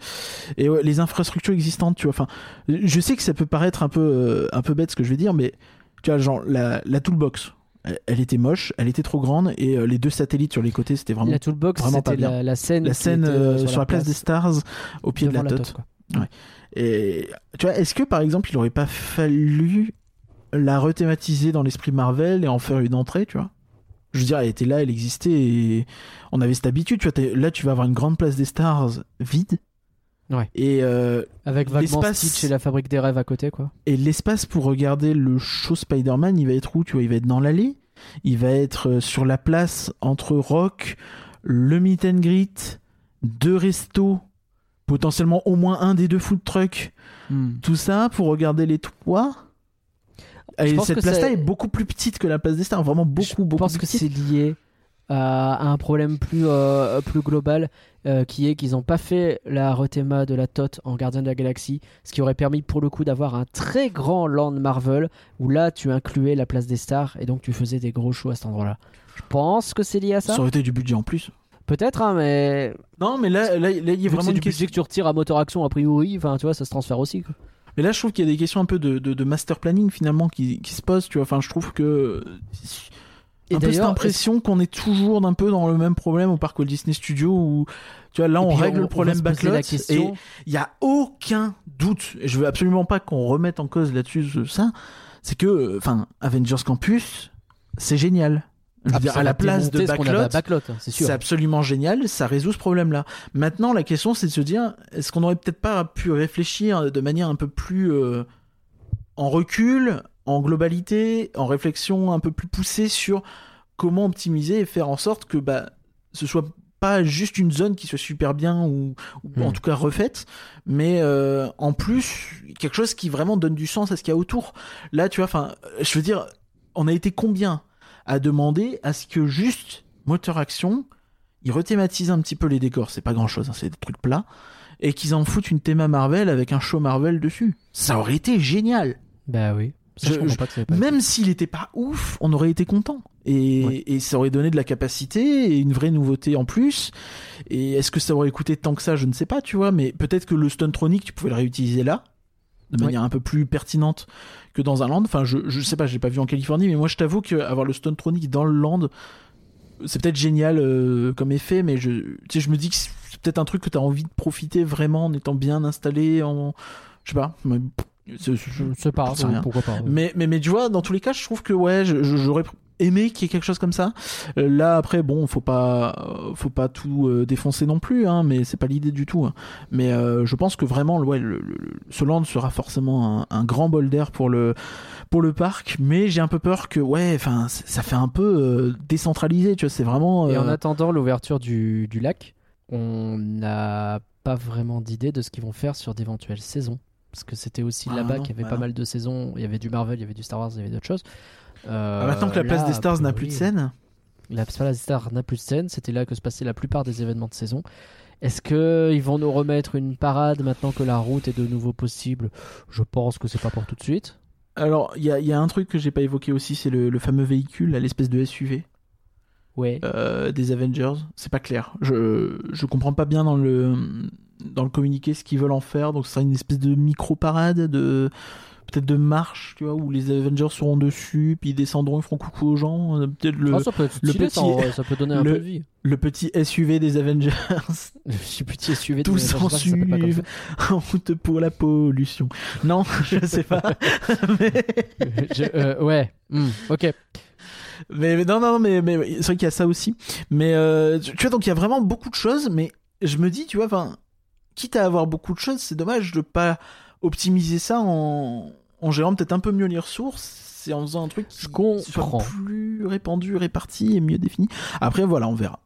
et ouais, les infrastructures existantes, tu vois. Enfin, je sais que ça peut paraître un peu, euh, un peu bête ce que je vais dire, mais tu vois, genre la, la toolbox, elle, était moche, elle était trop grande et euh, les deux satellites sur les côtés, c'était vraiment La toolbox, c'était la, la scène, la scène euh, euh, sur, la place, des stars au pied de la tote. Et tu vois, est-ce que par exemple, il aurait pas fallu la rethématiser dans l'esprit Marvel et en faire une entrée, tu vois? Je veux dire, elle était là, elle existait et on avait cette habitude, tu vois. Là, tu vas avoir une grande place des stars vide. Ouais. Et, euh, Avec vaguement L'espace- Stitch et la fabrique des rêves à côté, quoi. et l'espace pour regarder le show Spider-Man, il va être où Tu vois, il va être dans l'allée, il va être euh, sur la place entre Rock, le meet and greet, deux restos, potentiellement au moins un des deux food trucks, tout ça pour regarder les toits. Je Et pense cette place-là est beaucoup plus petite que la place des stars, vraiment beaucoup, Je beaucoup pense plus que c'est lié à, à un problème plus, euh, plus global euh, qui est qu'ils n'ont pas fait la rethéma de la TOT en Gardien de la Galaxie, ce qui aurait permis pour le coup d'avoir un très grand land Marvel où là tu incluais la place des stars et donc tu faisais des gros shows à cet endroit-là. Je pense que c'est lié à ça. Ça aurait été du budget en plus. Peut-être, hein, mais Non, mais là, là, là, il y a vraiment une du question. budget que tu retires à moteur action a priori, enfin tu vois, ça se transfère aussi. quoi. Mais là, je trouve qu'il y a des questions un peu de, de, de master planning finalement qui, qui se posent. Tu vois, enfin, je trouve que Et un peu cette impression qu'on est toujours d'un peu dans le même problème au parc Walt Disney Studios où tu vois là on règle on- le problème backlot la et question. il y a aucun doute et je veux absolument pas qu'on remette en cause là-dessus ça c'est que enfin Avengers Campus c'est génial je veux dire ça à la place de backlot Backlot, hein, c'est absolument génial, ça résout ce problème-là. Maintenant, la question, c'est de se dire, est-ce qu'on aurait peut-être pas pu réfléchir de manière un peu plus euh, en recul, en globalité, en réflexion un peu plus poussée sur comment optimiser et faire en sorte que bah, ce soit pas juste une zone qui soit super bien ou, ou en Hmm. tout cas refaite, mais euh, en plus quelque chose qui vraiment donne du sens à ce qu'il y a autour. Là, tu vois, enfin, je veux dire, on a été combien à demander à ce que juste moteur action, ils rethématisent un petit peu les décors, c'est pas grand chose, c'est des trucs plats, et qu'ils en foutent une théma Marvel avec un show Marvel dessus. Ça aurait été génial. Bah oui. Ça, je, Je- comprends je- pas que ça ait pas Même s'il était pas ouf, on aurait été content. Et, Ouais. et ça aurait donné de la capacité et une vraie nouveauté en plus. Et est-ce que ça aurait coûté tant que ça? Je ne sais pas, tu vois. Mais peut-être que le Stuntronic, tu pouvais le réutiliser là, de Ouais. manière un peu plus pertinente que dans un land. Enfin, je, je sais pas, j'ai pas vu en Californie, mais moi je t'avoue qu'avoir le Stuntronic dans le land, c'est peut-être génial euh, comme effet, mais je, tu sais, je me dis que c'est peut-être un truc que tu as envie de profiter vraiment en étant bien installé, en. Je sais pas. mais- Je ne sais pas, J'en sais rien. pourquoi pas. mais, mais, mais tu vois, dans tous les cas, je trouve que ouais, j'aurais aimé qu'il y ait quelque chose comme ça. Euh, là, après, bon, faut pas, euh, faut pas tout euh, défoncer non plus, hein, mais c'est pas l'idée du tout. hein. Mais euh, je pense que vraiment, ouais, le, le- le- ce land sera forcément un, un grand bol d'air pour le, pour le parc, mais j'ai un peu peur que, ouais, enfin, ça fait un peu euh, décentralisé, tu vois, c'est vraiment. Et en attendant l'ouverture du, du lac, on n'a pas vraiment d'idée de ce qu'ils vont faire sur d'éventuelles saisons. Parce que c'était aussi Ah là-bas qu'il y avait bah pas non. mal de saisons. Il y avait du Marvel, il y avait du Star Wars, il y avait d'autres choses. Euh, ah, maintenant que la place là, des stars n'a plus de scène. La place des stars n'a plus de scène. C'était là que se passaient la plupart des événements de saison. Est-ce qu'ils vont nous remettre une parade maintenant que la route est de nouveau possible? Je pense que c'est pas pour tout de suite. Alors, il y a, il y a un truc que j'ai pas évoqué aussi, c'est le, le fameux véhicule, l'espèce de SUV. Ouais. euh, des Avengers, c'est pas clair. Je je comprends pas bien dans le dans le communiqué ce qu'ils veulent en faire. Donc, ce sera une espèce de micro-parade, de peut-être de marche, tu vois, où les Avengers seront dessus, puis ils descendront, ils feront coucou aux gens. euh, Peut-être le, Ah, ça peut être le petit- ça, en vrai, ça peut donner un le- peu de vie. le petit SUV des Avengers suis petit SUV. Tous s'appelle pas comme suivent en route pour la pollution. Non, je sais pas. mais. Je- euh, ouais. Hmm, ok. mais- mais non, non, mais, mais c'est vrai qu'il y a ça aussi. Mais euh, tu tu vois, donc il y a vraiment beaucoup de choses, mais je me dis, tu vois, enfin, quitte à avoir beaucoup de choses, c'est dommage de pas optimiser ça en, en gérant peut-être un peu mieux les ressources et en faisant un truc qui soit plus répandu, réparti et mieux défini. Après, voilà, on verra.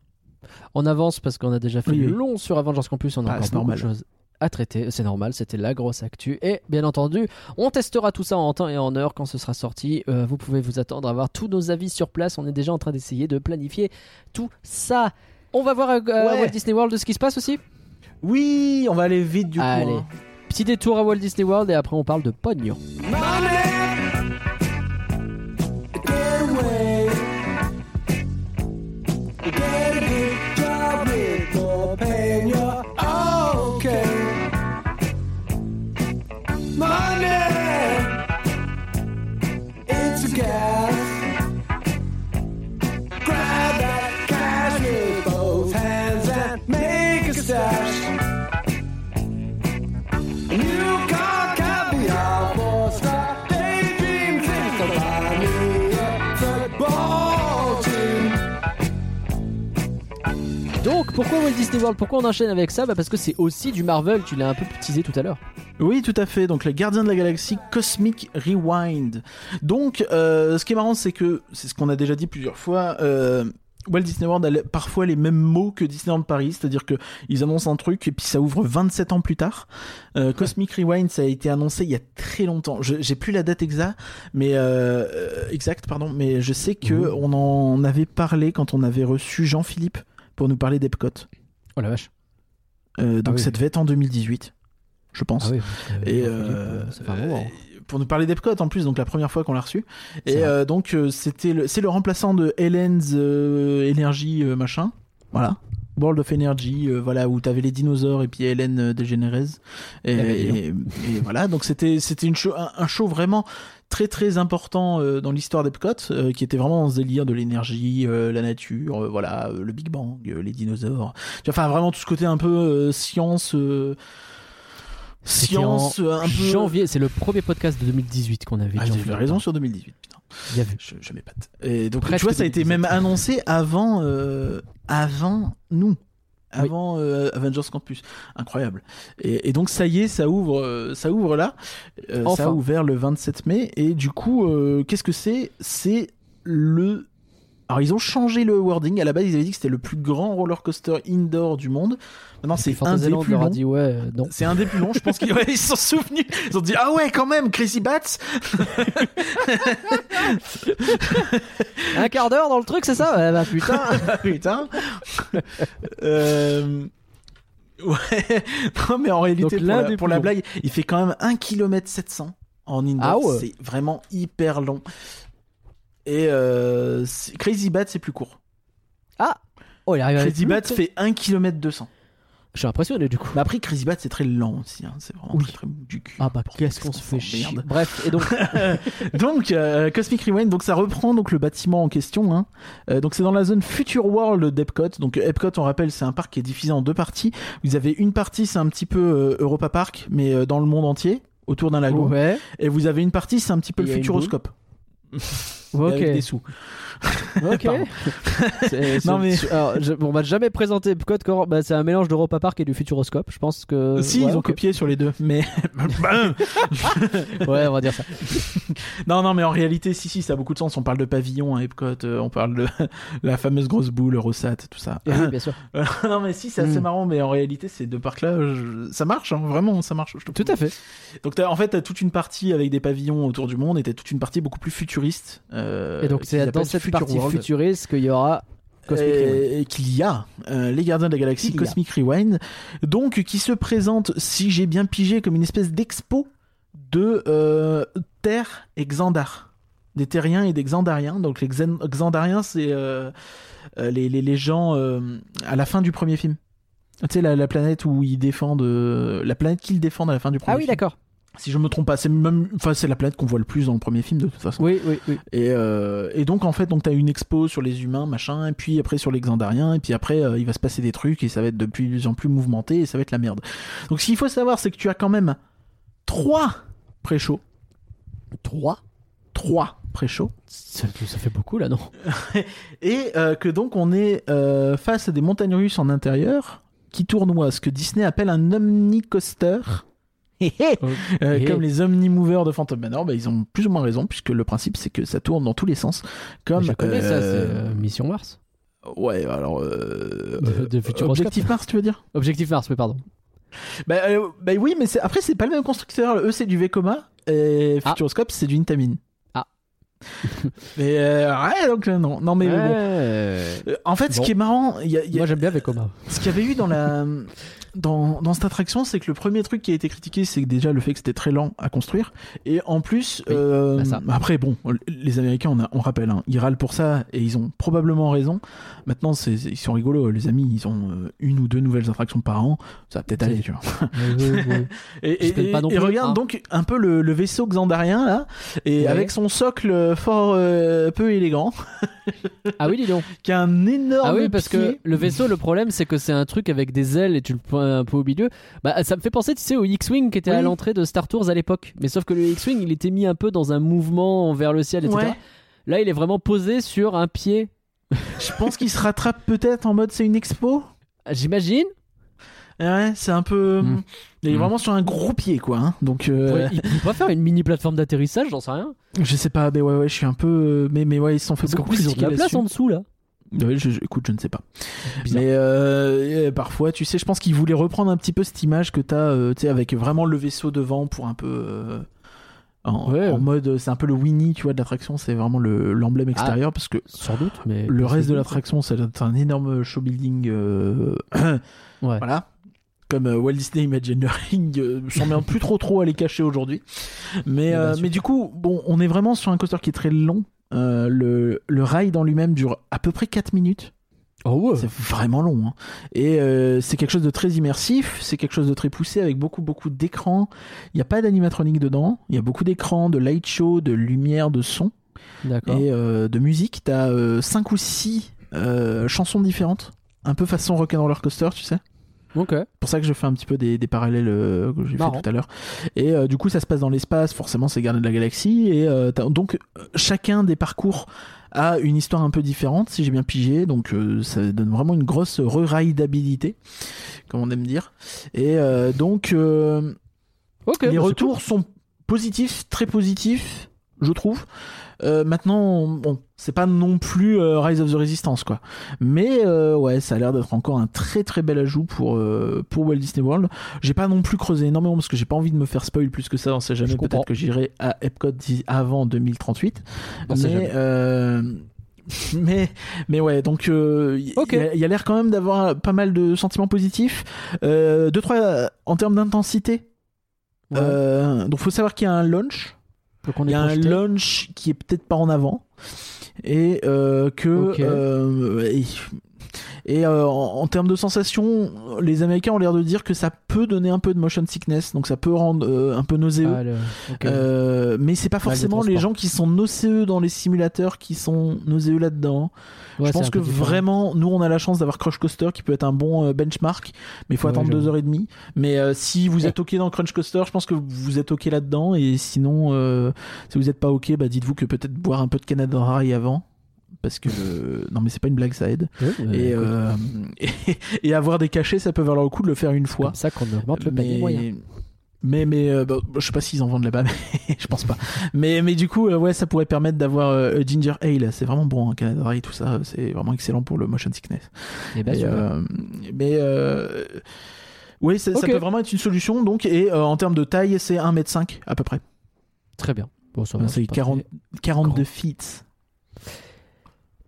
On avance parce qu'on a déjà fait Oui, oui. long sur Avengers Campus, on a Ah, encore beaucoup de choses à traiter, c'est normal, c'était la grosse actu. Et bien entendu, on testera tout ça en temps et en heure quand ce sera sorti. Euh, vous pouvez vous attendre à avoir tous nos avis sur place, on est déjà en train d'essayer de planifier tout ça. On va voir à, Ouais. Walt Disney World ce qui se passe aussi. Oui, on va aller vite du Allez. coup. hein. Petit détour à Walt Disney World et après on parle de pognon. Donc pourquoi Walt Disney World Pourquoi on enchaîne avec ça bah Parce que c'est aussi du Marvel, tu l'as un peu teasé tout à l'heure. Oui, tout à fait. Donc, les Gardiens de la Galaxie Cosmic Rewind. Donc, euh, ce qui est marrant, c'est que c'est ce qu'on a déjà dit plusieurs fois. Euh, Walt Disney World a parfois les mêmes mots que Disneyland Paris, c'est-à-dire que ils annoncent un truc et puis ça ouvre 27 ans plus tard. Euh, Cosmic Rewind, ça a été annoncé il y a très longtemps. Je- J'ai plus la date exacte, mais euh, exact, pardon, mais je sais que Ouh. on en avait parlé quand on avait reçu Jean-Philippe pour nous parler d'Epcot. Oh la vache. Euh, donc Ah oui. ça devait être en 2018, je pense. Ah oui. Et euh, pour nous parler d'Epcot en plus, donc la première fois qu'on l'a reçu. Et euh, donc euh, c'était le, c'est le remplaçant de Helen's Energy machin, voilà. World of Energy, voilà où t'avais les dinosaures et puis Hélène. Et, La belle et, et voilà, donc c'était c'était une show, un, un show vraiment très très important euh, dans l'histoire d'Epcot, euh, qui était vraiment dans ce délire de l'énergie, euh, la nature, euh, voilà, le Big Bang, les dinosaures. Enfin vraiment tout ce côté un peu science. Science, un peu. Janvier, c'est le premier podcast de 2018 qu'on avait. Ah, j'avais raison sur 2018, putain. Bien vu. Je, je m'épate. Et donc, Presque tu vois, ça a été 2017. même annoncé avant, avant nous. Avant euh, Avengers Campus, incroyable. Et, et donc ça y est, ça ouvre, euh, ça ouvre là. Euh, Enfin. Ça a ouvert le 27 mai. Et du coup, euh, qu'est-ce que c'est? C'est le. Alors ils ont changé le wording. À la base, ils avaient dit que c'était le plus grand roller coaster indoor du monde. Maintenant, c'est un des plus longs. dit ouais, euh, non. C'est un des plus longs. Je pense qu'ils ouais, sont souvenus. Ils ont dit ah ouais quand même Crazy Bats. Un quart d'heure dans le truc, c'est ça Ouais, Bah putain. Ah, putain. Euh, Ouais. Non, mais en réalité, Donc, pour, la, pour blague, il fait quand même 1 km 700 en indoor. Ah ouais. C'est vraiment hyper long. Et euh, Crazy Bat, c'est plus court. Oh, il arrive à Crazy Bat fait 1 km 200. Je suis impressionné du coup. Mais après, Crazy Bat, c'est très lent aussi. hein. C'est vraiment Oui. très, très du cul. Ah bah qu'est-ce qu'on se fait chier. merde. Bref, et donc donc euh, Cosmic Rewind, donc ça reprend donc le bâtiment en question. Hein. Euh, donc c'est dans la zone Future World d'Epcot. Donc Epcot, on rappelle, c'est un parc qui est divisé en deux parties. Vous avez une partie, c'est un petit peu euh, Europa Park, mais euh, dans le monde entier, autour d'un lagon. ouais. Et vous avez une partie, c'est un petit peu Il le y a une Futuroscope. Ok. Avec des sous. Ok. C'est- Non, mais- c'est- alors, je- on m'a jamais présenté Epcot quand bah, c'est un mélange d'Europa Park et du Futuroscope. Je pense que. si, ouais, ils ont copié sur les deux, mais Ouais, on va dire ça. non, non, mais en réalité, si, si, ça a beaucoup de sens. On parle de pavillon à Epcot, euh, on parle de la fameuse grosse boule, Rosat, tout ça. Et oui, bien sûr. non, mais si, c'est assez Mm. marrant, mais en réalité, ces deux parcs-là, je- ça marche, hein, vraiment, ça marche. je te Tout à fait. Donc en fait, t'as toute une partie avec des pavillons autour du monde et t'as toute une partie beaucoup plus futuriste. euh, Et donc c'est dans cette Future partie World. futuriste qu'il y aura Et- et qu'il y a euh, les Gardiens de la Galaxie. Cosmic Rewind, donc qui se présente, si j'ai bien pigé, comme une espèce d'expo de euh, Terre et Xandar, des Terriens et des Xandariens. Donc les Xen- Xandariens, c'est euh, euh, les, les, les gens euh, à la fin du premier film. Tu sais, la, la planète où ils défendent. euh, la planète qu'ils défendent à la fin du premier Ah oui, film. d'accord. Si je me trompe pas, c'est même. Enfin, c'est la planète qu'on voit le plus dans le premier film, de toute façon. Oui, oui, oui. Et, euh, et donc, en fait, donc, t'as une expo sur les humains, machin, et puis après sur les Xandariens, et puis après, euh, il va se passer des trucs, et ça va être de plus en plus mouvementé, et ça va être la merde. Donc, ce qu'il faut savoir, c'est que tu as quand même trois pré-shows. 3 Trois pré-shows. ça, ça fait beaucoup là, non? Et euh, que donc on est face à des montagnes russes en intérieur qui tournoient, ce que Disney appelle un omnicoaster. Euh. Comme les omnimovers de Phantom Manor, bah, ils ont plus ou moins raison, puisque le principe c'est que ça tourne dans tous les sens. Comme, Je connais ça, c'est euh, euh, Mission Mars. Ouais, alors. euh, De- de Futuroscope. Objectif Mars, tu veux dire? Objectif Mars, mais pardon. bah, bah oui, mais après, c'est pas le même constructeur. Eux, c'est du Vekoma, et Ah. Futuroscope, c'est du Intamin. Ah. mais euh, ouais, donc non. Non, mais bon. Euh, En fait, ce qui est marrant, a, y a- Moi j'aime bien Vekoma. ce qu'il y avait eu dans la dans, dans cette attraction, c'est que le premier truc qui a été critiqué, c'est que déjà le fait que c'était très lent à construire, et en plus, Oui, euh, bah après bon, les Américains, on, a- on rappelle, hein, ils râlent pour ça et ils ont probablement raison. Maintenant, c'est, ils sont rigolos, les amis, ils ont euh, une ou deux nouvelles attractions par an, ça va peut-être aller, tu vois. Et, pas non regarde hein. donc un peu le, le vaisseau xandarien là, et Ouais. avec son socle fort euh, peu élégant, ah oui, dis donc. qui a un énorme Ah oui, parce que le vaisseau, le problème, c'est que c'est un truc avec des ailes et tu le un peu au milieu. Bah, ça me fait penser, tu sais, au X-Wing qui était à l'entrée de Star Tours à l'époque. Mais sauf que le X-Wing, il était mis un peu dans un mouvement vers le ciel, etc. Ouais. Là, il est vraiment posé sur un pied. Je pense qu'il se rattrape peut-être en mode c'est une expo. J'imagine. Ouais, c'est un peu. Mm. Il est Mm. vraiment sur un gros pied, quoi. hein. Donc, euh, il peut pas faire une mini plateforme d'atterrissage, j'en sais rien. je sais pas, mais ouais, ouais, je suis un peu. euh, Mais, mais ouais, ils se sont fait Parce beaucoup ils ont de la place en dessous là. Je- je- écoute, je ne sais pas. Bizarre. Mais euh, parfois, tu sais, je pense qu'ils voulaient reprendre un petit peu cette image que t'as, euh, tu sais, avec vraiment le vaisseau devant pour un peu. euh, en, Ouais, en ouais. mode, c'est un peu le Winnie, tu vois, de l'attraction, c'est vraiment le- l'emblème extérieur parce que Sans doute, mais. le reste de l'attraction, c'est un énorme show building. Ouais. Voilà. Comme Walt Disney Imagineering euh, s'emmerde plus trop trop à les cacher aujourd'hui. Mais, super. mais du coup, bon, on est vraiment sur un coaster qui est très long. Euh, le, le ride en lui-même dure à peu près 4 minutes. Oh ouais. C'est vraiment long. hein. Et euh, c'est quelque chose de très immersif, c'est quelque chose de très poussé avec beaucoup beaucoup d'écrans. Il n'y a pas d'animatronique dedans. Il y a beaucoup d'écrans, de light show, de lumière, de son et euh, de musique. T'as euh, 5 ou 6 chansons différentes. Un peu façon Rock'n'Roller Coaster, tu sais Ok. pour ça que je fais un petit peu des, des parallèles euh, que j'ai fait tout à l'heure. Et euh, du coup, ça se passe dans l'espace, forcément, c'est Gardien de la Galaxie. Et euh, donc, chacun des parcours a une histoire un peu différente, si j'ai bien pigé. Donc, ça donne vraiment une grosse re-rideabilité, comme on aime dire. Et donc, les bah, c'est retours sont positifs, très positifs, je trouve. Maintenant, bon, c'est pas non plus euh, Rise of the Resistance, quoi. Mais euh, ouais, ça a l'air d'être encore un très très bel ajout pour euh, pour Walt Disney World. J'ai pas non plus creusé énormément parce que j'ai pas envie de me faire spoil plus que ça. On sait jamais. Peut-être que j'irai à Epcot avant 2038. On sait mais jamais. mais mais ouais donc euh, il y a- l'air quand même d'avoir pas mal de sentiments positifs euh, deux trois en termes d'intensité Ouais. euh, donc faut savoir qu'il y a un launch il y a un launch qui est peut-être pas en avant et euh, que Ok. euh, et, et, euh, en, en termes de sensations les américains ont l'air de dire que ça peut donner un peu de motion sickness donc ça peut rendre euh, un peu nauséeux Ah, le- ok. euh, mais c'est pas forcément les gens qui sont nauséeux dans les simulateurs qui sont nauséeux là-dedans. Ouais, je pense que vraiment, nous on a la chance d'avoir Crush Coaster qui peut être un bon euh, benchmark, mais il faut Ouais, attendre deux heures et demie. Mais euh, si vous êtes ok dans Crunch Coaster, je pense que vous êtes ok là-dedans. Et sinon, euh, si vous n'êtes pas ok, bah dites-vous que peut-être boire un peu de Canada Dry avant. Parce que euh, non mais c'est pas une blague ça aide. Ouais, et, euh, et et avoir des cachets ça peut valoir le coup de le faire une fois. Comme ça qu'on augmente le panier mais moyen. mais mais euh, bah, je sais pas s'ils en vendent là-bas mais je pense pas. Mais mais du coup euh, ouais ça pourrait permettre d'avoir euh, Ginger Ale. C'est vraiment bon hein, Canada Dry tout ça. C'est vraiment excellent pour le motion sickness. Eh ben, Et, mais oui ça, peut vraiment être une solution donc et en termes de taille c'est 1m5 à peu près. Très bien. Bon, ça va, c'est pas 40 très- 42 grand. feet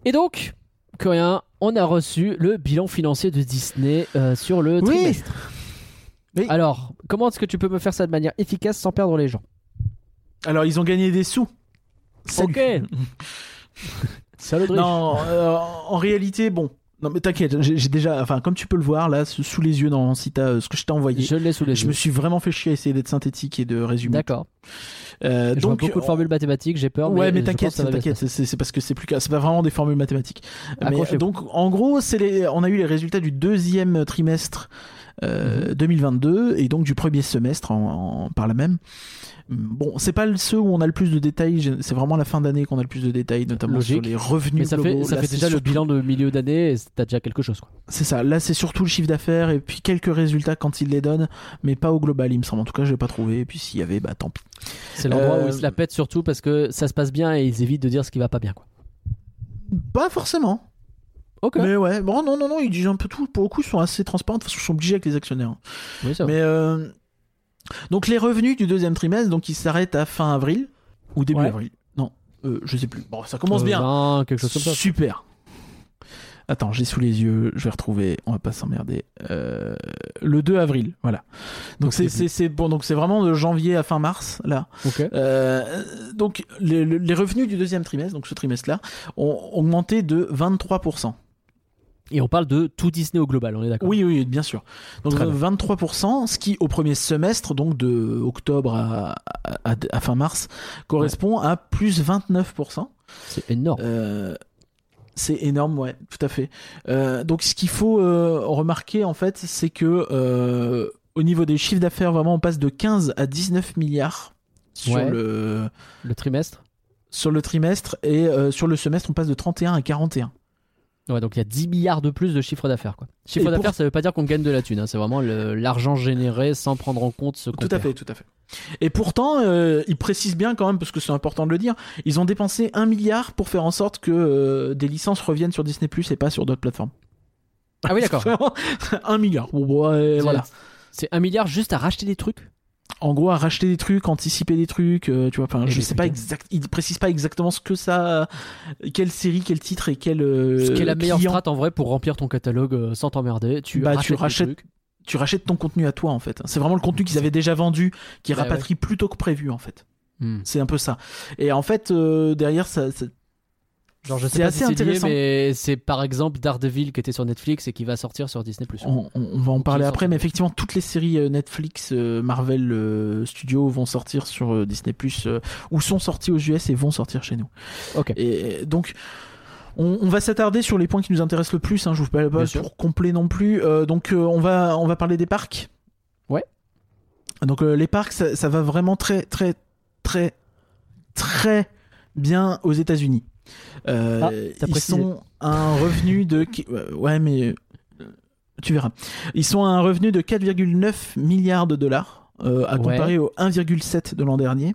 Et donc, Coréen, on a reçu le bilan financier de Disney euh, sur le Oui. trimestre. Oui. Alors, comment est-ce que tu peux me faire ça de manière efficace sans perdre les gens? Alors ils ont gagné des sous Salut. Ok. Riche. Non, euh, en réalité, bon, Non mais t'inquiète, j'ai déjà, enfin comme tu peux le voir là, sous les yeux dans si t'as euh, ce que je t'ai envoyé. Je l'ai sous les Je yeux. me suis vraiment fait chier à essayer d'être synthétique et de résumer. D'accord. Euh, Je vois donc beaucoup de formules mathématiques, j'ai peur. Ouais, mais, je t'inquiète, t'inquiète, c'est- parce que c'est plus, c'est pas vraiment des formules mathématiques. Mais, donc, en gros, c'est les, on a eu les résultats du deuxième trimestre euh, Mhm. 2022 et donc du premier semestre en, en- par là même. Bon, c'est pas ceux où on a le plus de détails. C'est vraiment la fin d'année qu'on a le plus de détails, notamment Logique. sur les revenus Mais ça fait, globaux. ça Là, fait c'est déjà le bilan de milieu d'année et t'as déjà quelque chose. C'est ça. Là, c'est surtout le chiffre d'affaires et puis quelques résultats quand ils les donnent, mais pas au global, il me semble. En tout cas, je l'ai pas trouvé. Et puis s'il y avait, bah tant pis. C'est l'endroit Euh, où ils se la pètent surtout parce que ça se passe bien et ils évitent de dire ce qui va pas bien. Quoi. Pas forcément. Ok. Mais ouais, bon, non, non, non, ils disent un peu tout. Pour le coup, ils sont assez transparents parce qu'ils sont obligés avec les actionnaires. Oui, ça. Mais euh, donc les revenus du deuxième trimestre, donc ils s'arrêtent à fin avril ou début Ouais. avril. Non, euh, je sais plus. Bon, ça commence Euh, bien. 20, quelque chose comme ça. Super. Attends, j'ai sous les yeux, je vais retrouver, on va pas s'emmerder. Euh, le 2 avril, voilà. Donc c'est bon, donc c'est vraiment de janvier à fin mars là. Ok. Euh, donc les, les revenus du deuxième trimestre, donc ce trimestre-là, ont augmenté de 23%. Et on parle de tout Disney au global, on est d'accord? Oui, oui, bien sûr. Donc Très euh, bien. 23%, ce qui au premier semestre, donc de octobre à, à- à fin mars, correspond à plus 29%. C'est énorme. Euh, c'est énorme, ouais, tout à fait. Euh, donc ce qu'il faut euh, remarquer en fait, c'est que au niveau des chiffres d'affaires, vraiment, on passe de 15 à 19 milliards sur Ouais. le Le trimestre? sur le trimestre et sur le semestre, on passe de 31 à 41. Ouais, donc il y a 10 milliards de plus de chiffre d'affaires. Quoi. Chiffre Et pour- d'affaires, ça veut pas dire qu'on gagne de la thune, hein, c'est vraiment l'argent généré sans prendre en compte ce qu'on Tout à perd. fait, tout à fait. Et pourtant, euh, ils précisent bien quand même, parce que c'est important de le dire, ils ont dépensé un milliard pour faire en sorte que euh, des licences reviennent sur Disney Plus et pas sur d'autres plateformes. Ah oui, d'accord. Vraiment, un milliard. Bon, bon, ouais, voilà. C'est un milliard juste à racheter des trucs? En gros, à racheter des trucs, anticiper des trucs, euh, tu vois. Enfin, je sais pas exact. Ils précisent pas exactement ce que ça, quelle série, quel titre et quel. euh, Ce qui est la meilleure client. strat en vrai pour remplir ton catalogue euh, sans t'emmerder. Tu, Bah, rachètes tu des rachètes- trucs. Tu rachètes ton contenu à toi en fait. C'est vraiment le contenu qu'ils avaient déjà vendu qui Bah, rapatrie plus tôt que prévu en fait. Hmm. C'est un peu ça. Et en fait, euh, derrière, ça, ça- Genre, je sais pas assez si c'est lié, intéressant. mais c'est par exemple Daredevil qui était sur Netflix et qui va sortir sur Disney+. On, on- on va en parler après, mais effectivement, toutes les séries euh, Netflix, euh, Marvel euh, Studios vont sortir sur Disney Plus, ou sont sorties aux US et vont sortir chez nous. Ok. Et donc, on, on va s'attarder sur les points qui nous intéressent le plus. Hein, je vous fais pas pour complet non plus. Euh, donc, euh, on va on va parler des parcs. Ouais. Donc euh, les parcs, ça, ça va vraiment très très très très bien aux États-Unis. Euh, Ah, ils sont à un revenu de ouais mais euh, tu verras. Ils sont à un revenu de 4,9 milliards de dollars euh, à Ouais. comparer au 1,7 de l'an dernier,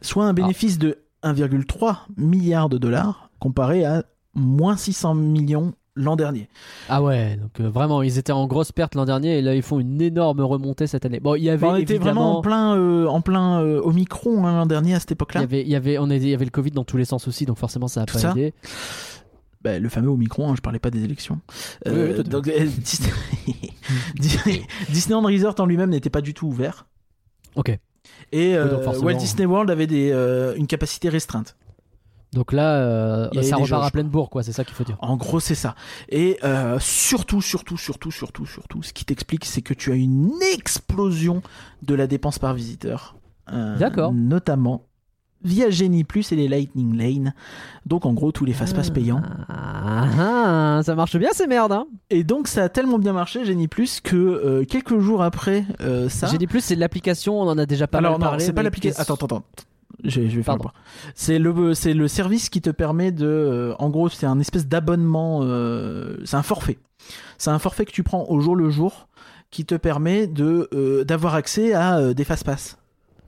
soit un bénéfice de 1,3 milliard de dollars comparé à moins 600 millions l'an dernier. Ah ouais, donc euh, vraiment, ils étaient en grosse perte l'an dernier et là ils font une énorme remontée cette année. Bon, il y avait Bah, on était vraiment en plein euh, en plein euh, Omicron hein, l'an dernier à cette Il y époque-là. avait, il y avait, on il y avait le Covid dans tous les sens aussi, donc forcément ça a Tout pas ça. aidé. Bah, le fameux Omicron, hein, je parlais pas des élections. Oui, donc, Disney... Dis- Disneyland Resort en lui-même n'était pas du tout ouvert. Ok. Et donc Walt Disney World avait des, une capacité restreinte. Donc là, euh, ça repart à pleine bourre, quoi. C'est ça qu'il faut dire. En gros, c'est ça. Et euh, surtout, surtout, surtout, surtout, surtout, ce qui t'explique, c'est que tu as une explosion de la dépense par visiteur. Euh, D'accord. Notamment via Genie Plus et les Lightning Lane. Donc, en gros, tous les fast-pass payants. Ah, ah, ça marche bien ces merdes. Hein. Et donc, ça a tellement bien marché, Genie Plus, que euh, quelques jours après euh, ça. Dit plus, c'est l'application. On en a déjà pas Alors, mal non, parlé. c'est pas l'application. Attends, attends, attends. Je, je vais faire. C'est le, c'est le service qui te permet de. euh, en gros, c'est un espèce d'abonnement. euh, c'est un forfait. C'est un forfait que tu prends au jour le jour qui te permet de euh, d'avoir accès à euh, des fast-pass.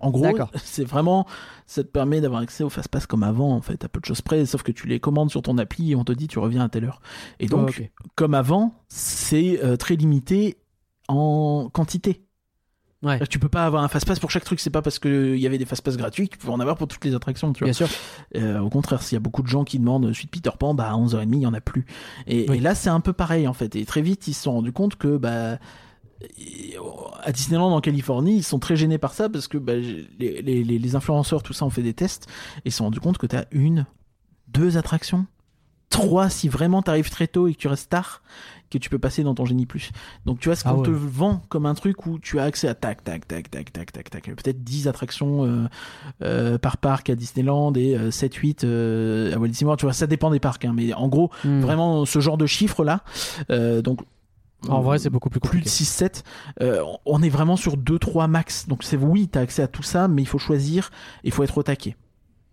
En gros, c'est vraiment. Ça te permet d'avoir accès aux fast-pass comme avant, en fait, à peu de choses près, sauf que tu les commandes sur ton appli et on te dit tu reviens à telle heure. Et donc, comme avant, c'est très limité en quantité. Ouais. Tu peux pas avoir un fast-pass pour chaque truc, c'est pas parce qu'il y avait des fast-pass gratuits que tu peux en avoir pour toutes les attractions, tu vois. Bien sûr. Euh, au contraire, s'il y a beaucoup de gens qui demandent suite Peter Pan, bah à 11h30, il y en a plus. Et, Oui. et là, c'est un peu pareil en fait. Et très vite, ils se sont rendus compte que bah à Disneyland en Californie, ils sont très gênés par ça parce que bah, les, les, influenceurs, tout ça, ont fait des tests et ils se sont rendus compte que tu as une, deux attractions 3 si vraiment t'arrives très tôt et que tu restes tard que tu peux passer dans ton génie plus. Donc tu vois ce Ah qu'on ouais. te vend comme un truc où tu as accès à tac tac tac tac tac tac tac peut-être 10 attractions euh, euh, par parc à Disneyland et euh, 7 8 euh, à Walt Disney World, tu vois ça dépend des parcs hein, mais en gros Hmm. vraiment ce genre de chiffres là donc En vrai, c'est beaucoup plus plus de compliqué. 6 7 euh, on est vraiment sur 2 3 max. Donc c'est oui, tu as accès à tout ça mais il faut choisir, il faut être au taquet.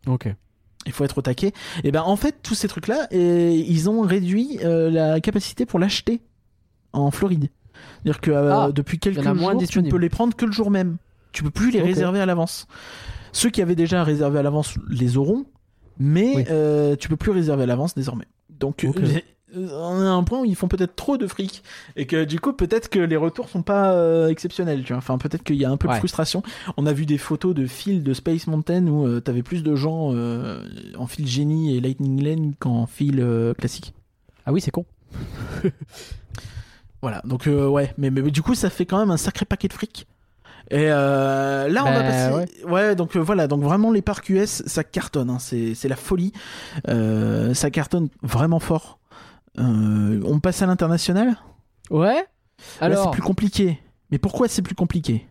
Ok. Il faut être au taquet. Et ben en fait, tous ces trucs-là, euh, ils ont réduit euh, la capacité pour l'acheter en Floride. C'est-à-dire que euh, Ah, depuis quelques jours, tu ne disponible. peux les prendre que le jour même. Tu peux plus les réserver à l'avance. Ceux qui avaient déjà réservé à l'avance les auront, mais Oui. euh, tu peux plus réserver à l'avance désormais. Donc. On est à un point où ils font peut-être trop de fric et que du coup peut-être que les retours sont pas euh, exceptionnels tu vois. Enfin peut-être qu'il y a un peu de frustration. On a vu des photos de fil de Space Mountain où euh, t'avais plus de gens euh, en fil génie et Lightning Lane qu'en fil classique. Ah oui, c'est con. voilà. Donc ouais. Mais, mais, mais du coup ça fait quand même un sacré paquet de fric. Et euh, là on va Bah, passer ouais, donc euh, voilà. Donc vraiment les parcs US ça cartonne hein, c'est c'est la folie. Euh, ça cartonne vraiment fort on passe à l'international? Ouais. Alors, c'est plus compliqué. Mais pourquoi c'est plus compliqué?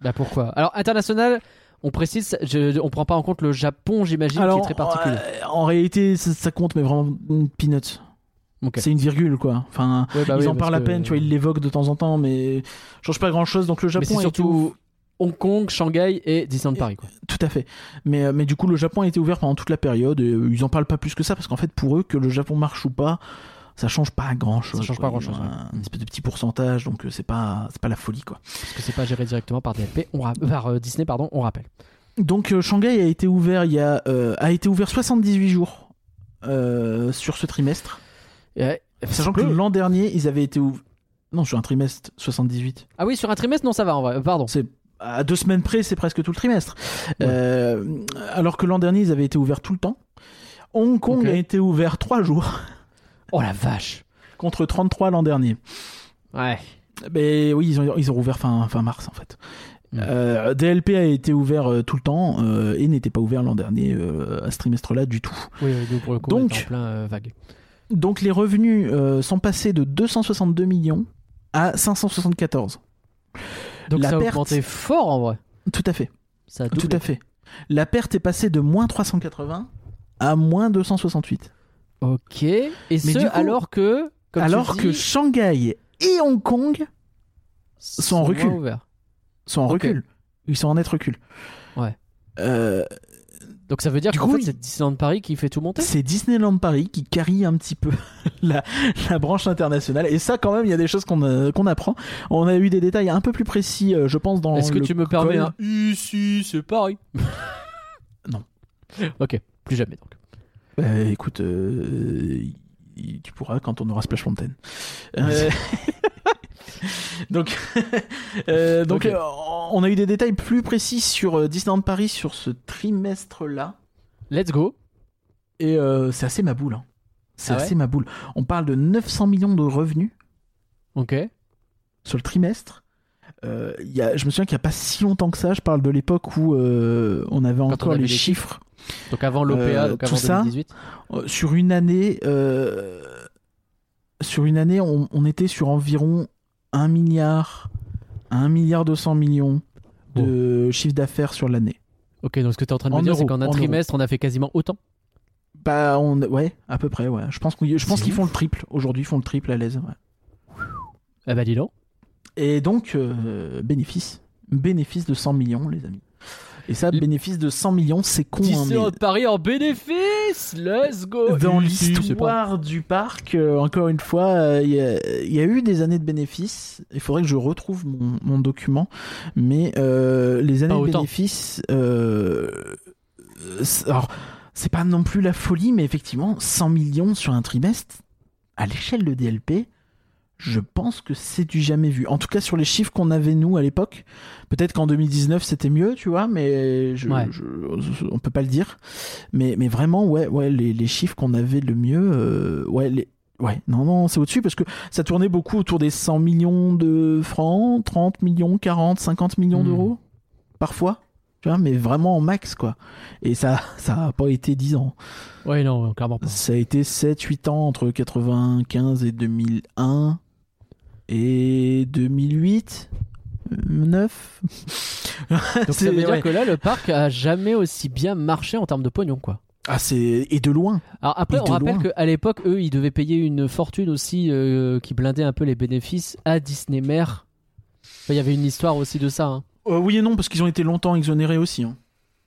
Bah pourquoi? Alors international, on précise, je, on prend pas en compte le Japon, j'imagine, qui est très particulier. euh, en réalité, ça, ça compte, mais vraiment une peanut. Ok. C'est une virgule, quoi. Enfin, Ouais, bah ils oui, en parlent à que- peine, tu vois, ils l'évoquent de temps en temps, mais change pas grand chose. Donc le Japon été surtout ouvert- Hong Kong, Shanghai et Disneyland Paris. Quoi. tout à fait. Mais, euh, mais du coup, le Japon a été ouvert pendant toute la période. Et, euh, ils en parlent pas plus que ça parce qu'en fait, pour eux, que le Japon marche ou pas, ça change pas grand chose. Ça change pas grand-chose, Un, espèce de petit pourcentage, donc euh, c'est pas, c'est pas la folie, quoi. Parce que c'est pas géré directement par DLP, on par euh, Disney, pardon, on rappelle. Donc euh, Shanghai a été ouvert il y a, euh, a été ouvert 78 jours sur ce trimestre. Sachant que l'an dernier, ils avaient été ouverts. Non, sur un trimestre, 78. Ah oui, sur un trimestre, non, ça va en vrai. Pardon. C'est à deux semaines près, c'est presque tout le trimestre. Ouais. Euh, alors que l'an dernier, ils avaient été ouverts tout le temps. Hong Kong a été ouvert 3 jours Oh la vache. contre 33 l'an dernier. Ouais. Mais oui, ils ont, ils ont ouvert fin, fin mars en fait. Mm. Euh, DLP a été ouvert euh, tout le temps et n'était pas ouvert l'an dernier à ce trimestre-là du tout. Oui, pour le coup, Donc- en plein vague. Donc les revenus sont passés de 262 millions à 574. Donc La ça a perte- augmenté fort en vrai. Tout à fait. Ça a Tout à fait. La perte est passée de moins 380 à moins 268. Ok. Et ce, du coup, alors que. comme alors dis, que Shanghai et Hong Kong sont en recul. sont en recul. Ils sont en net recul. Ouais. Euh, Donc ça veut dire fait, il- c'est Disneyland Paris qui fait tout monter c'est Disneyland Paris qui carie un petit peu la, la branche internationale. Et ça, quand même, il y a des choses qu'on euh, apprend. On a eu des détails un peu plus précis, euh, je pense, dans Est-ce que tu me permets un Ici, c'est Paris. Non. Ok, plus jamais donc. Euh, écoute, euh, tu pourras quand on aura Splash Fountain. Euh, donc, euh, donc euh, on a eu des détails plus précis sur Disneyland Paris sur ce trimestre-là. Let's go. Et euh, c'est assez ma boule. hein. C'est Ah ouais assez ma boule. On parle de 900 millions de revenus Ok. sur le trimestre. Euh, il y a, je me souviens qu'il n'y a pas si longtemps que ça, je parle de l'époque où euh, on avait encore avait les les chiffres. Donc avant l'OPA, Euh, tout avant ça, 2018. Euh, sur une année, sur une année, on, on était sur environ 1 milliard, 1 milliard 200 millions de chiffre d'affaires sur l'année. Ok, donc ce que tu es en train de En me dire, c'est qu'en un trimestre, on a fait quasiment autant? Bah, on, ouais, à peu près, ouais. Je pense, qu'on- je pense C'est qu'ils font le triple. Aujourd'hui, ils font le triple à l'aise. ouais. Ah bah dis donc. Et donc, euh, bénéfice. Bénéfice de 100 millions, les amis. Et ça, bénéfice de 100 millions, c'est con. hein, mais Paris en bénéfice Let's go dans l'histoire du parc, euh, encore une fois, euh, il y, a- il y a eu des années de bénéfices. Il faudrait que je retrouve mon, mon document. Mais euh, les années de bénéfices. euh, alors, c'est pas non plus la folie, mais effectivement, 100 millions sur un trimestre, à l'échelle de DLP, je pense que c'est du jamais vu. En tout cas, sur les chiffres qu'on avait nous à l'époque, peut-être qu'en 2019 c'était mieux, tu vois, mais je, Ouais. je- on peut pas le dire. Mais, mais vraiment, ouais, ouais, les, les chiffres qu'on avait le mieux, euh, ouais, les, ouais, non, non, c'est au-dessus parce que ça tournait beaucoup autour des 100 millions de francs, 30 millions, 40, 50 millions Hmm. d'euros, parfois. Tu vois, mais vraiment en max, quoi. Et ça, ça a pas été 10 ans. Ouais, non, clairement pas. Ça a été 7-8 ans entre 95 et 2001 et 2008 9 Donc ça veut dire que là, le parc a jamais aussi bien marché en termes de pognon, quoi. Ah, c'est. Et de loin. Alors après, Et on rappelle qu'à l'époque, eux, ils devaient payer une fortune aussi euh, qui blindait un peu les bénéfices à Disney Mer. Enfin, Il y avait une histoire aussi de ça. hein. Euh, oui et non, parce qu'ils ont été longtemps exonérés aussi. hein.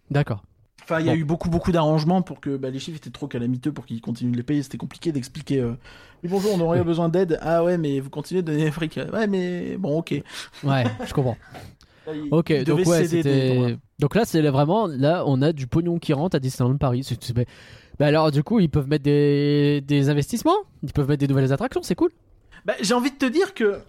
D'accord. Enfin, il y a Bon. eu beaucoup, beaucoup d'arrangements pour que bah, les chiffres étaient trop calamiteux pour qu'ils continuent de les payer. C'était compliqué d'expliquer. euh, Oui, bonjour, on aurait besoin d'aide. Ah ouais, mais vous continuez de donner des fric. Ouais, mais bon, ok. Ouais, je comprends. Ok, donc ouais, c'était. Donc là, c'est vraiment. Là, on a du pognon qui rentre à Disneyland Paris. C'est- Bah alors, du coup, ils peuvent mettre des, des investissements, ils peuvent mettre des nouvelles attractions, c'est cool? Bah, j'ai envie de te dire que.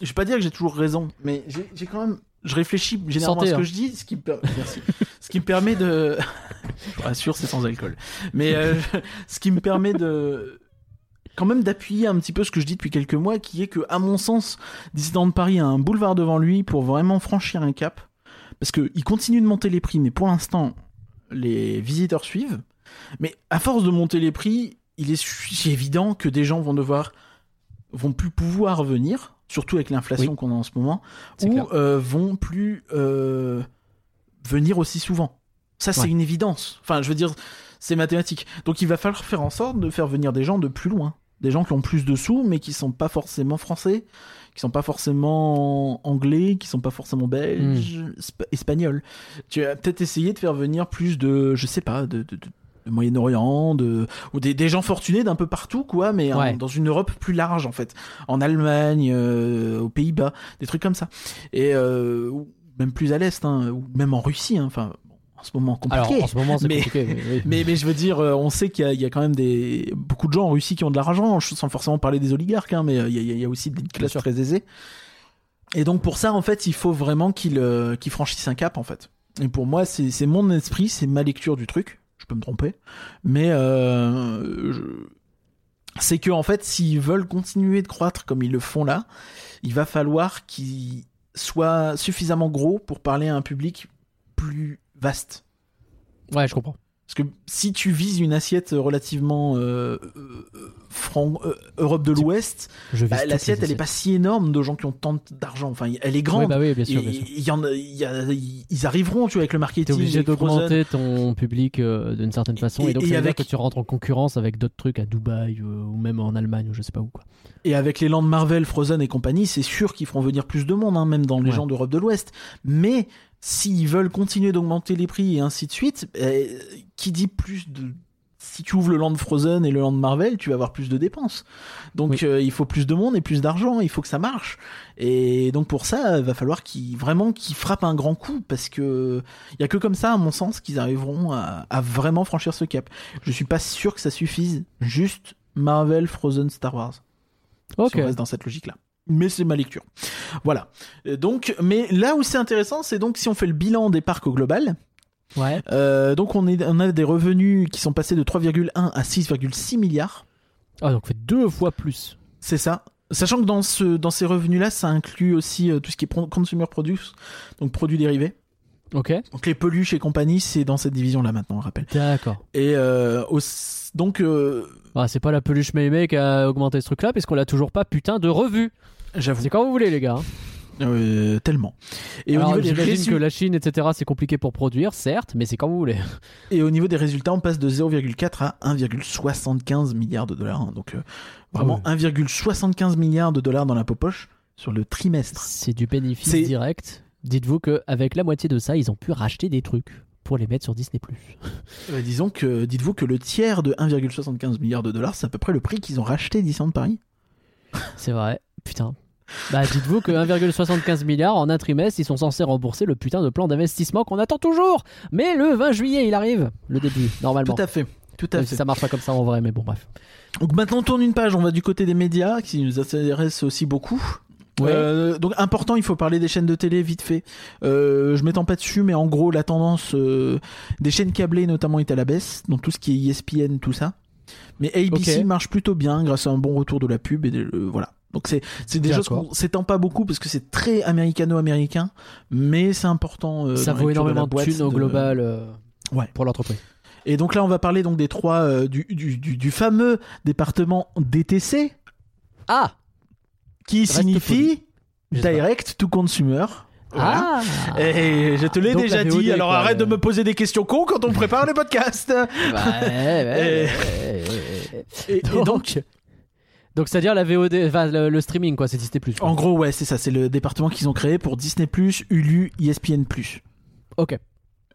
Je vais pas dire que j'ai toujours raison, mais j'ai quand même. Je réfléchis généralement Santé, à ce que hein. je dis, ce qui me, per- Merci. ce qui me permet de. je rassure, c'est sans alcool. Mais euh, ce qui me permet de. Quand même d'appuyer un petit peu ce que je dis depuis quelques mois, qui est que, à mon sens, Disneyland Paris a un boulevard devant lui pour vraiment franchir un cap. Parce qu'il continue de monter les prix, mais pour l'instant, les visiteurs suivent. Mais à force de monter les prix, il est évident que des gens vont devoir vont plus pouvoir venir, surtout avec l'inflation Oui. qu'on a en ce moment, ou euh, vont plus euh, venir aussi souvent. Ça, c'est Ouais. une évidence. Enfin, je veux dire, c'est mathématique. Donc, il va falloir faire en sorte de faire venir des gens de plus loin. Des gens qui ont plus de sous, mais qui sont pas forcément français, qui sont pas forcément anglais, qui sont pas forcément belges, Hmm. espa- espagnols. Tu vas peut-être essayer de faire venir plus de, je sais pas, de, de- de- de Moyen-Orient, de, ou des, des gens fortunés d'un peu partout, quoi, mais dans une Europe plus large, en fait. En Allemagne, euh, aux Pays-Bas, des trucs comme ça. Et euh, même plus à l'Est, hein, ou même en Russie, hein, enfin, ce moment compliqué. Alors, en ce moment, c'est Mais- compliqué. mais oui. Mais, mais je veux dire, euh, on sait qu'il y, a- il y a quand même des, beaucoup de gens en Russie qui ont de l'argent, sans forcément parler des oligarques, hein, mais euh, il y, a- il y a aussi des classes très aisées. Et donc pour ça, en fait, il faut vraiment qu'ils euh, qu'ils franchissent un cap, en fait. Et pour moi, c'est c'est mon esprit, c'est ma lecture du truc. Je peux me tromper, mais euh, je- c'est que en fait, s'ils veulent continuer de croître comme ils le font là, il va falloir qu'ils soient suffisamment gros pour parler à un public plus vaste. Ouais, je comprends. Parce que si tu vises une assiette relativement euh, euh, franc, euh, Europe de l'Ouest, bah, l'assiette elle est pas si énorme de gens qui ont tant d'argent. Enfin, elle est Oui, grande. bah oui, bien sûr, bien sûr. il y en a, il y a- ils arriveront, tu vois, avec le T'es marketing. obligé avec Frozen. d'augmenter ton public euh, d'une certaine façon, Et- et, donc et ça veut avec- dire que tu rentres en concurrence avec d'autres trucs à Dubaï ou même en Allemagne ou je sais pas où quoi. Et avec les lands Marvel, Frozen et compagnie, c'est sûr qu'ils feront venir plus de monde, hein, même dans les Ouais. gens d'Europe de l'Ouest. Mais s'ils veulent continuer d'augmenter les prix et ainsi de suite, euh, qui dit plus de... Si tu ouvres le land Frozen et le land Marvel, tu vas avoir plus de dépenses. Donc Oui. euh, il faut plus de monde et plus d'argent, il faut que ça marche. Et donc pour ça, il va falloir qu'ils vraiment qu'ils frappent un grand coup parce que il y a que comme ça, à mon sens, qu'ils arriveront à, à vraiment franchir ce cap. Je suis pas sûr que ça suffise. Juste Marvel, Frozen, Star Wars Ok. si on reste dans cette logique-là. Mais c'est ma lecture. Voilà. Euh, Donc, mais là où c'est intéressant, c'est donc si on fait le bilan des parcs au global. Ouais. euh, donc on, est, on a des revenus qui sont passés de 3,1 à 6,6 milliards. Ah donc fait deux fois plus. C'est ça. Sachant que dans, ce, dans ces revenus-là, ça inclut aussi euh, tout ce qui est consumer produce, donc produits dérivés. Ok. Donc les peluches et compagnie, c'est dans cette division-là maintenant, on rappelle. D'accord. Et euh, donc, euh, Ah, c'est pas la peluche Mémé qui a augmenté ce truc-là, puisqu'on l'a toujours pas putain de revue. j'avoue, C'est quand vous voulez, les gars. hein. euh, tellement. Et Alors, au niveau des résultats. que la Chine, etc., c'est compliqué pour produire, certes, mais c'est quand vous voulez. Et au niveau des résultats, on passe de 0,4 à 1,75 milliards de dollars. hein. Donc euh, vraiment Ah 1,75 milliards de dollars dans la poche sur le trimestre. C'est du bénéfice direct. Dites-vous qu'avec la moitié de ça, ils ont pu racheter des trucs pour les mettre sur Disney+. Euh, disons que, dites-vous que le tiers de 1,75 milliards de dollars, c'est à peu près le prix qu'ils ont racheté Disneyland Paris. C'est vrai. Putain. Bah, dites-vous que 1,75 milliards en un trimestre, ils sont censés rembourser le putain de plan d'investissement qu'on attend toujours. Mais le 20 juillet, il arrive. Le début, normalement. Tout à fait. Tout à Même fait. si ça marche pas comme ça en vrai, mais bon, bref. Donc maintenant, on tourne une page. On va du côté des médias qui nous intéressent aussi beaucoup. Ouais. Euh, donc important, il faut parler des chaînes de télé vite fait. Euh, je m'étends pas dessus, mais en gros la tendance euh, des chaînes câblées notamment est à la baisse, donc tout ce qui est ESPN, tout ça. Mais ABC marche plutôt bien grâce à un bon retour de la pub et de- euh, voilà. Donc c'est c'est des choses qu'on s'étend pas beaucoup parce que c'est très américano-américain, mais c'est important. Ça vaut énormément de thunes au global Ouais. pour l'entreprise. Et donc là, on va parler donc des trois du, du, du, du fameux département DTC Ah qui signifie. Direct to Consumer. Voilà. Ah Et je te l'ai Donc déjà dit, alors quoi, arrête de me poser des questions cons quand on prépare les podcasts. Ouais, ouais. Et, et donc, donc, donc c'est-à-dire la VOD, enfin, le, le streaming quoi, c'est Disney Plus. en gros, ouais, c'est ça, c'est le département qu'ils ont créé pour Disney+, Hulu, E ESPN+. Ok.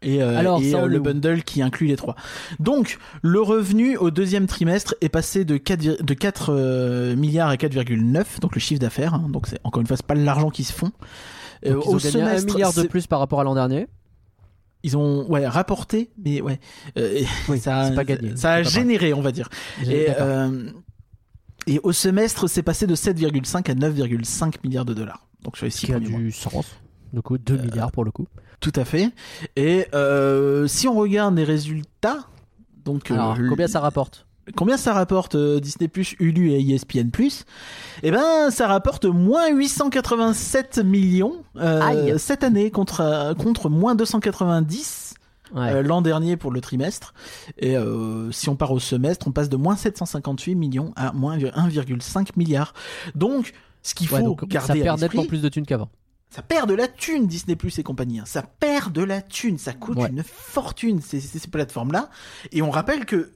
Et, euh, Alors, et euh, le bundle qui inclut les trois. Donc, le revenu au deuxième trimestre est passé de 4, vir- de 4 euh, milliards à 4,9, donc le chiffre d'affaires. hein. donc, c'est encore une fois, pas l'argent qui se font. Ils ont gagné un milliard de plus par rapport à l'an dernier. Ils ont ouais rapporté, mais ouais, Oui, ça, a- c'est pas gagné, ça a c'est pas généré, on va dire. Et, au semestre, c'est passé de 7,5 à 9,5 milliards de dollars. Donc sur les six qui a mois. du sens. Du coup, 2 milliards pour le coup. Tout à fait. Et euh, si on regarde les résultats, donc euh, Alors, combien ça rapporte? Combien ça rapporte euh, Disney Hulu et ESPN Eh ben, ça rapporte moins 887 millions cette année contre contre moins 290 Ouais. euh, l'an dernier pour le trimestre. Et si on part au semestre, on passe de moins 758 millions à moins 1,5 milliard. Donc, ce qu'il faut Ouais, donc ça garder à perd nettement l'esprit, plus de thunes qu'avant. Ça perd de la thune Disney Plus et compagnie. hein. Ça perd de la thune, ça coûte Ouais. une fortune ces, ces, plateformes-là. Et on rappelle que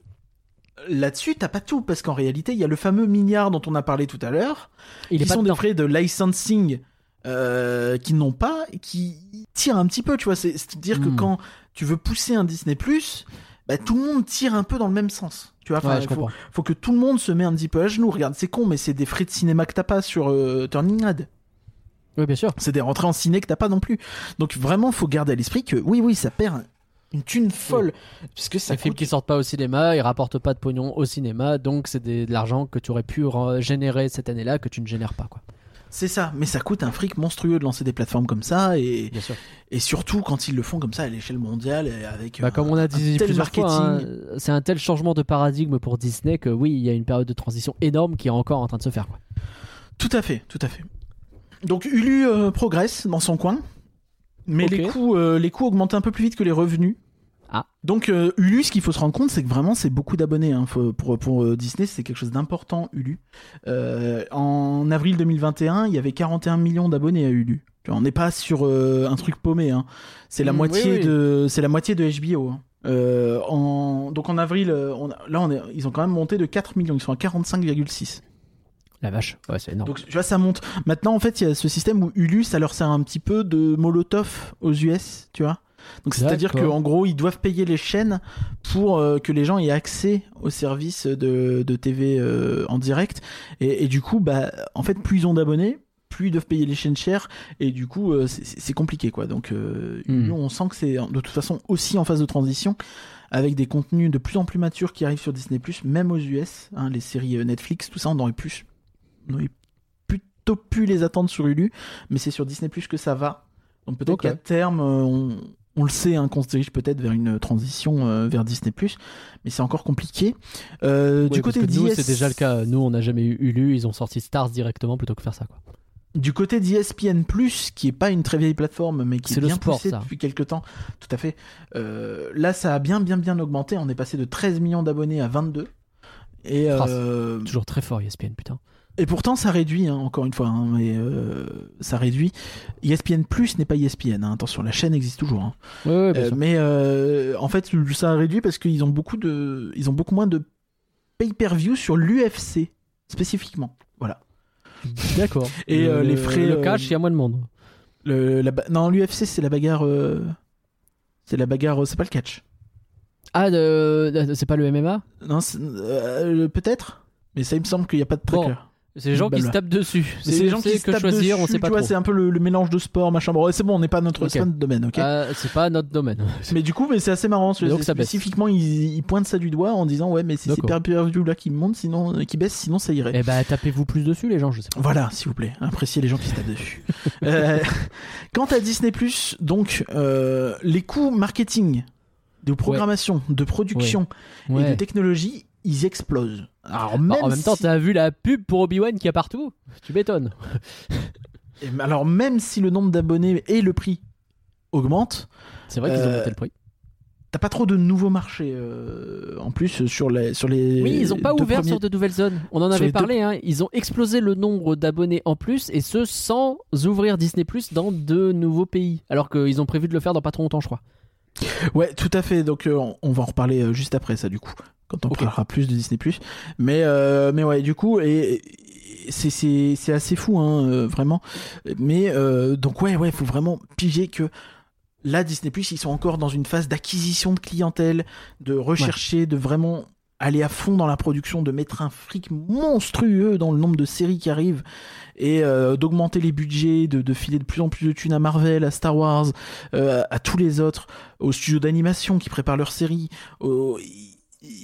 là-dessus, t'as pas tout parce qu'en réalité, il y a le fameux milliard dont on a parlé tout à l'heure, est qui sont des frais de licensing euh, qui n'ont pas, et qui tirent un petit peu, tu vois. C'est- C'est-à-dire que Hmm. quand tu veux pousser un Disney Plus, bah, tout le monde tire un peu dans le même sens. Tu vois, Ouais, je faut, que tout le monde se met un petit peu à genoux. Regarde, c'est con, mais c'est des frais de cinéma que t'as pas sur euh, Turning Red. Oui, bien sûr. C'est des rentrées en ciné que t'as pas non plus. Donc vraiment, faut garder à l'esprit que oui, oui, ça perd une thune folle. Puisque ça Les films qui sortent pas au cinéma, ils rapportent pas de pognon au cinéma, donc c'est de l'argent que tu aurais pu re- générer cette année-là que tu ne génères pas, quoi. C'est ça, mais ça coûte un fric monstrueux de lancer des plateformes comme ça, et, Bien sûr. et surtout quand ils le font comme ça à l'échelle mondiale, et avec Bah, un- comme on a dit tel marketing. hein, c'est un tel changement de paradigme pour Disney que oui, il y a une période de transition énorme qui est encore en train de se faire. Quoi. Tout à fait, tout à fait. Donc Hulu euh, progresse dans son coin, mais Ok. les coûts, euh, les coûts augmentent un peu plus vite que les revenus. Ah. Donc euh, Hulu, ce qu'il faut se rendre compte, c'est que vraiment c'est beaucoup d'abonnés. hein. Faut- pour pour euh, Disney, c'est quelque chose d'important. Euh, en avril 2021, il y avait 41 millions d'abonnés à. Tu vois, on n'est pas sur euh, un truc paumé. Hein. C'est la Mm, moitié oui, oui. de c'est la moitié de HBO. hein. Euh, en, donc en avril, euh, on a- là on est, ils ont quand même monté de 4 millions. Ils sont à 45,6. La vache, ouais, c'est énorme. Donc tu vois, ça monte. Maintenant, en fait, il y a ce système où Hulu, ça leur sert un petit peu de molotov aux US, tu vois. Donc c'est-à-dire qu'en gros, ils doivent payer les chaînes pour euh, que les gens aient accès aux services de, de TV euh, en direct. Et, et du coup, bah, en fait, plus ils ont d'abonnés, plus ils doivent payer les chaînes chères. Et du coup, euh, c'est- compliqué, quoi. Donc Hmm. On sent que c'est de toute façon aussi en phase de transition avec des contenus de plus en plus matures qui arrivent sur Disney+, même aux US, hein, les séries Netflix, tout ça, on aurait pu, on aurait plutôt pu les attendre sur Hulu, mais c'est sur Disney+, que ça va. Donc peut-être qu'à terme, euh, on, on le sait, hein, qu'on se dirige peut-être vers une transition euh, vers Disney+, mais c'est encore compliqué. Euh, Ouais, du côté nous, d'IS c'est déjà le cas. Nous, on n'a jamais eu Hulu, ils ont sorti Stars directement plutôt que faire ça. Quoi. Du côté d'ESPN+, qui est pas une très vieille plateforme, mais qui est, le bien sport, poussée ça. depuis quelques temps, tout à fait. Euh, là, ça a bien, bien, bien augmenté. On est passé de 13 millions d'abonnés à 22. Et, Toujours très fort, ESPN, putain. Et pourtant, ça réduit, hein, encore une fois, hein, mais euh, ça réduit. ESPN Plus n'est pas ESPN, hein, attention, la chaîne existe toujours. hein. Ouais, ouais, bien Euh, mais euh, en fait, ça réduit parce qu'ils ont beaucoup de, ils ont beaucoup moins de pay-per-view sur l'UFC spécifiquement. Voilà. D'accord. et, Le- les le- frais, Le cash, il y a moins de monde. Le, la non, l'UFC c'est la bagarre, c'est la bagarre, c'est pas le catch. Ah, c'est pas le MMA Non, peut-être, mais ça il me semble qu'il n'y a pas de Bon, tracker. C'est les gens qui se tapent dessus. C'est les gens qui se que tapent choisir, dessus, on sait pas tu vois, c'est un peu le, le mélange de sport, machin. Bon, c'est bon, on n'est pas notre, domaine, ok. Ah, c'est pas notre domaine. Mais du coup, mais c'est assez marrant. Donc ça baisse. spécifiquement, ils, ils pointent ça du doigt en disant ouais, mais c'est ces D'accord. pay-per-view là qui montent, sinon, euh, qui baissent, sinon ça irait. Eh bah, tapez-vous plus dessus, les gens, je sais pas. Voilà, s'il vous plaît, appréciez les gens qui se tapent dessus. Euh, quant à Disney donc euh, les coûts marketing, de programmation, de production et de technologie, ils explosent. Alors même en même temps, si- t'as vu la pub pour Obi-Wan qu'il y a partout Tu m'étonnes. Alors même si le nombre d'abonnés et le prix augmentent, C'est vrai qu'ils ont Euh, monté le prix. t'as pas trop de nouveaux marchés euh, en plus sur les sur les. Oui, ils ont pas ouvert premiers- sur de nouvelles zones. On en sur avait deux- parlé. Hein. Ils ont explosé le nombre d'abonnés en plus et ce sans ouvrir Disney Plus dans de nouveaux pays. Alors qu'ils ont prévu de le faire dans pas trop longtemps, je crois. Ouais, tout à fait. Donc euh, on- va en reparler euh, juste après ça du coup, quand on parlera plus de Disney+. Mais euh, mais ouais, du coup et, et c'est c'est c'est assez fou hein, euh, vraiment. Mais euh, donc ouais ouais, faut vraiment piger que là Disney+ ils sont encore dans une phase d'acquisition de clientèle, de rechercher, de vraiment aller à fond dans la production, de mettre un fric monstrueux dans le nombre de séries qui arrivent et euh, d'augmenter les budgets, de, de filer de plus en plus de thunes à Marvel, à Star Wars, euh, à tous les autres, aux studios d'animation qui préparent leurs séries, au-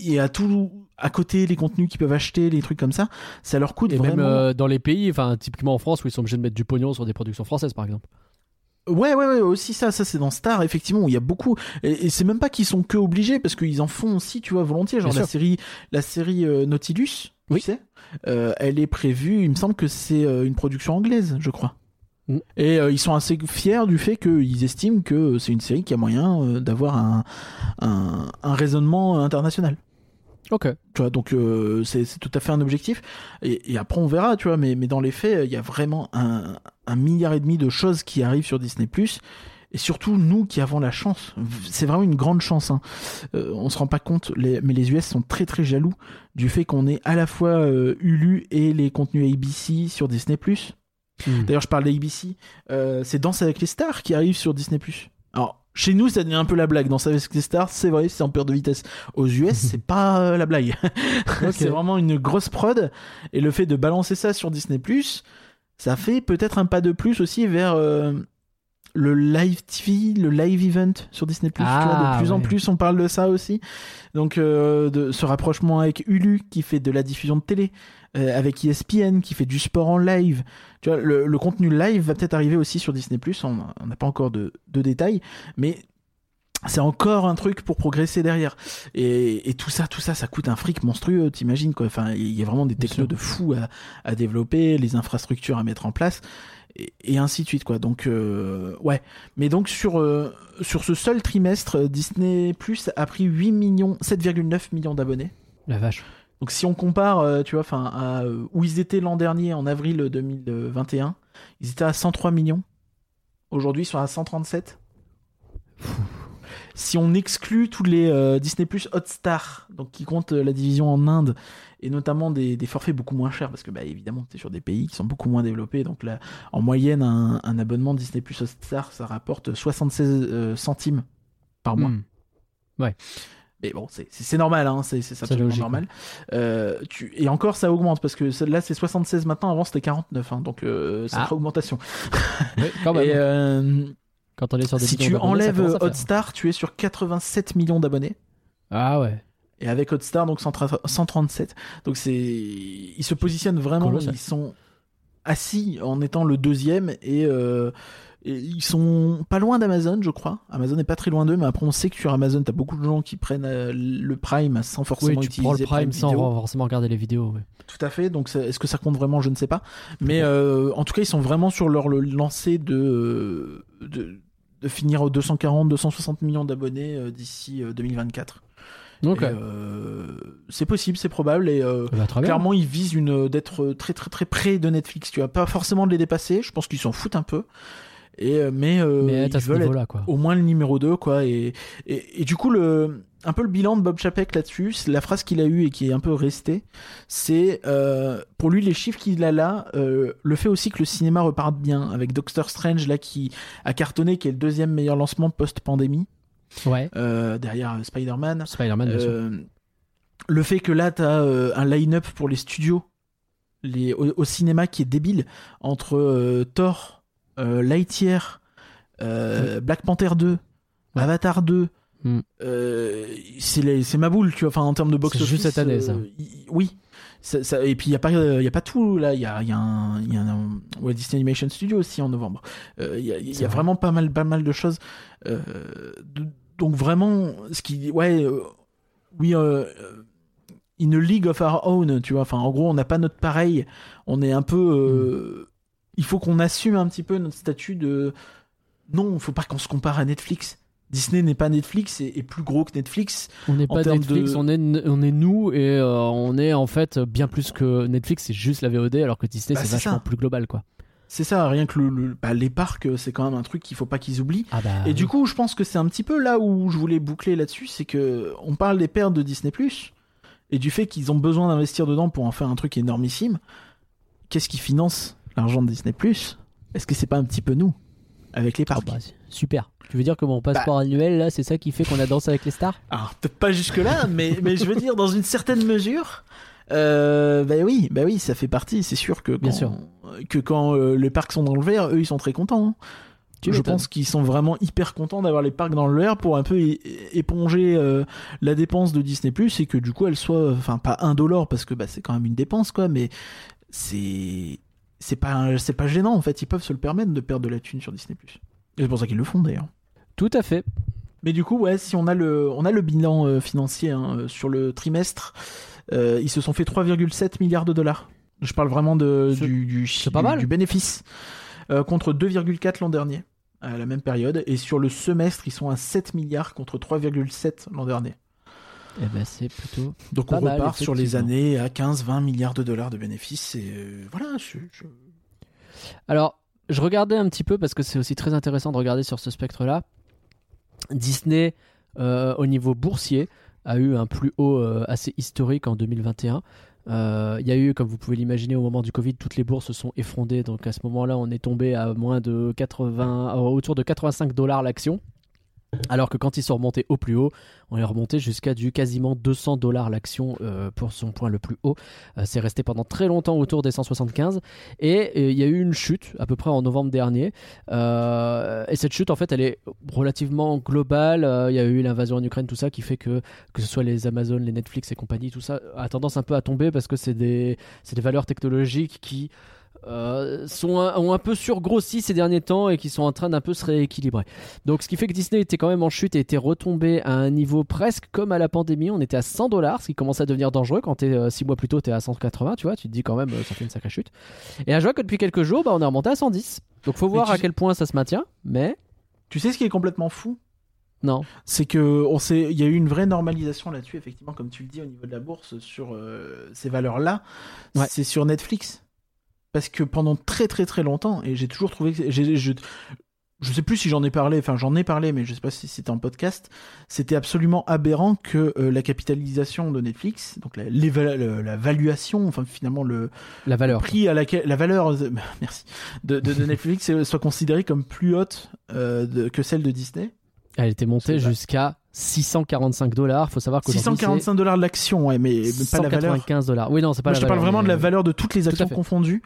et à tout à côté les contenus qu'ils peuvent acheter, les trucs comme ça, ça leur coûte Et vraiment. même euh, dans les pays, enfin typiquement en France où ils sont obligés de mettre du pognon sur des productions françaises par exemple. Ouais, ouais, ouais, aussi ça, ça c'est dans Star, effectivement, où il y a beaucoup, et, et c'est même pas qu'ils sont que obligés, parce qu'ils en font aussi, tu vois, volontiers, genre Bien la sûr. série, la série euh, Nautilus, Oui. tu sais, euh, elle est prévue, il me semble que c'est une production anglaise, je crois. Mm. Et euh, ils sont assez fiers du fait qu'ils estiment que c'est une série qui a moyen euh, d'avoir un, un, un raisonnement international. Ok. Tu vois, donc euh, c'est tout à fait un objectif. Et, et après, on verra, tu vois, mais, mais dans les faits, il y a vraiment un, un milliard et demi de choses qui arrivent sur Disney+. Et surtout, nous qui avons la chance, c'est vraiment une grande chance. Hein. Euh, on se rend pas compte, les, mais les US sont très très jaloux du fait qu'on ait à la fois euh, Hulu et les contenus ABC sur Disney+. Hmm. D'ailleurs, je parle d'ABC. Euh, c'est Danse avec les stars qui arrive sur Disney+. Alors, chez nous, ça devient un peu la blague. Danse avec les stars, c'est vrai, c'est en peur de vitesse. Aux US, c'est pas euh, la blague. c'est vraiment une grosse prod. Et le fait de balancer ça sur Disney+, ça fait peut-être un pas de plus aussi vers euh, le live TV, le live event sur Disney+. tu vois, Ah, de plus en plus, on parle de ça aussi. Donc, euh, de ce rapprochement avec Hulu, qui fait de la diffusion de télé, euh, avec ESPN, qui fait du sport en live. Tu vois, le, le contenu live va peut-être arriver aussi sur Disney+. On on n'a pas encore de, de détails, mais c'est encore un truc pour progresser derrière. Et, et tout ça, tout ça, ça coûte un fric monstrueux, t'imagines quoi. Enfin, il y a vraiment des technos de fous à, à développer, les infrastructures à mettre en place, et, et ainsi de suite quoi. Donc euh, ouais. Mais donc sur euh, sur ce seul trimestre, Disney Plus a pris 8 millions, 7,9 millions d'abonnés. La vache. Donc si on compare, euh, tu vois, enfin, à euh, où ils étaient l'an dernier, en avril 2021, ils étaient à 103 millions. Aujourd'hui, ils sont à 137. Si on exclut tous les euh, Disney Plus Hotstar, donc qui comptent euh, la division en Inde, et notamment des, forfaits beaucoup moins chers, parce que bah, évidemment, tu sur des pays qui sont beaucoup moins développés, donc là, en moyenne, un, abonnement Disney Plus Hotstar, ça rapporte 76 euh, centimes par mois. Hmm. Mais bon, c'est- normal, hein, c'est absolument logique, normal. Euh, tu, et encore, ça augmente parce que ça- là, c'est 76 maintenant. Avant, c'était 49, hein, donc euh, c'est Ah. une augmentation. Oui, quand même. Et euh, Quand on est sur des si tu ça enlèves. Hotstar, tu es sur 87 millions d'abonnés. Ah ouais. Et avec Hotstar, donc 130 137. Donc c'est, ils se positionnent vraiment. Ils sont assis en étant le deuxième et, euh, et ils sont pas loin d'Amazon, je crois. Amazon est pas très loin d'eux, mais après on sait que sur Amazon, t'as beaucoup de gens qui prennent euh, le Prime sans forcément Oui, tu utiliser prends le Prime sans forcément regarder les vidéos. ouais. Tout à fait. Donc, est-ce que ça compte vraiment? Je ne sais pas. Mais euh, en tout cas, ils sont vraiment sur leur le lancée de, de, de finir aux 240, 260 millions d'abonnés euh, d'ici euh, 2024. Donc, Et, ouais. euh, c'est possible, c'est probable. Et euh, très bien. clairement, ils visent une d'être très très très près de Netflix. Tu vois, pas forcément de les dépasser. Je pense qu'ils s'en foutent un peu. Et euh, mais, euh, Mais ils être veulent quoi. au moins le numéro 2 quoi et, et, et du coup le un peu le bilan de Bob Chapek là-dessus la phrase qu'il a eue et qui est un peu restée c'est euh, pour lui les chiffres qu'il a là euh, le fait aussi que le cinéma reparte bien avec Doctor Strange là qui a cartonné qui est le deuxième meilleur lancement post-pandémie Ouais. euh, derrière Spider-Man Spider-Man, bien sûr. le fait que là, tu as un line-up pour les studios les, au, au cinéma qui est débile entre Thor, Lightyear, euh, Black Panther 2, Ouais. Avatar 2. Mm. euh, c'est ma boule, tu vois, enfin en termes de box office. juste cette année, ça. euh, y- oui. Ça- ça- et puis il n'y a, pas, euh, il y a pas tout là, il y a, il y a un, y a un Walt Disney Animation Studio aussi en novembre. Euh, Il y a, il y a C'est vrai. vraiment pas mal, pas mal de choses. Euh, de- donc vraiment, ce qui, ouais, euh, oui, euh, euh, in a league of our own, tu vois. Enfin, en gros, on n'a pas notre pareil. On est un peu. euh, Il faut qu'on assume un petit peu notre statut de. Non, il faut pas qu'on se compare à Netflix. Disney n'est pas Netflix et est plus gros que Netflix. On n'est pas Netflix, de- on, est, on est nous et euh, on est en fait bien plus que Netflix, c'est juste la VOD alors que Disney Bah, c'est vachement ça. plus global quoi. C'est ça, rien que le, le- bah, les parcs, euh, c'est quand même un truc qu'il faut pas qu'ils oublient. Ah bah. Et du coup, je pense que c'est un petit peu là où je voulais boucler là-dessus, c'est que on parle des pertes de Disney et du fait qu'ils ont besoin d'investir dedans pour en faire un truc énormissime. Qu'est-ce qui finance l'argent de Disney Est-ce que c'est pas un petit peu nous avec les Ah parcs? bah, super. Tu veux dire que mon passeport Bah. annuel là, c'est ça qui fait qu'on a dansé avec les stars? Alors peut-être pas jusque là, mais mais je veux dire dans une certaine mesure. Euh, bah oui, bah oui, ça fait partie. C'est sûr que quand, Bien sûr. que quand euh, les parcs sont dans le vert, eux ils sont très contents. hein. Tu je pense qu'ils sont vraiment hyper contents d'avoir les parcs dans le vert pour un peu éponger euh, la dépense de Disney Plus et que du coup elle soit, enfin pas un dollar parce que bah, c'est quand même une dépense quoi, mais c'est c'est pas c'est pas gênant en fait. Ils peuvent se le permettre de perdre de la thune sur Disney Plus. Et c'est pour ça qu'ils le font d'ailleurs. Tout à fait. Mais du coup, ouais, si on a le, on a le bilan euh, financier hein, euh, sur le trimestre, euh, ils se sont fait 3,7 milliards de dollars. Je parle vraiment de, du, du, pas du- mal. du bénéfice, euh, contre 2,4 l'an dernier, à la même période. Et sur le semestre, ils sont à 7 milliards contre 3,7 l'an dernier. Eh ben c'est plutôt. Donc Pas on mal, repart sur les années à 15-20 milliards de dollars de bénéfices. Et euh, voilà, je, je- Alors, je regardais un petit peu parce que c'est aussi très intéressant de regarder sur ce spectre-là. Disney, euh, au niveau boursier, a eu un plus haut euh, assez historique en 2021. Euh, Il y a eu, comme vous pouvez l'imaginer, au moment du Covid, toutes les bourses se sont effondrées. Donc à ce moment-là, on est tombé à moins de 80, euh, autour de 85 dollars l'action. Alors que quand ils sont remontés au plus haut, on est remonté jusqu'à du quasiment 200 dollars l'action euh, pour son point le plus haut. Euh, c'est resté pendant très longtemps autour des 175. Et euh, il y a eu une chute à peu près en novembre dernier. Et cette chute, en fait, elle est relativement globale. Il y a eu l'invasion en Ukraine, tout ça, qui fait que que ce soit les Amazon, les Netflix et compagnie, tout ça a tendance un peu à tomber parce que c'est des, c'est des valeurs technologiques qui euh, sont un- ont un peu surgrossi ces derniers temps et qui sont en train d'un peu se rééquilibrer. Donc ce qui fait que Disney était quand même en chute et était retombé à un niveau presque comme à la pandémie. On était à 100 dollars, ce qui commence à devenir dangereux quand t'es 6 mois plus tôt, t'es à 180, tu vois, tu te dis quand même euh, ça fait une sacrée chute. Et à je vois que depuis quelques jours, bah, on est remonté à 110. Donc faut voir tu à sais- quel point ça se maintient, mais Tu sais ce qui est complètement fou? Non. c'est que on sait, il y a eu une vraie normalisation là-dessus, effectivement, comme tu le dis au niveau de la bourse sur euh, ces valeurs-là. Ouais. C'est sur Netflix, parce que pendant très très très longtemps, et j'ai toujours trouvé que j'ai, je, je sais plus si j'en ai parlé, enfin j'en ai parlé, mais je sais pas si c'était en podcast. C'était absolument aberrant que euh, la capitalisation de Netflix, donc la, la valuation, enfin finalement le, La valeur. prix à laquelle la valeur, de- merci, de, de, de Netflix euh, soit considérée comme plus haute euh, que celle de Disney. Elle était montée jusqu'à 645 dollars. Faut savoir qu'aujourd'hui 645 dollars de l'action, ouais, mais, mais pas la valeur. 195 dollars. Oui, non, c'est pas Moi, la je te parle vraiment de la valeur de toutes les actions confondues.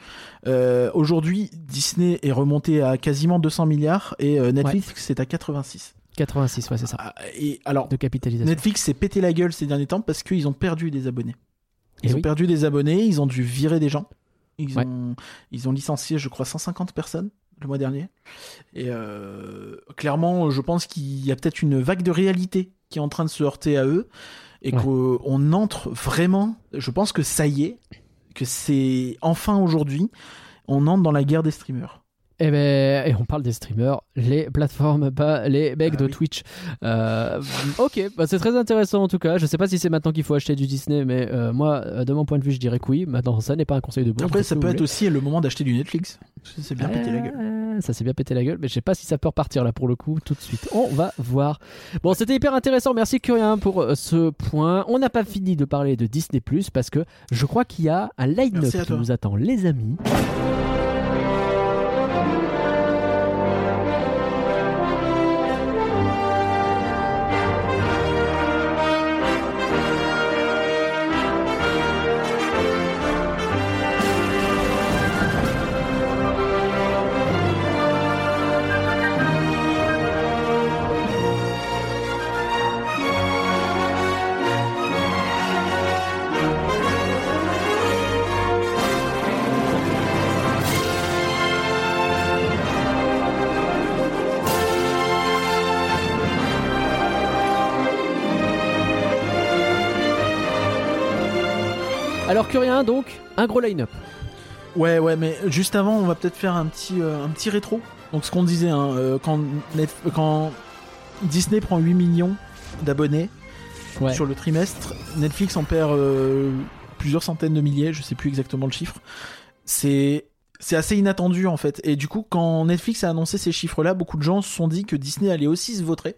Euh, Aujourd'hui, Disney est remonté à quasiment 200 milliards et euh, Netflix c'est à 86. 86, ouais, c'est ça. Ah, Et alors, De capitalisation. Netflix s'est pété la gueule ces derniers temps parce qu'ils ont perdu des abonnés. Ils Eh ont oui. perdu des abonnés, ils ont dû virer des gens. Ils, Ouais. ont, ils ont licencié, je crois, 150 personnes le mois dernier. Et euh, clairement, je pense qu'il y a peut-être une vague de réalité qui est en train de se heurter à eux. Et Ouais. qu'on entre vraiment, je pense que ça y est, que c'est enfin aujourd'hui, on entre dans la guerre des streamers. Eh ben, et on parle des streamers, les plateformes, pas les mecs Ah de oui. Twitch. Euh, ok, bah c'est très intéressant en tout cas. Je sais pas si c'est maintenant qu'il faut acheter du Disney, mais euh, moi, euh, de mon point de vue, je dirais que oui. Maintenant, ça n'est pas un conseil de bourse. Après, ça peut être aussi le moment d'acheter du Netflix. Ça, C'est bien pété la gueule. Ça s'est bien pété la gueule, mais je sais pas si ça peut repartir là pour le coup tout de suite. On va voir. Bon, c'était hyper intéressant. Merci Curien pour ce point. On n'a pas fini de parler de Disney Plus parce que je crois qu'il y a un line-up qui nous attend, les amis. Alors Curien donc, un gros line-up. Ouais, ouais, mais juste avant, on va peut-être faire un petit, euh, un petit rétro. Donc, ce qu'on disait, hein, euh, quand, Disney prend 8 millions d'abonnés Ouais. sur le trimestre, Netflix en perd euh, plusieurs centaines de milliers, je sais plus exactement le chiffre. C'est. C'est assez inattendu en fait. Et du coup, quand Netflix a annoncé ces chiffres-là, beaucoup de gens se sont dit que Disney allait aussi se vautrer.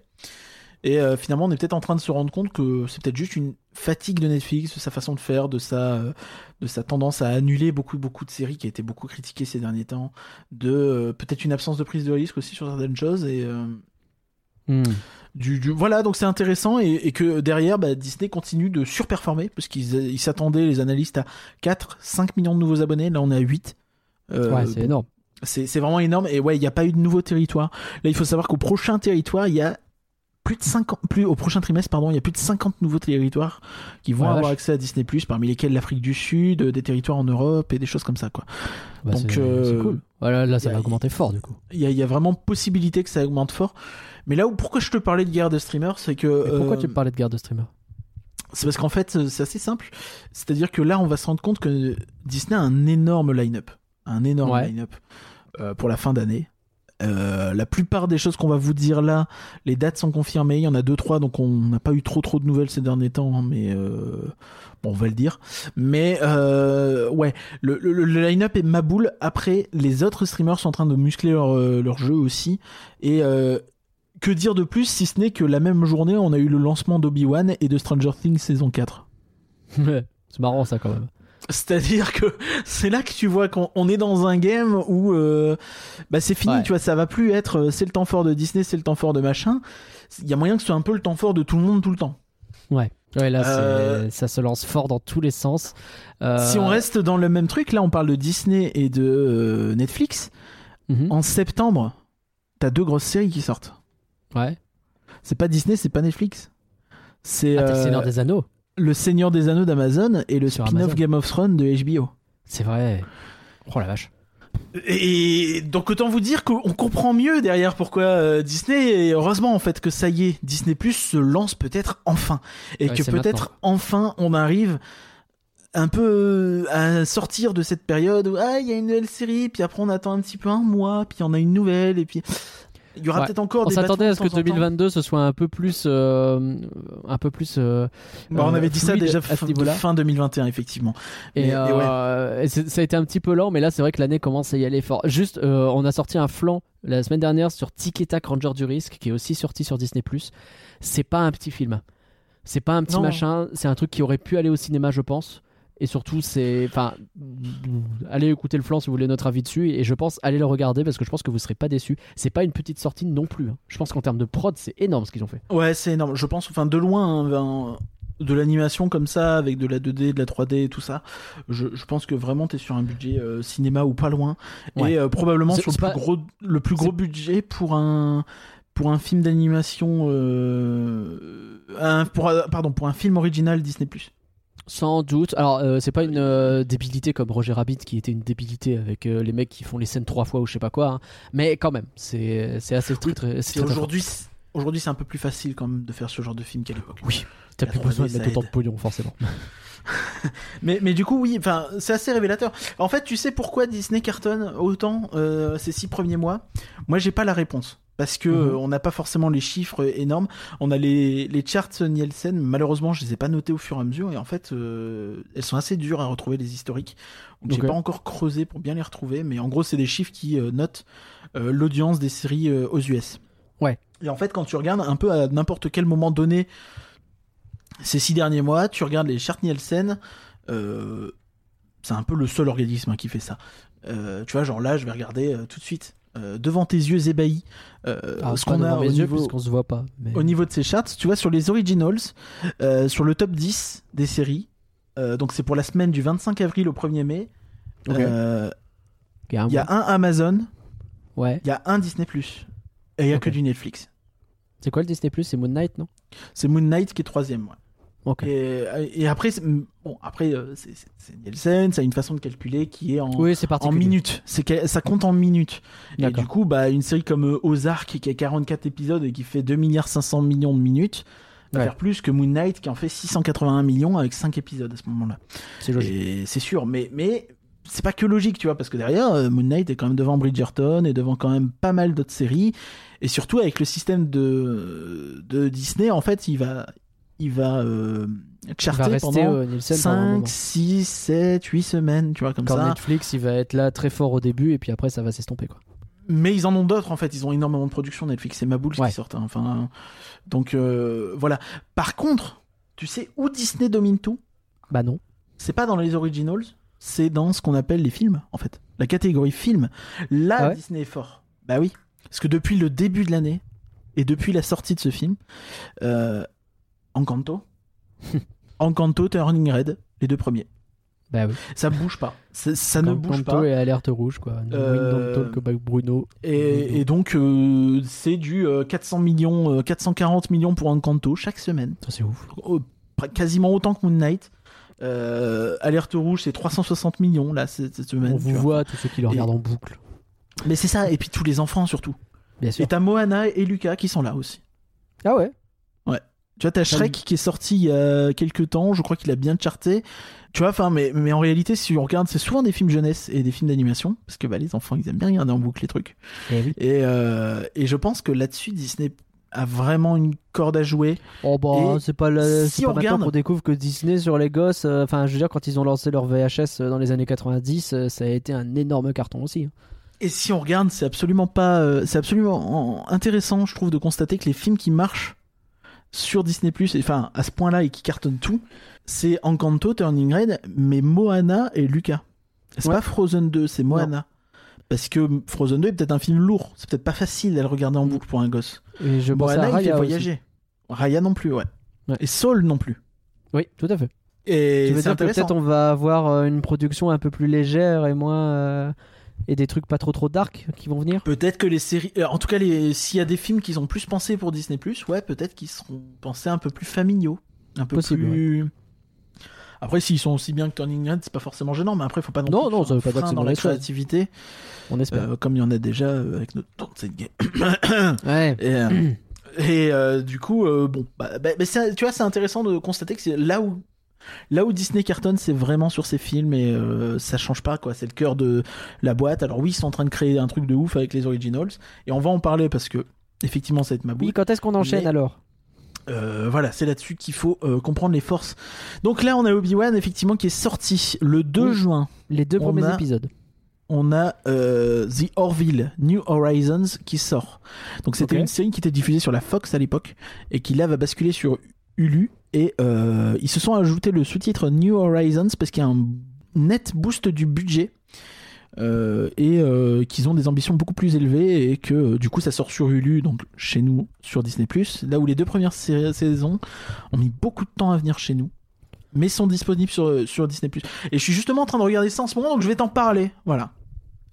Et euh, finalement, on est peut-être en train de se rendre compte que c'est peut-être juste une fatigue de Netflix, de sa façon de faire, de sa, euh, de sa tendance à annuler beaucoup, beaucoup de séries qui a été beaucoup critiquée ces derniers temps, de euh, peut-être une absence de prise de risque aussi sur certaines choses. Et euh, Hmm. du, du- voilà, donc c'est intéressant et, et que derrière, bah, Disney continue de surperformer parce qu'ils ils s'attendaient, les analystes, à 4, 5 millions de nouveaux abonnés. Là, on est à 8. Euh, Ouais, c'est énorme. c'est c'est vraiment énorme. Et ouais, il n'y a pas eu de nouveau territoire. Là, il faut savoir qu'au prochain territoire, il y a plus de 50, plus, au prochain trimestre, pardon, il y a plus de 50 nouveaux territoires qui vont avoir vache. accès à Disney+, parmi lesquels l'Afrique du Sud, euh, des territoires en Europe et des choses comme ça, quoi. Bah, donc, c'est euh, cool. Voilà, là, ça a- va augmenter fort du coup. Il y a, il y a vraiment possibilité que ça augmente fort. Mais là où, pourquoi je te parlais de guerre de streamers, c'est que. Mais pourquoi euh, tu me parlais de guerre de streamer C'est parce qu'en fait, c'est assez simple. C'est-à-dire que là, on va se rendre compte que Disney a un énorme line-up. Un énorme Ouais. line-up euh, pour la fin d'année. Euh, la plupart des choses qu'on va vous dire là, les dates sont confirmées. Il y en a deux, trois, donc on n'a pas eu trop trop de nouvelles ces derniers temps, hein, mais euh, bon, on va le dire. Mais euh, ouais, le, line-up est ma boule. Après, les autres streamers sont en train de muscler leur, leur jeu aussi. Et que dire de plus si ce n'est que la même journée, on a eu le lancement d'Obi-Wan et de Stranger Things saison 4. C'est marrant ça quand même. C'est-à-dire que c'est là que tu vois qu'on on est dans un game où euh, bah c'est fini, Ouais. tu vois, ça va plus être euh, c'est le temps fort de Disney, c'est le temps fort de machin. Il y a moyen que ce soit un peu le temps fort de tout le monde tout le temps. Ouais. Ouais, là, Euh, ça se lance fort dans tous les sens. Euh, Si on reste dans le même truc, là on parle de Disney et de euh, Netflix. mhm. En septembre, t'as deux grosses séries qui sortent. Ouais. C'est pas Disney, c'est pas Netflix. C'est Ah, t'as le euh, Seigneur des Anneaux. Le Seigneur des Anneaux d'Amazon et le Sur spin-off Amazon. Game of Thrones de HBO. C'est vrai. Oh la vache. Et donc autant vous dire qu'on comprend mieux derrière pourquoi euh, Disney et heureusement en fait que ça y est Disney Plus se lance peut-être enfin et Ouais, que peut-être enfin on arrive un peu euh, à sortir de cette période où ah il y a une nouvelle série puis après on attend un petit peu un mois puis on a une nouvelle et puis il y aura Ouais. peut-être encore On des s'attendait à ce que de temps en temps. 2022 ce soit un peu plus, euh, un peu plus. euh, Bah, on euh, avait dit ça déjà à ce fin, niveau-là. fin 2021 effectivement Et, Mais- et ouais. et ça a été un petit peu lent, mais là c'est vrai que l'année commence à y aller fort. Juste, on a sorti un flanc la semaine dernière sur Tic et Tac Ranger du risque, qui est aussi sorti sur Disney+. C'est pas un petit film. C'est pas un petit Non. machin. C'est un truc qui aurait pu aller au cinéma, je pense. Et surtout, c'est, enfin, allez écouter le flanc si vous voulez notre avis dessus. Et je pense allez le regarder parce que je pense que vous serez pas déçus. C'est pas une petite sortie non plus. hein. Je pense qu'en termes de prod, c'est énorme ce qu'ils ont fait. Ouais, c'est énorme. Je pense, enfin, de loin, hein, ben, de l'animation comme ça, avec de la 2D, de la 3D et tout ça, je, je pense que vraiment t'es sur un budget euh, cinéma ou pas loin. Ouais. Et euh, probablement sur le plus, gros, le plus gros budget pour un, pour un film d'animation, euh, pour, pardon, pour un film original Disney+. Sans doute. Alors, euh, c'est pas une euh, débilité comme Roger Rabbit qui était une débilité avec euh, les mecs qui font les scènes trois fois ou je sais pas quoi. hein. Mais quand même, c'est c'est assez très, très, très, aujourd'hui, c'est- aujourd'hui c'est un peu plus facile quand même de faire ce genre de film qu'à l'époque. Oui. T'as plus 3D, besoin de mettre autant de pognon, forcément. Mais, mais du coup, oui, enfin, c'est assez révélateur. En fait, tu sais pourquoi Disney cartonne autant euh, ces six premiers mois? Moi, j'ai pas la réponse. Parce que Mhm. euh, on n'a pas forcément les chiffres énormes. On a les, les charts Nielsen. Malheureusement, je les ai pas notés au fur et à mesure. Et en fait, euh, elles sont assez dures à retrouver les historiques. Donc, Ok. j'ai pas encore creusé pour bien les retrouver. Mais en gros, c'est des chiffres qui euh, notent l'audience des séries aux US. Ouais. Et en fait, quand tu regardes un peu à n'importe quel moment donné ces six derniers mois, tu regardes les charts Nielsen. euh, c'est un peu le seul organisme hein, qui fait ça. Euh, tu vois, genre là, je vais regarder euh, tout de suite euh, devant tes yeux ébahis euh, Alors, ce qu'on a devant au mes yeux niveau, puisqu'on se voit pas. Mais... au niveau de ces charts. Tu vois, sur les originals, euh, sur le top 10 des séries, euh, donc c'est pour la semaine du 25 avril au 1er mai, euh, Il y a un il y a un Amazon, Ouais. il y a un Disney+, et il y a que du Netflix. C'est quoi le Disney Plus? C'est Moon Knight, non? C'est Moon Knight qui est troisième. ouais. Et, et après, bon, après, euh, c'est Nielsen, ça a une façon de calculer qui est en, Oui, c'est en minutes. C'est ça compte en minutes. Et du coup, bah, une série comme euh, Ozark qui a 44 épisodes et qui fait 2 milliards 500 millions de minutes, va Ouais. faire plus que Moon Knight qui en fait 681 millions avec 5 épisodes à ce moment-là. C'est logique. C'est sûr, mais, mais c'est pas que logique, tu vois, parce que derrière, euh, Moon Knight est quand même devant Bridgerton et devant quand même pas mal d'autres séries. Et surtout, avec le système de, de Disney, en fait, il va, il va euh, Il va charter rester pendant au Nielsen pendant un moment. 5, 6, 7, 8 semaines, tu vois, comme Quand ça. Netflix, il va être là très fort au début et puis après ça va s'estomper quoi. Mais ils en ont d'autres, en fait. Ils ont énormément de productions Netflix et Maboul Ouais. qui sortent. hein. Enfin, donc, euh, voilà. Par contre, tu sais où Disney domine tout? Bah non. c'est pas dans les originals, c'est dans ce qu'on appelle les films, en fait. La catégorie film. Là, Ah ouais? Disney est fort. Bah oui. Parce que depuis le début de l'année, et depuis la sortie de ce film, euh, Encanto, Encanto, Turning Red, les deux premiers. Bah oui. Ça bouge pas. Ça, ça ne bouge Kanto pas. et alerte rouge quoi. Euh, Wind Don't Talk About Bruno. Et, et donc, euh, c'est du euh, 400 millions, euh, 440 millions pour Encanto chaque semaine. Ça c'est ouf. Quasiment autant que Moon Knight. Euh, Alerte Rouge, c'est 360 millions là cette, semaine. On vous vois. voit tous ceux qui le Et- regardent en boucle. Mais c'est ça, et puis tous les enfants surtout. Bien sûr. Et t'as Moana et Lucas qui sont là aussi. Ah ouais. Tu vois, t'as Shrek qui est sorti il y a quelques temps, je crois qu'il a bien charté. Tu vois, enfin, mais, mais en réalité, si on regarde, c'est souvent des films jeunesse et des films d'animation, parce que bah, les enfants, ils aiment bien regarder en boucle les trucs. Eh oui. Et, euh, et je pense que là-dessus, Disney a vraiment une corde à jouer. Oh bah c'est pas, si pas on regarde- qu'on découvre que Disney sur les gosses, euh, enfin je veux dire quand ils ont lancé leur VHS euh, dans les années 90, euh, ça a été un énorme carton aussi. hein. Et si on regarde, c'est absolument pas, c'est absolument en- intéressant, je trouve, de constater que les films qui marchent sur Disney+, et, enfin à ce point-là et qui cartonnent tout, c'est Encanto, Turning Red, mais Moana et Lucas. C'est Ouais. pas Frozen 2, c'est Moana? Parce que Frozen 2 est peut-être un film lourd, c'est peut-être pas facile à le regarder en boucle pour un gosse. Et je pense à Moana, il fait Raya aussi. voyager. Raya non plus, ouais. Ouais. Et Soul non plus. Oui, tout à fait. Et tu veux dire que peut-être on va avoir euh, une production un peu plus légère et moins euh, et des trucs pas trop trop dark qui vont venir. Peut-être que les séries, euh, en tout cas, les... s'il y a des films qu'ils ont plus pensé pour Disney+, ouais, peut-être qu'ils seront pensés un peu plus familiaux, un peu Possible, plus. Après, s'ils sont aussi bien que Turning Red, c'est pas forcément gênant, mais après, faut pas non, Non, plus non, ça veut pas dire que dans la chose. créativité, On espère. euh, comme il y en a déjà euh, avec notre 37 game. Ouais. Et, euh, et du coup, bon, bah, bah, bah, tu vois, c'est intéressant de constater que c'est là où là où Disney cartonne, c'est vraiment sur ses films et euh, ça change pas quoi. C'est le cœur de la boîte. Alors oui, ils sont en train de créer un truc de ouf avec les originals et on va en parler parce que effectivement, ça va être ma Oui, bouille. quand est-ce qu'on enchaîne Mais- alors? Euh, voilà, c'est là-dessus qu'il faut euh, comprendre les forces. Donc là, on a Obi-Wan effectivement qui est sorti le 2 Oui. juin. Les deux premiers a- épisodes. on a euh, The Orville New Horizons qui sort. Donc c'était une série qui était diffusée sur la Fox à l'époque et qui là va basculer sur Hulu et euh, ils se sont ajouté le sous-titre New Horizons parce qu'il y a un net boost du budget euh, et euh, qu'ils ont des ambitions beaucoup plus élevées et que du coup ça sort sur Hulu donc chez nous sur Disney là où les deux premières saisons ont mis beaucoup de temps à venir chez nous mais sont disponibles sur, sur Disney et je suis justement en train de regarder ça en ce moment donc je vais t'en parler voilà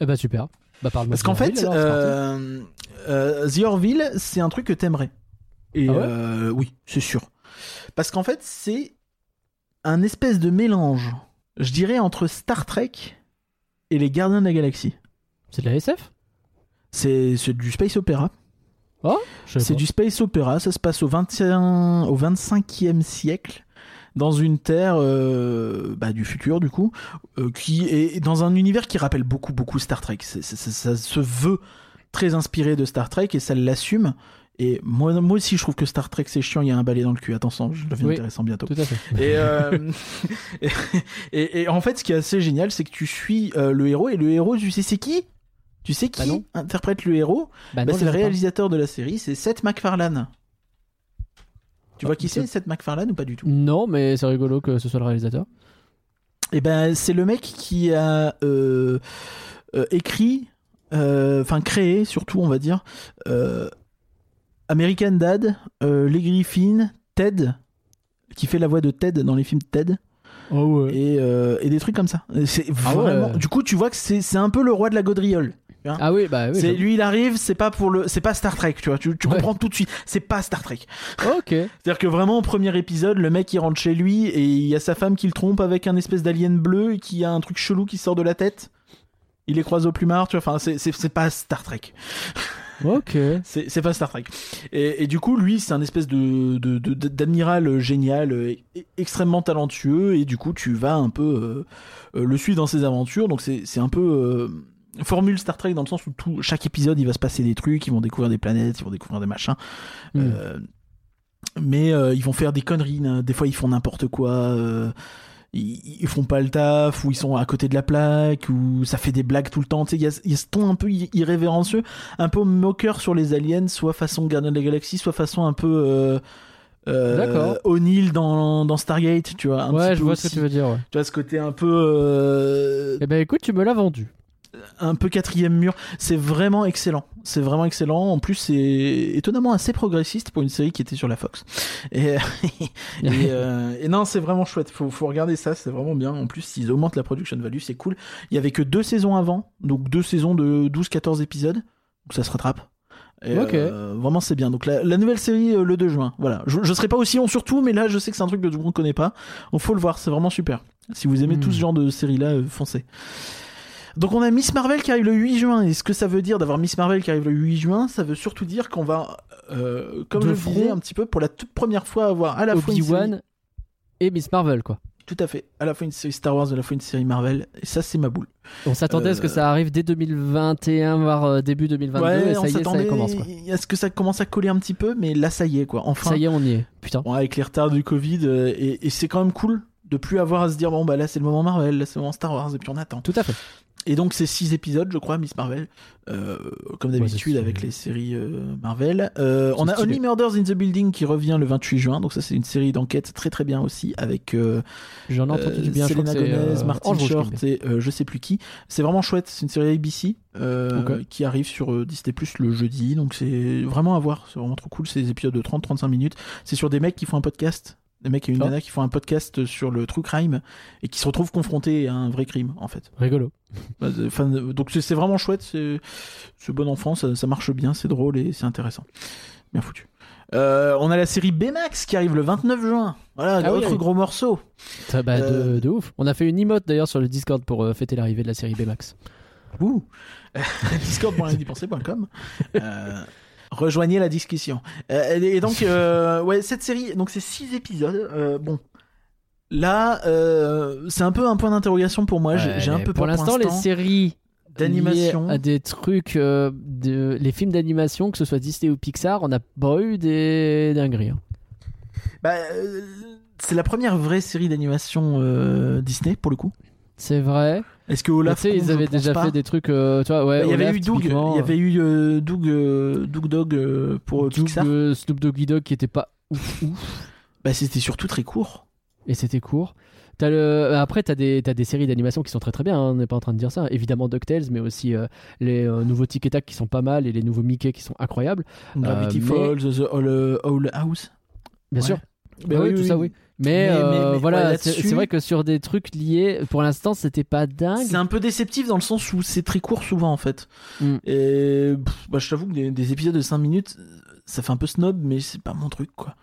Eh bah super. Bah parle parce qu'en fait, euh, The Orville, c'est un truc que t'aimerais. Et Ah ouais? oui, c'est sûr. Parce qu'en fait, c'est un espèce de mélange, je dirais, entre Star Trek et les Gardiens de la Galaxie. c'est de la SF C'est du space opéra. Sais C'est du space opéra. Ça se passe au 21, au 25e siècle dans une terre euh, bah, du futur du coup, euh, qui est dans un univers qui rappelle beaucoup beaucoup Star Trek. Ça se veut très inspiré de Star Trek et ça l'assume. Et moi, moi aussi, je trouve que Star Trek c'est chiant. Il y a un balai dans le cul. Attention, je deviens Oui. intéressant bientôt. Tout à fait. Et, euh, et, et- et en fait, ce qui est assez génial, c'est que tu suis euh, le héros et le héros, tu sais c'est qui? Tu sais qui Bah interprète le héros? Bah bah, c'est le pas. réalisateur de la série, c'est Seth MacFarlane. Tu Ah, vois qui c'est, Seth MacFarlane ou pas du tout? Non, mais c'est rigolo que ce soit le réalisateur. Et ben, c'est le mec qui a euh, écrit, enfin créé surtout, on va dire, American Dad, euh, Les Griffins, Ted, qui fait la voix de Ted dans les films Ted, Oh ouais. et, euh, et des trucs comme ça. C'est Ah ouais. vraiment. Du coup, tu vois que c'est un peu le roi de la gaudriole. Ah oui, bah oui. lui, il arrive, c'est pas pour le, c'est pas Star Trek, tu vois. Tu, tu Ouais. comprends tout de suite. C'est pas Star Trek. Ok. C'est-à-dire que vraiment, au premier épisode, le mec il rentre chez lui et il y a sa femme qui le trompe avec un espèce d'alien bleu et qui a un truc chelou qui sort de la tête. Il les croise au plumard, tu vois. Enfin, c'est pas Star Trek. Ok. C'est pas Star Trek. Et, et du coup, lui, c'est un espèce de d'admiral génial, euh, e- extrêmement talentueux, et du coup, tu vas un peu euh, euh, le suivre dans ses aventures. Donc c'est un peu euh, formule Star Trek dans le sens où tout chaque épisode, il va se passer des trucs, ils vont découvrir des planètes, ils vont découvrir des machins. Euh, mais euh, ils vont faire des conneries. hein. Des fois, ils font n'importe quoi. Ils, ils font pas le taf, ou ils sont à côté de la plaque, ou ça fait des blagues tout le temps. Tu sais, il y a, il y a ce ton un peu irrévérencieux, un peu moqueur sur les aliens, soit façon Gardien de la Galaxie, soit façon un peu. Euh, euh. O'Neill dans, dans Stargate, tu vois. un ouais, petit je peu vois ce que tu veux dire. Ouais. Tu vois, ce côté un peu. euh, Eh ben écoute, tu me l'as vendu. Un peu quatrième mur. C'est vraiment excellent. C'est vraiment excellent. En plus, c'est étonnamment assez progressiste pour une série qui était sur la Fox. Et, et, euh, et non, c'est vraiment chouette. Faut, faut regarder ça. C'est vraiment bien. En plus, ils augmentent la production value. C'est cool. Il y avait que deux saisons avant. Donc deux saisons de 12-14 épisodes. Donc ça se rattrape. Et, euh, vraiment, c'est bien. Donc la, la nouvelle série, euh, le 2 juin. Voilà. Je, je serai pas aussi long sur tout, mais là, je sais que c'est un truc que tout le monde connaît pas. Donc faut le voir. C'est vraiment super. Si vous aimez Hmm. tout ce genre de série-là, euh, foncez. Donc on a Miss Marvel qui arrive le 8 juin. Et ce que ça veut dire d'avoir Miss Marvel qui arrive le 8 juin, ça veut surtout dire qu'on va, euh, comme De je le disais un petit peu, pour la toute première fois avoir à la fois une série... Et Miss Marvel, quoi. Tout à fait. À la fois une série Star Wars, à la fois une série Marvel. Et ça, c'est ma boule. On s'attendait à ce que Euh, ça arrive dès 2021, voire euh, début 2022, et ça on y est, ça s'attendait commence, quoi. à ce que ça commence à coller un petit peu, mais là, ça y est, quoi. Enfin, Ça y est, on y est. Putain. Bon, avec les retards du Covid, et, et c'est quand même cool de plus avoir à se dire bon bah là c'est le moment Marvel, là c'est le moment Star Wars et puis on attend. Tout à fait. Et donc c'est six épisodes je crois Miss Marvel, euh, comme d'habitude c'est- avec les séries euh, Marvel. Euh, on a. Only Murders in the Building qui revient le 28 juin, donc ça c'est une série d'enquête très très bien aussi avec euh, J'en entendu euh, du bien. crois Selena Gomez, euh, Martin Short et euh, je sais plus qui. C'est vraiment chouette, c'est une série ABC euh, Ok. qui arrive sur euh, Disney Plus le jeudi, donc c'est vraiment à voir, c'est vraiment trop cool, c'est des épisodes de 30-35 minutes. C'est sur des mecs qui font un podcast, des mecs et une Ah. nana qui font un podcast sur le true crime et qui se retrouvent confrontés à un vrai crime en fait. Rigolo. Bah, euh, Enfin, donc c'est vraiment chouette, c'est bon enfant, ça, ça marche bien, c'est drôle et c'est intéressant. Bien foutu. Euh, on a la série Baymax qui arrive le 29 juin. Voilà, Ah autre oui. gros morceau. Ça, bah, Euh, de, de ouf. On a fait une emote d'ailleurs sur le Discord pour euh, fêter l'arrivée de la série Baymax. Ouh. Discord.com. Rejoignez la discussion. Et donc, ouais, cette série, donc c'est six épisodes. Bon, là, euh, c'est un peu un point d'interrogation pour moi. J'ai Ouais, j'ai un peu pour l'instant, les séries d'animation. à des trucs, euh, de, les films d'animation, que ce soit Disney ou Pixar, on n'a pas eu des dingueries. hein. Bah, euh, c'est la première vraie série d'animation Disney pour le coup. C'est vrai. Est-ce que Olaf tu sais, Kong, ils avaient déjà pas. fait des trucs, euh, tu vois, ouais. Bah, Il y avait eu Doug, il y avait eu euh, Doug, euh, Doug Dog pour Doug, Pixar. Snoop Doggy Dogg qui était pas ouf ouf. Bah, c'était surtout très court. Et c'était court. Le... Après, t'as des, t'as des séries d'animation qui sont très très bien, hein, on n'est pas en train de dire ça. Évidemment DuckTales, mais aussi euh, les euh, nouveaux Tic et Tac qui sont pas mal et les nouveaux Mickey qui sont incroyables. Gravity mais- Falls, The euh, All House. Bien Ouais. sûr. Bah oui, tout ça, oui. Mais, Mais- euh, mais- mais, voilà, ouais, c'est vrai que sur des trucs liés, pour l'instant, c'était pas dingue. C'est un peu déceptif dans le sens où c'est très court souvent en fait. Mm. Et pff, bah, je t'avoue que des, des épisodes de 5 minutes, ça fait un peu snob, mais c'est pas mon truc quoi.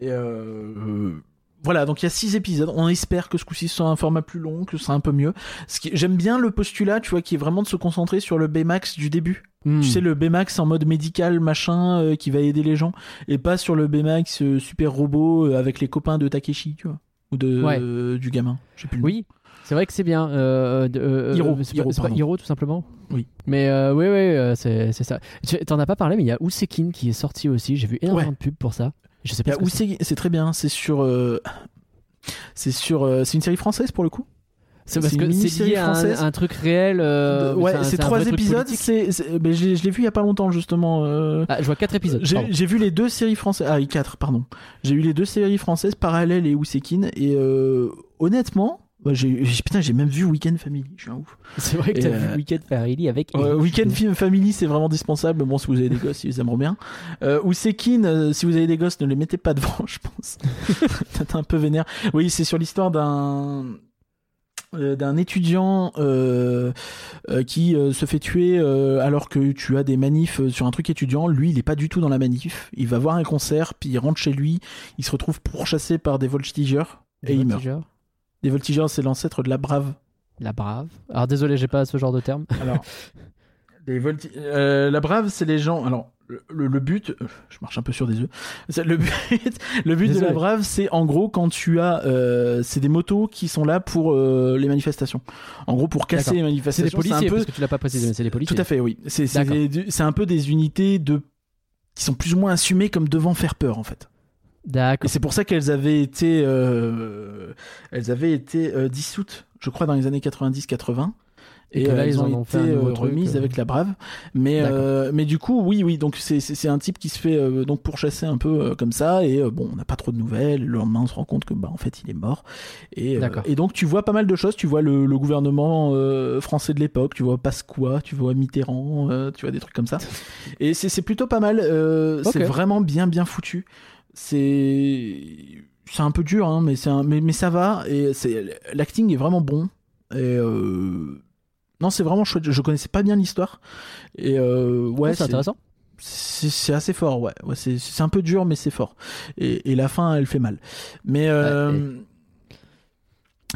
Et euh, euh, voilà, donc il y a 6 épisodes. On espère que ce coup-ci soit un format plus long, que ce sera un peu mieux. Ce qui... J'aime bien le postulat, tu vois, qui est vraiment de se concentrer sur le Baymax du début. Hmm. Tu sais, le Baymax en mode médical, machin, euh, qui va aider les gens. Et pas sur le Baymax euh, super robot euh, avec les copains de Takeshi, tu vois. Ou de, Ouais. euh, du gamin. Je sais plus le nom. Oui, c'est vrai que c'est bien. De- Hiro, c'est Hiro, pas, c'est pas pardon. Hiro, tout simplement Oui. Mais oui, oui, c'est ça. T'en as pas parlé, mais il y a Usekin qui est sorti aussi. J'ai vu énormément Ouais. de pubs pour ça. Je sais pas c'est. Très bien. C'est sur. euh, C'est sur. euh, C'est une série française pour le coup? C'est parce que c'est lié à un, un truc réel. euh, ouais, c'est trois épisodes. C'est, ben, je l'ai vu il y a pas longtemps justement. euh, Ah, je vois 4 épisodes. J'ai vu les deux séries françaises. Ah, oui, quatre, pardon. J'ai vu les deux séries françaises parallèles et Ousekin. Et euh, honnêtement, bah, j'ai, putain, j'ai même vu Weekend Family. Je suis un ouf. C'est vrai que t'as euh, vu Weekend Family avec. Euh. Weekend Film Family, c'est vraiment dispensable. Bon, si vous avez des gosses, ils aimeront bien. Euh, Ousekin, euh, si vous avez des gosses, ne les mettez pas devant, je pense. Peut-être un peu vénère. Oui, c'est sur l'histoire d'un euh, d'un étudiant euh, euh, qui euh, se fait tuer alors que tu as des manifs sur un truc étudiant. Lui, il est pas du tout dans la manif. Il va voir un concert, puis il rentre chez lui. Il se retrouve pourchassé par des voltigeurs et il meurt. Des voltigeurs, c'est l'ancêtre de la brave. La brave. Alors désolé, j'ai pas ce genre de terme. Alors, Des volti- euh, la brave, c'est les gens. Alors, le, but, euh, je marche un peu sur des œufs. C'est- Le but, le but de la brave, c'est en gros quand tu as, euh, c'est des motos qui sont là pour euh, les manifestations. En gros, pour casser les C'est manifestations. des policiers, un peu, parce que tu l'as pas précisé, mais c'est des policiers. tout à fait, oui. C'est c'est c'est un peu des unités de qui sont plus ou moins assumées comme devant faire peur en fait. Et D'accord. c'est pour ça qu'elles avaient été, euh, elles avaient été euh, dissoutes, je crois, dans les années 90-80. Et Et, là, euh, ils elles en ont ont été truc, remises avec la brave. Mais, mais du coup, oui, oui. Donc c'est un type qui se fait donc pourchasser un peu comme ça. Et bon, on n'a pas trop de nouvelles. Le lendemain, on se rend compte que bah en fait, il est mort. Et, et donc tu vois pas mal de choses. Tu vois le, le gouvernement français de l'époque. Tu vois Pasqua. Tu vois Mitterrand. tu vois des trucs comme ça. Et c'est plutôt pas mal. C'est vraiment bien bien foutu. C'est c'est un peu dur, hein, mais c'est un- mais, mais ça va. Et c'est l'acting est vraiment bon. Et euh, non, c'est vraiment chouette. Je connaissais pas bien l'histoire. Et euh, ouais, c'est intéressant. c'est assez fort, ouais. ouais c'est c'est un peu dur, mais c'est fort. Et, et la fin, elle fait mal. Mais euh,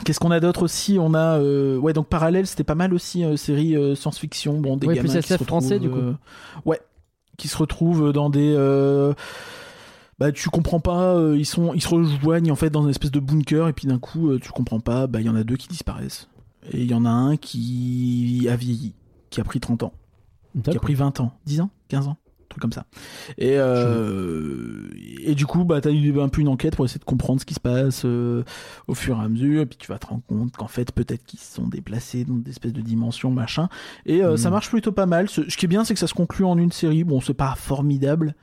qu'est-ce qu'on a d'autre aussi? On a euh, ouais donc parallèle, c'était pas mal aussi euh, série euh, science-fiction. Bon, des Ouais, gamins plus qui se SF français, du retrouvent, coup. ouais, qui se retrouvent dans des bah tu comprends pas, euh, ils sont ils se rejoignent en fait dans une espèce de bunker et puis d'un coup euh, tu comprends pas, bah il y en a deux qui disparaissent. Et il y en a un qui a vieilli, qui a pris 30 ans qui a pris 20 ans, 10 ans, 15 ans, un truc comme ça. Et, euh, et du coup, bah, t'as eu un peu une enquête pour essayer de comprendre ce qui se passe au fur et à mesure, et puis tu vas te rendre compte qu'en fait, peut-être qu'ils se sont déplacés dans des espèces de dimensions, machin. Et ça marche plutôt pas mal. Ce, ce qui est bien, c'est que ça se conclut en une série. Bon, c'est pas formidable,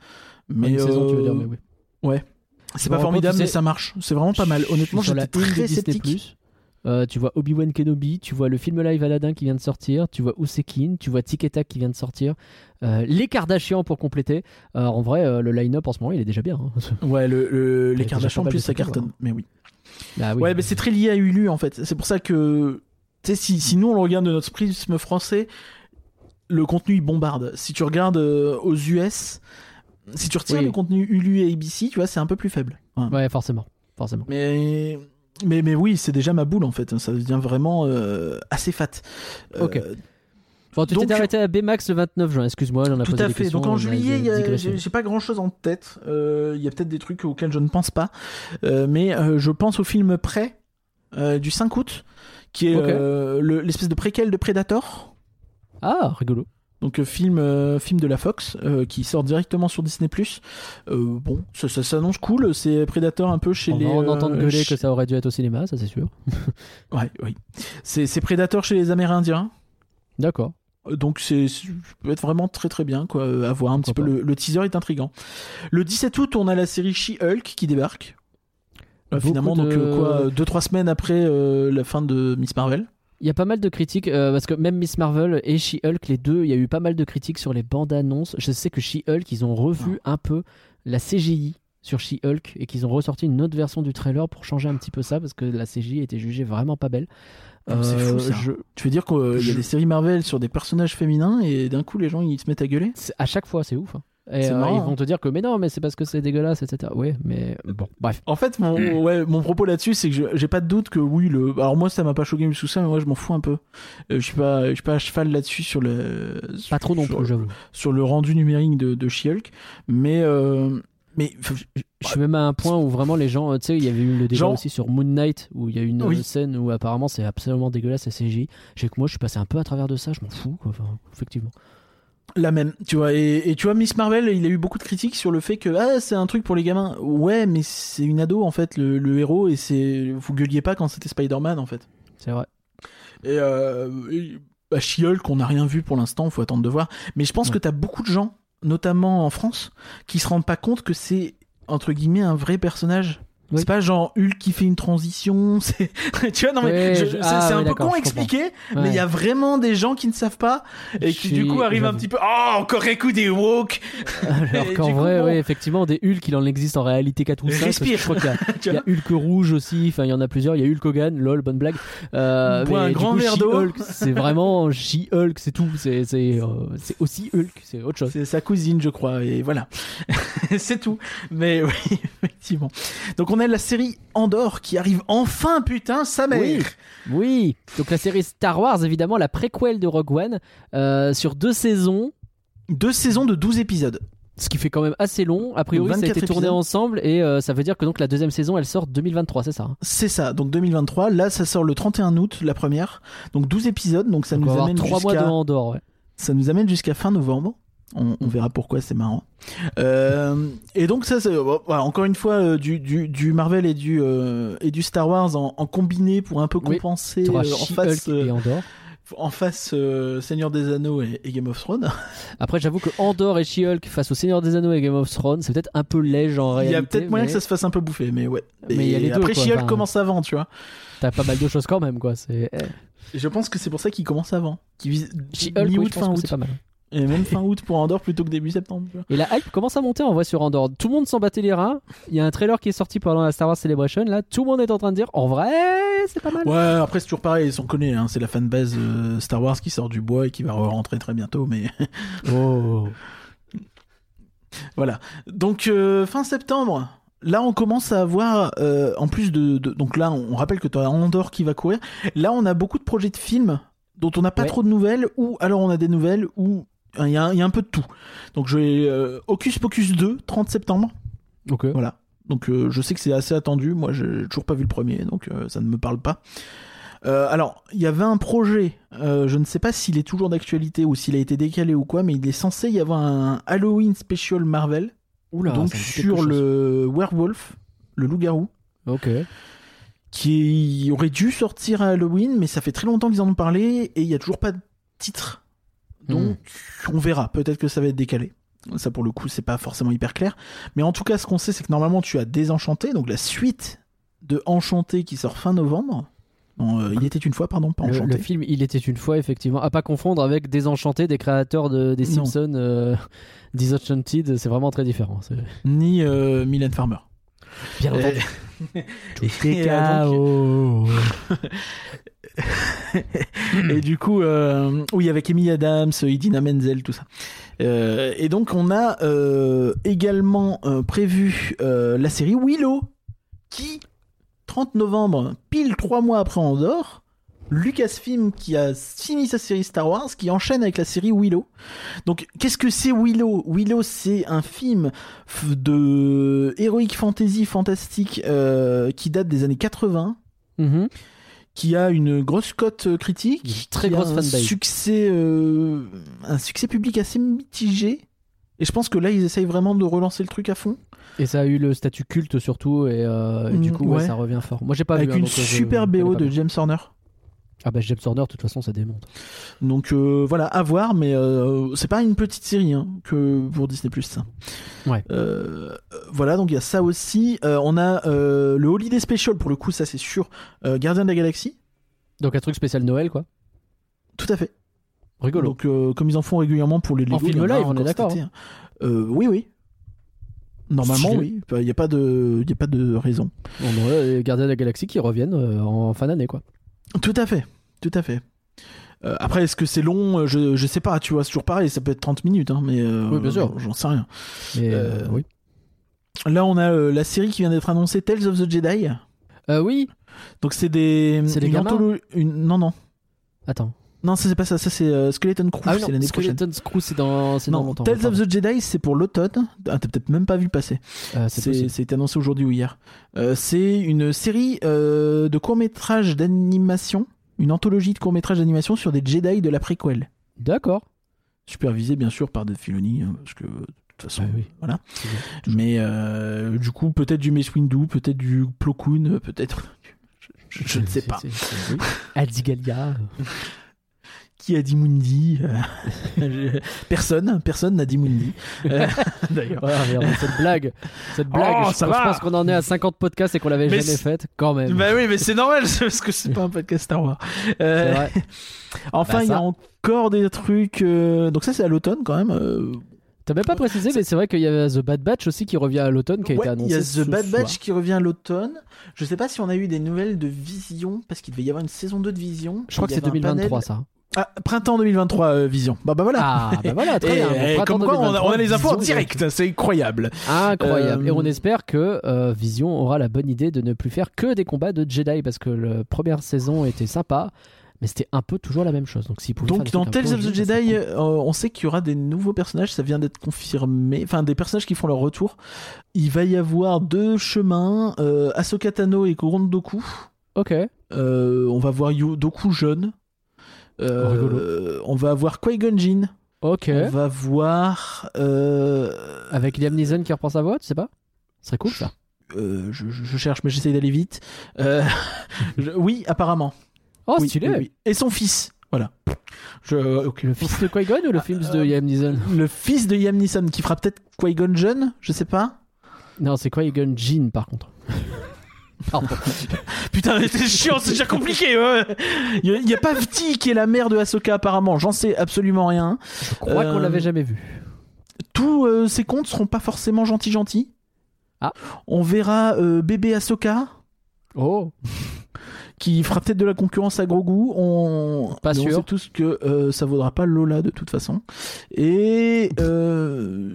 mais une saison, tu veux euh, dire, mais oui. c'est Je pas formidable, mais ça marche. C'est vraiment pas mal. Honnêtement, j'étais très sceptique. Euh, tu vois Obi-Wan Kenobi, tu vois le film live Aladdin qui vient de sortir, tu vois Usekin, tu vois Tic et Tac qui vient de sortir, euh, les Kardashians pour compléter. En vrai, euh, le line-up en ce moment, il est déjà bien. hein. Ouais, le, le- les Kardashians, plus ça cartonne. Mais oui. Ah oui. Ouais, mais c'est très lié à Hulu en fait. C'est pour ça que, tu sais, si, si nous on le regarde de notre prisme français, le contenu il bombarde. Si tu regardes aux US, si tu retires Oui. le contenu Hulu et ABC, tu vois, c'est un peu plus faible. Ouais. Ouais, forcément. forcément. Mais, mais, mais oui, c'est déjà ma boule en fait. Ça devient vraiment euh, assez fat. Euh, Ok. Tu t'es arrêté à Baymax le 29 juin, excuse-moi, j'en ai Tout posé à fait. Donc en juillet, j'ai pas grand chose en tête. Euh, Il y a peut-être des trucs auxquels je ne pense pas. Mais je pense au film Prêt du 5 août, qui est le- l'espèce de préquel de Predator. Ah, rigolo. Donc euh, film, euh, film de la Fox euh, qui sort directement sur Disney+. Euh, bon, ça, ça s'annonce cool. C'est Predator un peu chez on les. va en euh, entendre gueuler que ça aurait dû être au cinéma, ça c'est sûr. Ouais, oui. C'est c'est Predator chez les Amérindiens. D'accord. Donc c'est peut être vraiment très très bien quoi à voir un petit peu le, le teaser est intrigant. Le 17 août, on a la série She-Hulk qui débarque. Finalement donc de- quoi 2 3 semaines après la fin de Miss Marvel. Il y a pas mal de critiques euh, parce que même Miss Marvel et She-Hulk, les deux, il y a eu pas mal de critiques sur les bandes annonces. Je sais que She-Hulk, ils ont revu un peu la CGI sur She-Hulk et qu'ils ont ressorti une autre version du trailer pour changer un petit peu ça parce que la CGI était jugée vraiment pas belle. Ah, c'est fou, ça. je- Tu veux dire qu'il y a Je- des séries Marvel sur des personnages féminins et d'un coup les gens ils se mettent à gueuler? C'est- à chaque fois, c'est ouf. hein. Et euh, ils hein. vont te dire que mais non, mais c'est parce que c'est dégueulasse, etc. Ouais, mais bon, bref. En fait, mon, ouais, mon propos là-dessus, c'est que j'ai pas de doute que oui, le. Alors moi, ça m'a pas choqué que ça, mais moi, je m'en fous un peu. Euh, je suis pas, je suis pas à cheval là-dessus sur le. Pas trop non plus, j'avoue. Sur le rendu numérique de, de She-Hulk, mais euh, mais Je suis même à un point où vraiment les gens, tu sais, il y avait eu le débat Genre- aussi sur Moon Knight où il y a une Oui. scène où apparemment c'est absolument dégueulasse la CGI. J'ai que moi je suis passé un peu à travers de ça, je m'en fous quoi. Enfin, effectivement. La même, tu vois. Et, et tu vois, Miss Marvel, il a eu beaucoup de critiques sur le fait que ah, c'est un truc pour les gamins. Ouais, mais c'est une ado en fait, le, le héros, et c'est vous gueuliez pas quand c'était Spider-Man en fait. C'est vrai. Et, euh, et, bah, She-Hulk, on n'a rien vu pour l'instant, faut attendre de voir. Mais je pense Ouais. que t'as beaucoup de gens, notamment en France, qui se rendent pas compte que c'est entre guillemets un vrai personnage. Oui. C'est pas genre Hulk qui fait une transition, c'est tu vois non mais je- c'est ah, c'est un peu con à expliquer, mais il y a vraiment des gens qui ne savent pas et Je qui du coup arrivent un petit peu oh encore un coup des woke. Alors qu'en du coup, vrai, bon. ouais, effectivement, des Hulk, il en existe en réalité 4 ou 5. Respire. Je crois qu'il y a, y a Hulk rouge aussi, enfin il y en a plusieurs. Il y a Hulk Hogan, lol, bonne blague. Euh, mais un du grand coup, verre d'eau. C'est vraiment She-Hulk, c'est tout. C'est c'est, euh, c'est aussi Hulk, c'est autre chose. C'est sa cousine, je crois, et voilà. c'est tout. Mais oui, effectivement. Donc on a la série Andorre qui arrive enfin, putain, sa mère. Oui. Oui, donc la série Star Wars, évidemment, la préquelle de Rogue One, euh, sur deux saisons, Deux saisons de 12 épisodes. ce qui fait quand même assez long. A priori, ça a 24 été tourné ensemble et euh, ça veut dire que donc la deuxième saison, elle sort 2023, c'est ça hein? C'est ça, donc 2023. Là, ça sort le 31 août, la première. Donc 12 épisodes, donc ça Donc, on va nous amène trois mois de jusqu'à Andorre. ouais. ça nous amène jusqu'à fin novembre. On, on verra pourquoi, c'est marrant. Euh, et donc ça, c'est, voilà, encore une fois, euh, du, du, du Marvel et du, euh, et du Star Wars en, en combiné pour un peu Oui. compenser euh, en face, et en face Seigneur des Anneaux et, et Game of Thrones. Après, j'avoue que Andorre et She-Hulk face au Seigneur des Anneaux et Game of Thrones, c'est peut-être un peu léger en Il réalité. y a peut-être moyen que ça se fasse un peu bouffer, mais ouais. Mais il y a les deux, Après, She-Hulk enfin. commence avant, tu vois. T'as pas mal de choses quand même, quoi. C'est eh, je pense que c'est pour ça qu'il commence avant. Qu'il vise She-Hulk, oui, je pense que c'est pas mal. Et même fin août pour Andorre plutôt que début septembre. tu vois. Et la hype commence à monter en vrai sur Andorre. Tout le monde s'en battait les reins. Il y a un trailer qui est sorti pendant la Star Wars Celebration. Là, tout le monde est en train de dire en vrai, c'est pas mal. Ouais, après c'est toujours pareil, on connaît, hein, c'est la fanbase euh, Star Wars qui sort du bois et qui va rentrer très bientôt, mais Oh. voilà. Donc euh, fin septembre, là on commence à avoir, euh, en plus de, de- donc là on rappelle que tu as Andorre qui va courir, là on a beaucoup de projets de films dont on n'a pas Ouais. trop de nouvelles, ou alors on a des nouvelles, ou il y, a un- il y a un peu de tout. Donc je vais euh, Hocus Pocus 2, 30 septembre, Ok. voilà. Donc euh, je sais que c'est assez attendu. Moi, j'ai toujours pas vu le premier, donc euh, ça ne me parle pas. Euh, alors, il y avait un projet. euh, je ne sais pas s'il est toujours d'actualité ou s'il a été décalé ou quoi, mais il est censé y avoir un Halloween special Marvel, Oula, donc sur le werewolf, le loup-garou, Ok. qui aurait dû sortir à Halloween, mais ça fait très longtemps qu'ils en ont parlé et il y a toujours pas de titre. Donc, on verra. Peut-être que ça va être décalé. Ça, pour le coup, c'est pas forcément hyper clair. Mais en tout cas, ce qu'on sait, c'est que normalement, tu as Désenchanté, donc la suite de Enchanté qui sort fin novembre. Non, euh, il était une fois, pardon, pas Enchanté. le film, il était une fois, effectivement. À pas confondre avec Désenchanté des créateurs de, des. Simpsons, euh, Disenchanted. C'est vraiment très différent. Ni euh, Mylène Farmer. Bien Et- entendu. et, euh, donc- et du coup, euh, oui, avec Amy Adams, Idina Menzel, tout ça. Euh, et donc, on a euh, également prévu la série Willow, qui, 30 novembre, pile trois mois après Andorre, Lucasfilm qui a fini sa série Star Wars, qui enchaîne avec la série Willow. Donc, qu'est-ce que c'est Willow? Willow, c'est un film de heroic fantasy fantastique qui date des années 80 Mhm. Qui a une grosse cote euh, critique, très grosse un fanbase. succès, euh, un succès public assez mitigé. Et je pense que là, ils essayent vraiment de relancer le truc à fond. Et ça a eu le statut culte surtout, et, euh, et du Mm, coup, ouais, ouais. ça revient fort. Moi, j'ai pas avec vu. hein, une donc, je super BO de. James Horner. Ah bah James Horner, de toute façon, ça démonte. Donc euh, voilà, à voir, mais euh, c'est pas une petite série hein, que pour Disney Plus. Ouais. Euh, voilà, donc il y a ça aussi. On a le Holiday Special, pour le coup, ça c'est sûr. Gardien de la Galaxie, Donc un truc spécial Noël, quoi. tout à fait. Rigolo. Donc, comme ils en font régulièrement pour les Lego, En film live, on est d'accord, hein. Oui, oui. Normalement, oui. Il n'y a, pas de... il y a pas de raison. On aurait les Gardiens de la Galaxie qui reviennent en fin d'année, quoi. Tout à fait. Tout à fait. Euh, après, est-ce que c'est long? Je, je sais pas, tu vois, c'est toujours pareil, ça peut être 30 minutes, hein, mais euh, Oui, bien sûr. j'en sais rien. Mais, euh, oui. Là, on a la série qui vient d'être annoncée, Tales of the Jedi. Euh, oui. Donc, c'est des. C'est des une- Non, non. Attends. Non, ça, c'est pas ça. Ça, c'est euh, Skeleton Crew, Ah oui, c'est l'année prochaine. Skeleton's Crew, c'est dans, c'est dans Non, longtemps. Tales of the Jedi, c'est pour l'automne. Ah, t'as peut-être même pas vu passer. Euh, c'est C'est annoncé aujourd'hui ou hier. Euh, c'est une série euh, de courts-métrages d'animation, une anthologie de courts-métrages d'animation sur des Jedi de la préquelle. D'accord. Supervisé bien sûr par Dave Filoni, hein, parce que de toute façon, Ouais, oui. voilà. Bien. Mais euh, du coup, peut-être du Mace Windu, peut-être du Plo Koon, euh, peut-être. Je, je- je ne sais C'est- pas. c'est- c'est- oui. Qui a dit Mundi Euh, Personne, personne n'a dit Mundi. Euh, D'ailleurs. Ouais, cette blague, cette blague, Oh, je, ça pense- va. je pense qu'on en est à 50 podcasts et qu'on l'avait Mais jamais faite, quand même. Bah oui, mais c'est normal, parce que c'est pas un podcast Star Wars. Euh, vrai. Enfin, Bah, il y a encore des trucs. euh, Donc, ça, c'est à l'automne quand même. euh, T'as même pas précisé, mais c'est vrai qu'il y a The Bad Batch aussi qui revient à l'automne, qui a ouais, été annoncé. il y a The Bad soir. Batch qui revient à l'automne. Je sais pas si on a eu des nouvelles de Vision, parce qu'il devait y avoir une saison 2 de Vision. Je crois que c'est avait un 2023 panel- ça. Ah, printemps 2023, euh, Vision. Bah, bah voilà. Ah, bah voilà, très Et, bien. Et printemps comme quoi, on a, 2023, on a les infos en direct, c'est incroyable. Incroyable. Euh, Et on espère que euh, Vision aura la bonne idée de ne plus faire que des combats de Jedi parce que la première saison était sympa, mais c'était un peu toujours la même chose. Donc, faire Donc dans Tales of the Jedi, euh, on sait qu'il y aura des nouveaux personnages, ça vient d'être confirmé, enfin des personnages qui font leur retour. Il va y avoir deux chemins, euh, Ahsoka Tano et Koron Doku. Ok. Euh, on va voir Yo- Doku jeune. Euh, on va voir Qui-Gon Jinn. Ok. On va voir... euh, Avec Liam Neeson qui reprend sa voix, tu sais pas? Ce serait cool ça. euh, je, je- je cherche, mais j'essaye d'aller vite. Euh, je- oui, apparemment. Oh, Oui, stylé oui, oui. Et son fils. Voilà. Je. Le fils de Qui-Gon ou le film de Liam Neeson? Le fils de Liam Neeson qui fera peut-être Qui-Gon jeune, je sais pas. Non, c'est Qui-Gon Jinn par contre. Pardon. Putain, mais c'est chiant, c'est déjà compliqué. ouais. Il n'y a, pas Vti qui est la mère de Ahsoka apparemment. J'en sais absolument rien. Je crois qu'on Euh, l'avait jamais vu. Tous euh, ces contes seront pas forcément gentils gentils. Ah. On verra euh, bébé Ahsoka Oh, qui fera peut-être de la concurrence à Grogu. On, Pas mais on sûr. sait tous que euh, ça vaudra pas Lola de toute façon. Et euh,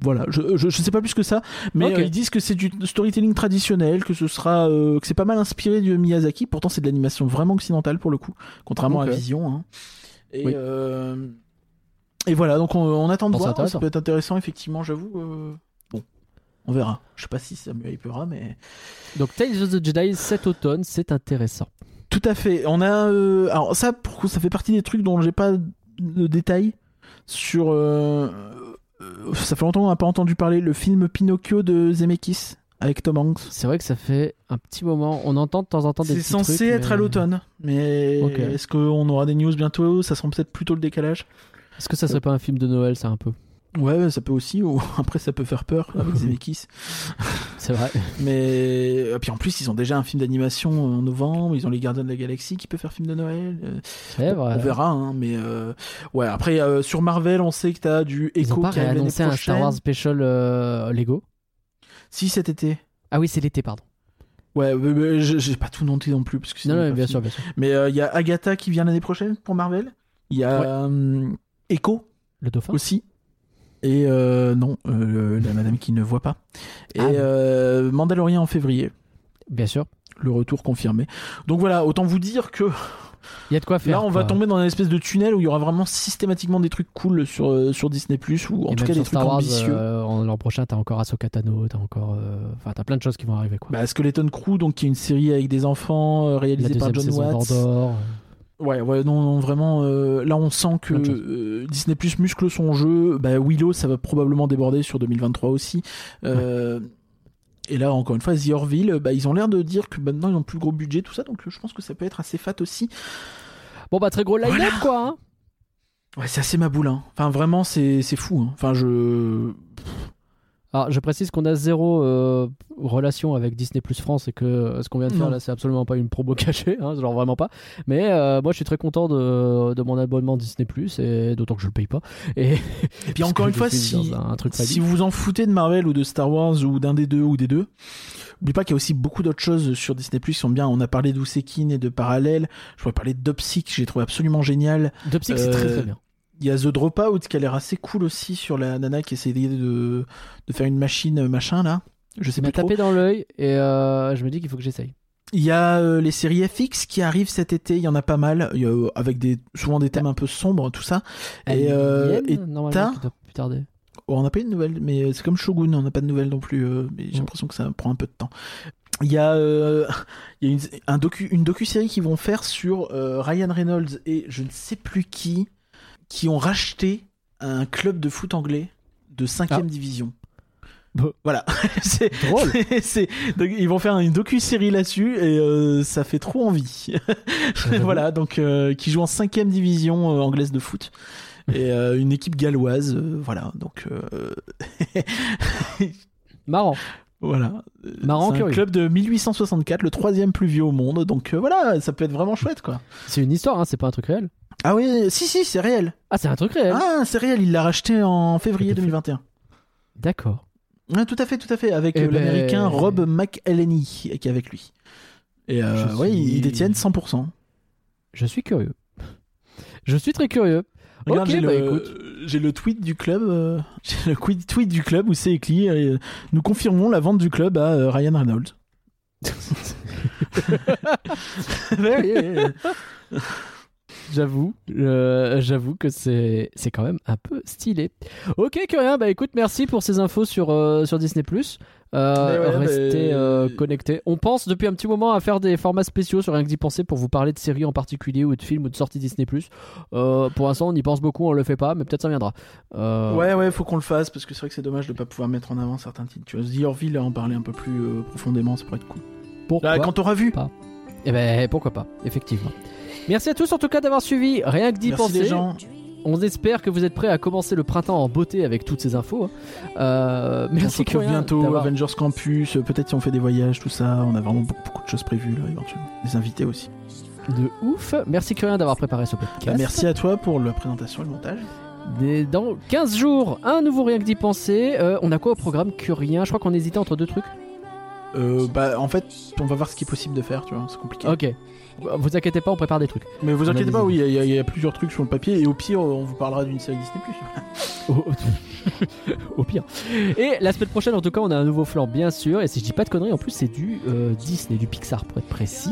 voilà, je, je, je sais pas plus que ça, mais euh, ils disent que c'est du storytelling traditionnel, que ce sera, que c'est pas mal inspiré de Miyazaki. Pourtant, c'est de l'animation vraiment occidentale pour le coup, contrairement à Vision. hein. Et Oui. et voilà, donc on, on attend de voir. intéressant. Ça peut être intéressant, effectivement, j'avoue. On verra. Je sais pas si ça me hypera, mais. donc Tales of the Jedi cet automne, c'est intéressant. Tout à fait. On a. euh, alors, ça, pour coup, ça fait partie des trucs dont j'ai pas de détails. Sur. euh, euh, ça fait longtemps qu'on n'a pas entendu parler. Le film Pinocchio de Zemeckis avec Tom Hanks. C'est vrai que ça fait un petit moment. On entend de temps en temps des C'est censé trucs, être mais- à l'automne. Mais est-ce qu'on aura des news bientôt? Ça sera peut-être plutôt le décalage. Est-ce que ça serait pas un film de Noël, ça un peu? Ouais, ça peut aussi. Ou après, ça peut faire peur avec Zemeckis. C'est vrai. Mais et puis en plus, ils ont déjà un film d'animation en novembre. Ils ont les Gardiens de la Galaxie qui peut faire film de Noël. Euh, C'est vrai. On verra, hein, mais euh, ouais. Après, euh, sur Marvel, on sait que t'as du Echo qui l'année réannoncé un. Star Wars Special euh, Lego? Si cet été. Ah oui, c'est l'été, pardon. Ouais, mais- j'ai pas tout noté non plus parce que sinon Non, on non, bien sûr, bien sûr. Mais euh, il y a Agatha qui vient l'année prochaine pour Marvel. Il y a Ouais. euh, Echo Le dauphin? aussi. Et euh, non, euh, la madame qui ne voit pas. Et Ah, euh, Mandalorian en février. Bien sûr. Le retour confirmé. Donc voilà, autant vous dire que Il y a de quoi faire. là, on va tomber dans une espèce de tunnel où il y aura vraiment systématiquement des trucs cool sur, sur Disney Plus ou en Et tout cas des trucs Star Wars, ambitieux. euh, en- l'an prochain, t'as encore Ahsoka Tano, t'as encore. euh, Enfin, t'as plein de choses qui vont arriver, quoi. Bah, Skeleton Crew, donc qui est une série avec des enfants euh, réalisée par John Watts. Ouais, ouais, non, non, vraiment. euh, là, on sent que euh, Disney Plus muscle son jeu. Bah, Willow, ça va probablement déborder sur 2023 aussi. Euh, Et là, encore une fois, The Orville, bah, ils ont l'air de dire que maintenant ils ont plus gros budget, tout ça. Donc, je pense que ça peut être assez fat aussi. Bon, bah, très gros line-up, Voilà. quoi. hein. Ouais, c'est assez maboule. Hein. Enfin, vraiment, c'est c'est fou. hein. Enfin, je. Alors, je précise qu'on a zéro euh, relation avec Disney Plus France et que euh, ce qu'on vient de faire Non. là, c'est absolument pas une promo cachée, hein, genre vraiment pas. Mais euh, moi, je suis très content de, de mon abonnement Disney Plus et d'autant que je le paye pas. Et, Et puis, encore une fois, si, un truc si vous vous en foutez de Marvel ou de Star Wars ou d'un des deux ou des deux, n'oubliez pas qu'il y a aussi beaucoup d'autres choses sur Disney Plus qui sont bien. On a parlé d'Usekin et de Parallèle. Je pourrais parler d'Opsy que j'ai trouvé absolument génial. Dopsic, c'est très très bien. Il y a The Dropout qui a l'air assez cool aussi sur la nana qui essaie de, de faire une machine euh, machin là. Je sais plus trop. tapé dans l'œil et euh, je me dis qu'il faut que j'essaye. Il y a euh, les séries FX qui arrivent cet été. Il y en a pas mal. Il y a, euh, avec des, souvent des thèmes un peu sombres, tout ça. Et, euh, et t'as- plus tarder. Oh, on n'a pas eu de nouvelles, mais c'est comme Shogun, on n'a pas de nouvelles non plus. euh, mais j'ai Mm. l'impression que ça prend un peu de temps. Il y a, euh, il y a une, un docu, une docu-série qu'ils vont faire sur euh, Ryan Reynolds et je ne sais plus qui, qui ont racheté un club de foot anglais de 5 Ah. division. Bah. Voilà. c'est, Drôle. donc, ils vont faire une docu-série là-dessus et euh, ça fait trop envie. J'avoue. voilà, donc euh, qui joue en 5 division euh, anglaise de foot. Et une équipe galloise, voilà. Donc Marrant. voilà. Marrant, un club de 1864, le troisième plus vieux au monde. Donc voilà, ça peut être vraiment chouette, quoi. C'est une histoire, hein, c'est pas un truc réel. Ah oui, si si, c'est réel. Ah, c'est un truc réel. Ah, c'est réel. Il l'a racheté en février Tout à fait. 2021. D'accord. Tout à fait, tout à fait, avec Eh euh, ben- l'américain Rob McElhenney qui est avec lui. Et euh, Je ouais, suis- ils détiennent 100%. Je suis curieux. Je suis très curieux. Regarde, Ok, j'ai bah, le, écoute. j'ai le tweet du club, euh, j'ai le tweet tweet du club où c'est écrit euh, Nous confirmons la vente du club à euh, Ryan Reynolds. Ouais, ouais, ouais. J'avoue, euh, j'avoue que c'est c'est quand même un peu stylé. Ok, Curien, bah écoute, merci pour ces infos sur euh, sur Disney+. Euh, ouais, restez mais- euh, connectés. On pense depuis un petit moment à faire des formats spéciaux sur rien que d'y penser pour vous parler de séries en particulier ou de films ou de sorties Disney+. Euh, pour l'instant, on y pense beaucoup, on le fait pas, mais peut-être ça viendra. Ouais, ouais, faut qu'on le fasse parce que c'est vrai que c'est dommage de pas pouvoir mettre en avant certains titres. Tu vois, The Orville, en parler un peu plus profondément, ça pourrait être cool. Pourquoi Là, quand t'auras vu. pas Eh ben pourquoi pas, effectivement. Merci à tous en tout cas d'avoir suivi Rien que d'y Merci penser. les gens. On espère que vous êtes prêts à commencer le printemps en beauté avec toutes ces infos. hein. Euh, On se merci Curien bientôt, Avengers Campus, peut-être si on fait des voyages, tout ça. On a vraiment beaucoup, beaucoup de choses prévues là, éventuellement. Des invités aussi. de ouf. Merci Curien d'avoir préparé ce podcast. Bah, merci à toi pour la présentation et le montage. Dans 15 jours, un nouveau Rien que d'y penser. Euh, on a quoi au programme Curien Je crois qu'on hésitait entre deux trucs. Euh, bah, en fait, on va voir ce qui est possible de faire, tu vois, c'est compliqué. Ok. Vous inquiétez pas, on prépare des trucs. Mais vous inquiétez pas, oui, il y, a- il y a plusieurs trucs sur le papier, et au pire, on vous parlera d'une série Disney+. Au, au pire. Et la semaine prochaine, en tout cas, on a un nouveau flanc, bien sûr. Et si je dis pas de conneries, en plus, c'est du euh, Disney, du Pixar pour être précis.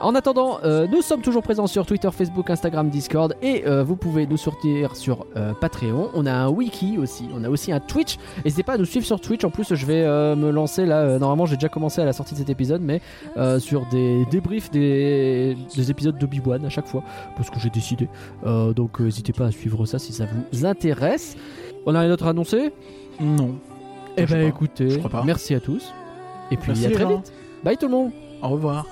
En attendant, euh, nous sommes toujours présents sur Twitter, Facebook, Instagram, Discord. Et euh, vous pouvez nous sortir sur euh, Patreon. On a un wiki aussi. On a aussi un Twitch. N'hésitez pas à nous suivre sur Twitch. En plus, je vais euh, me lancer là. euh, normalement, j'ai déjà commencé à la sortie de cet épisode, mais euh, sur des débriefs des, des épisodes d'Obi-Wan à chaque fois. Parce que j'ai décidé. Euh, donc, euh, n'hésitez pas à suivre ça si ça vous intéresse. On a rien d'autre à annoncer? Non. Eh ben pas. écoutez, merci à tous. Et puis Merci à les très vite. Bye tout le monde. Au revoir.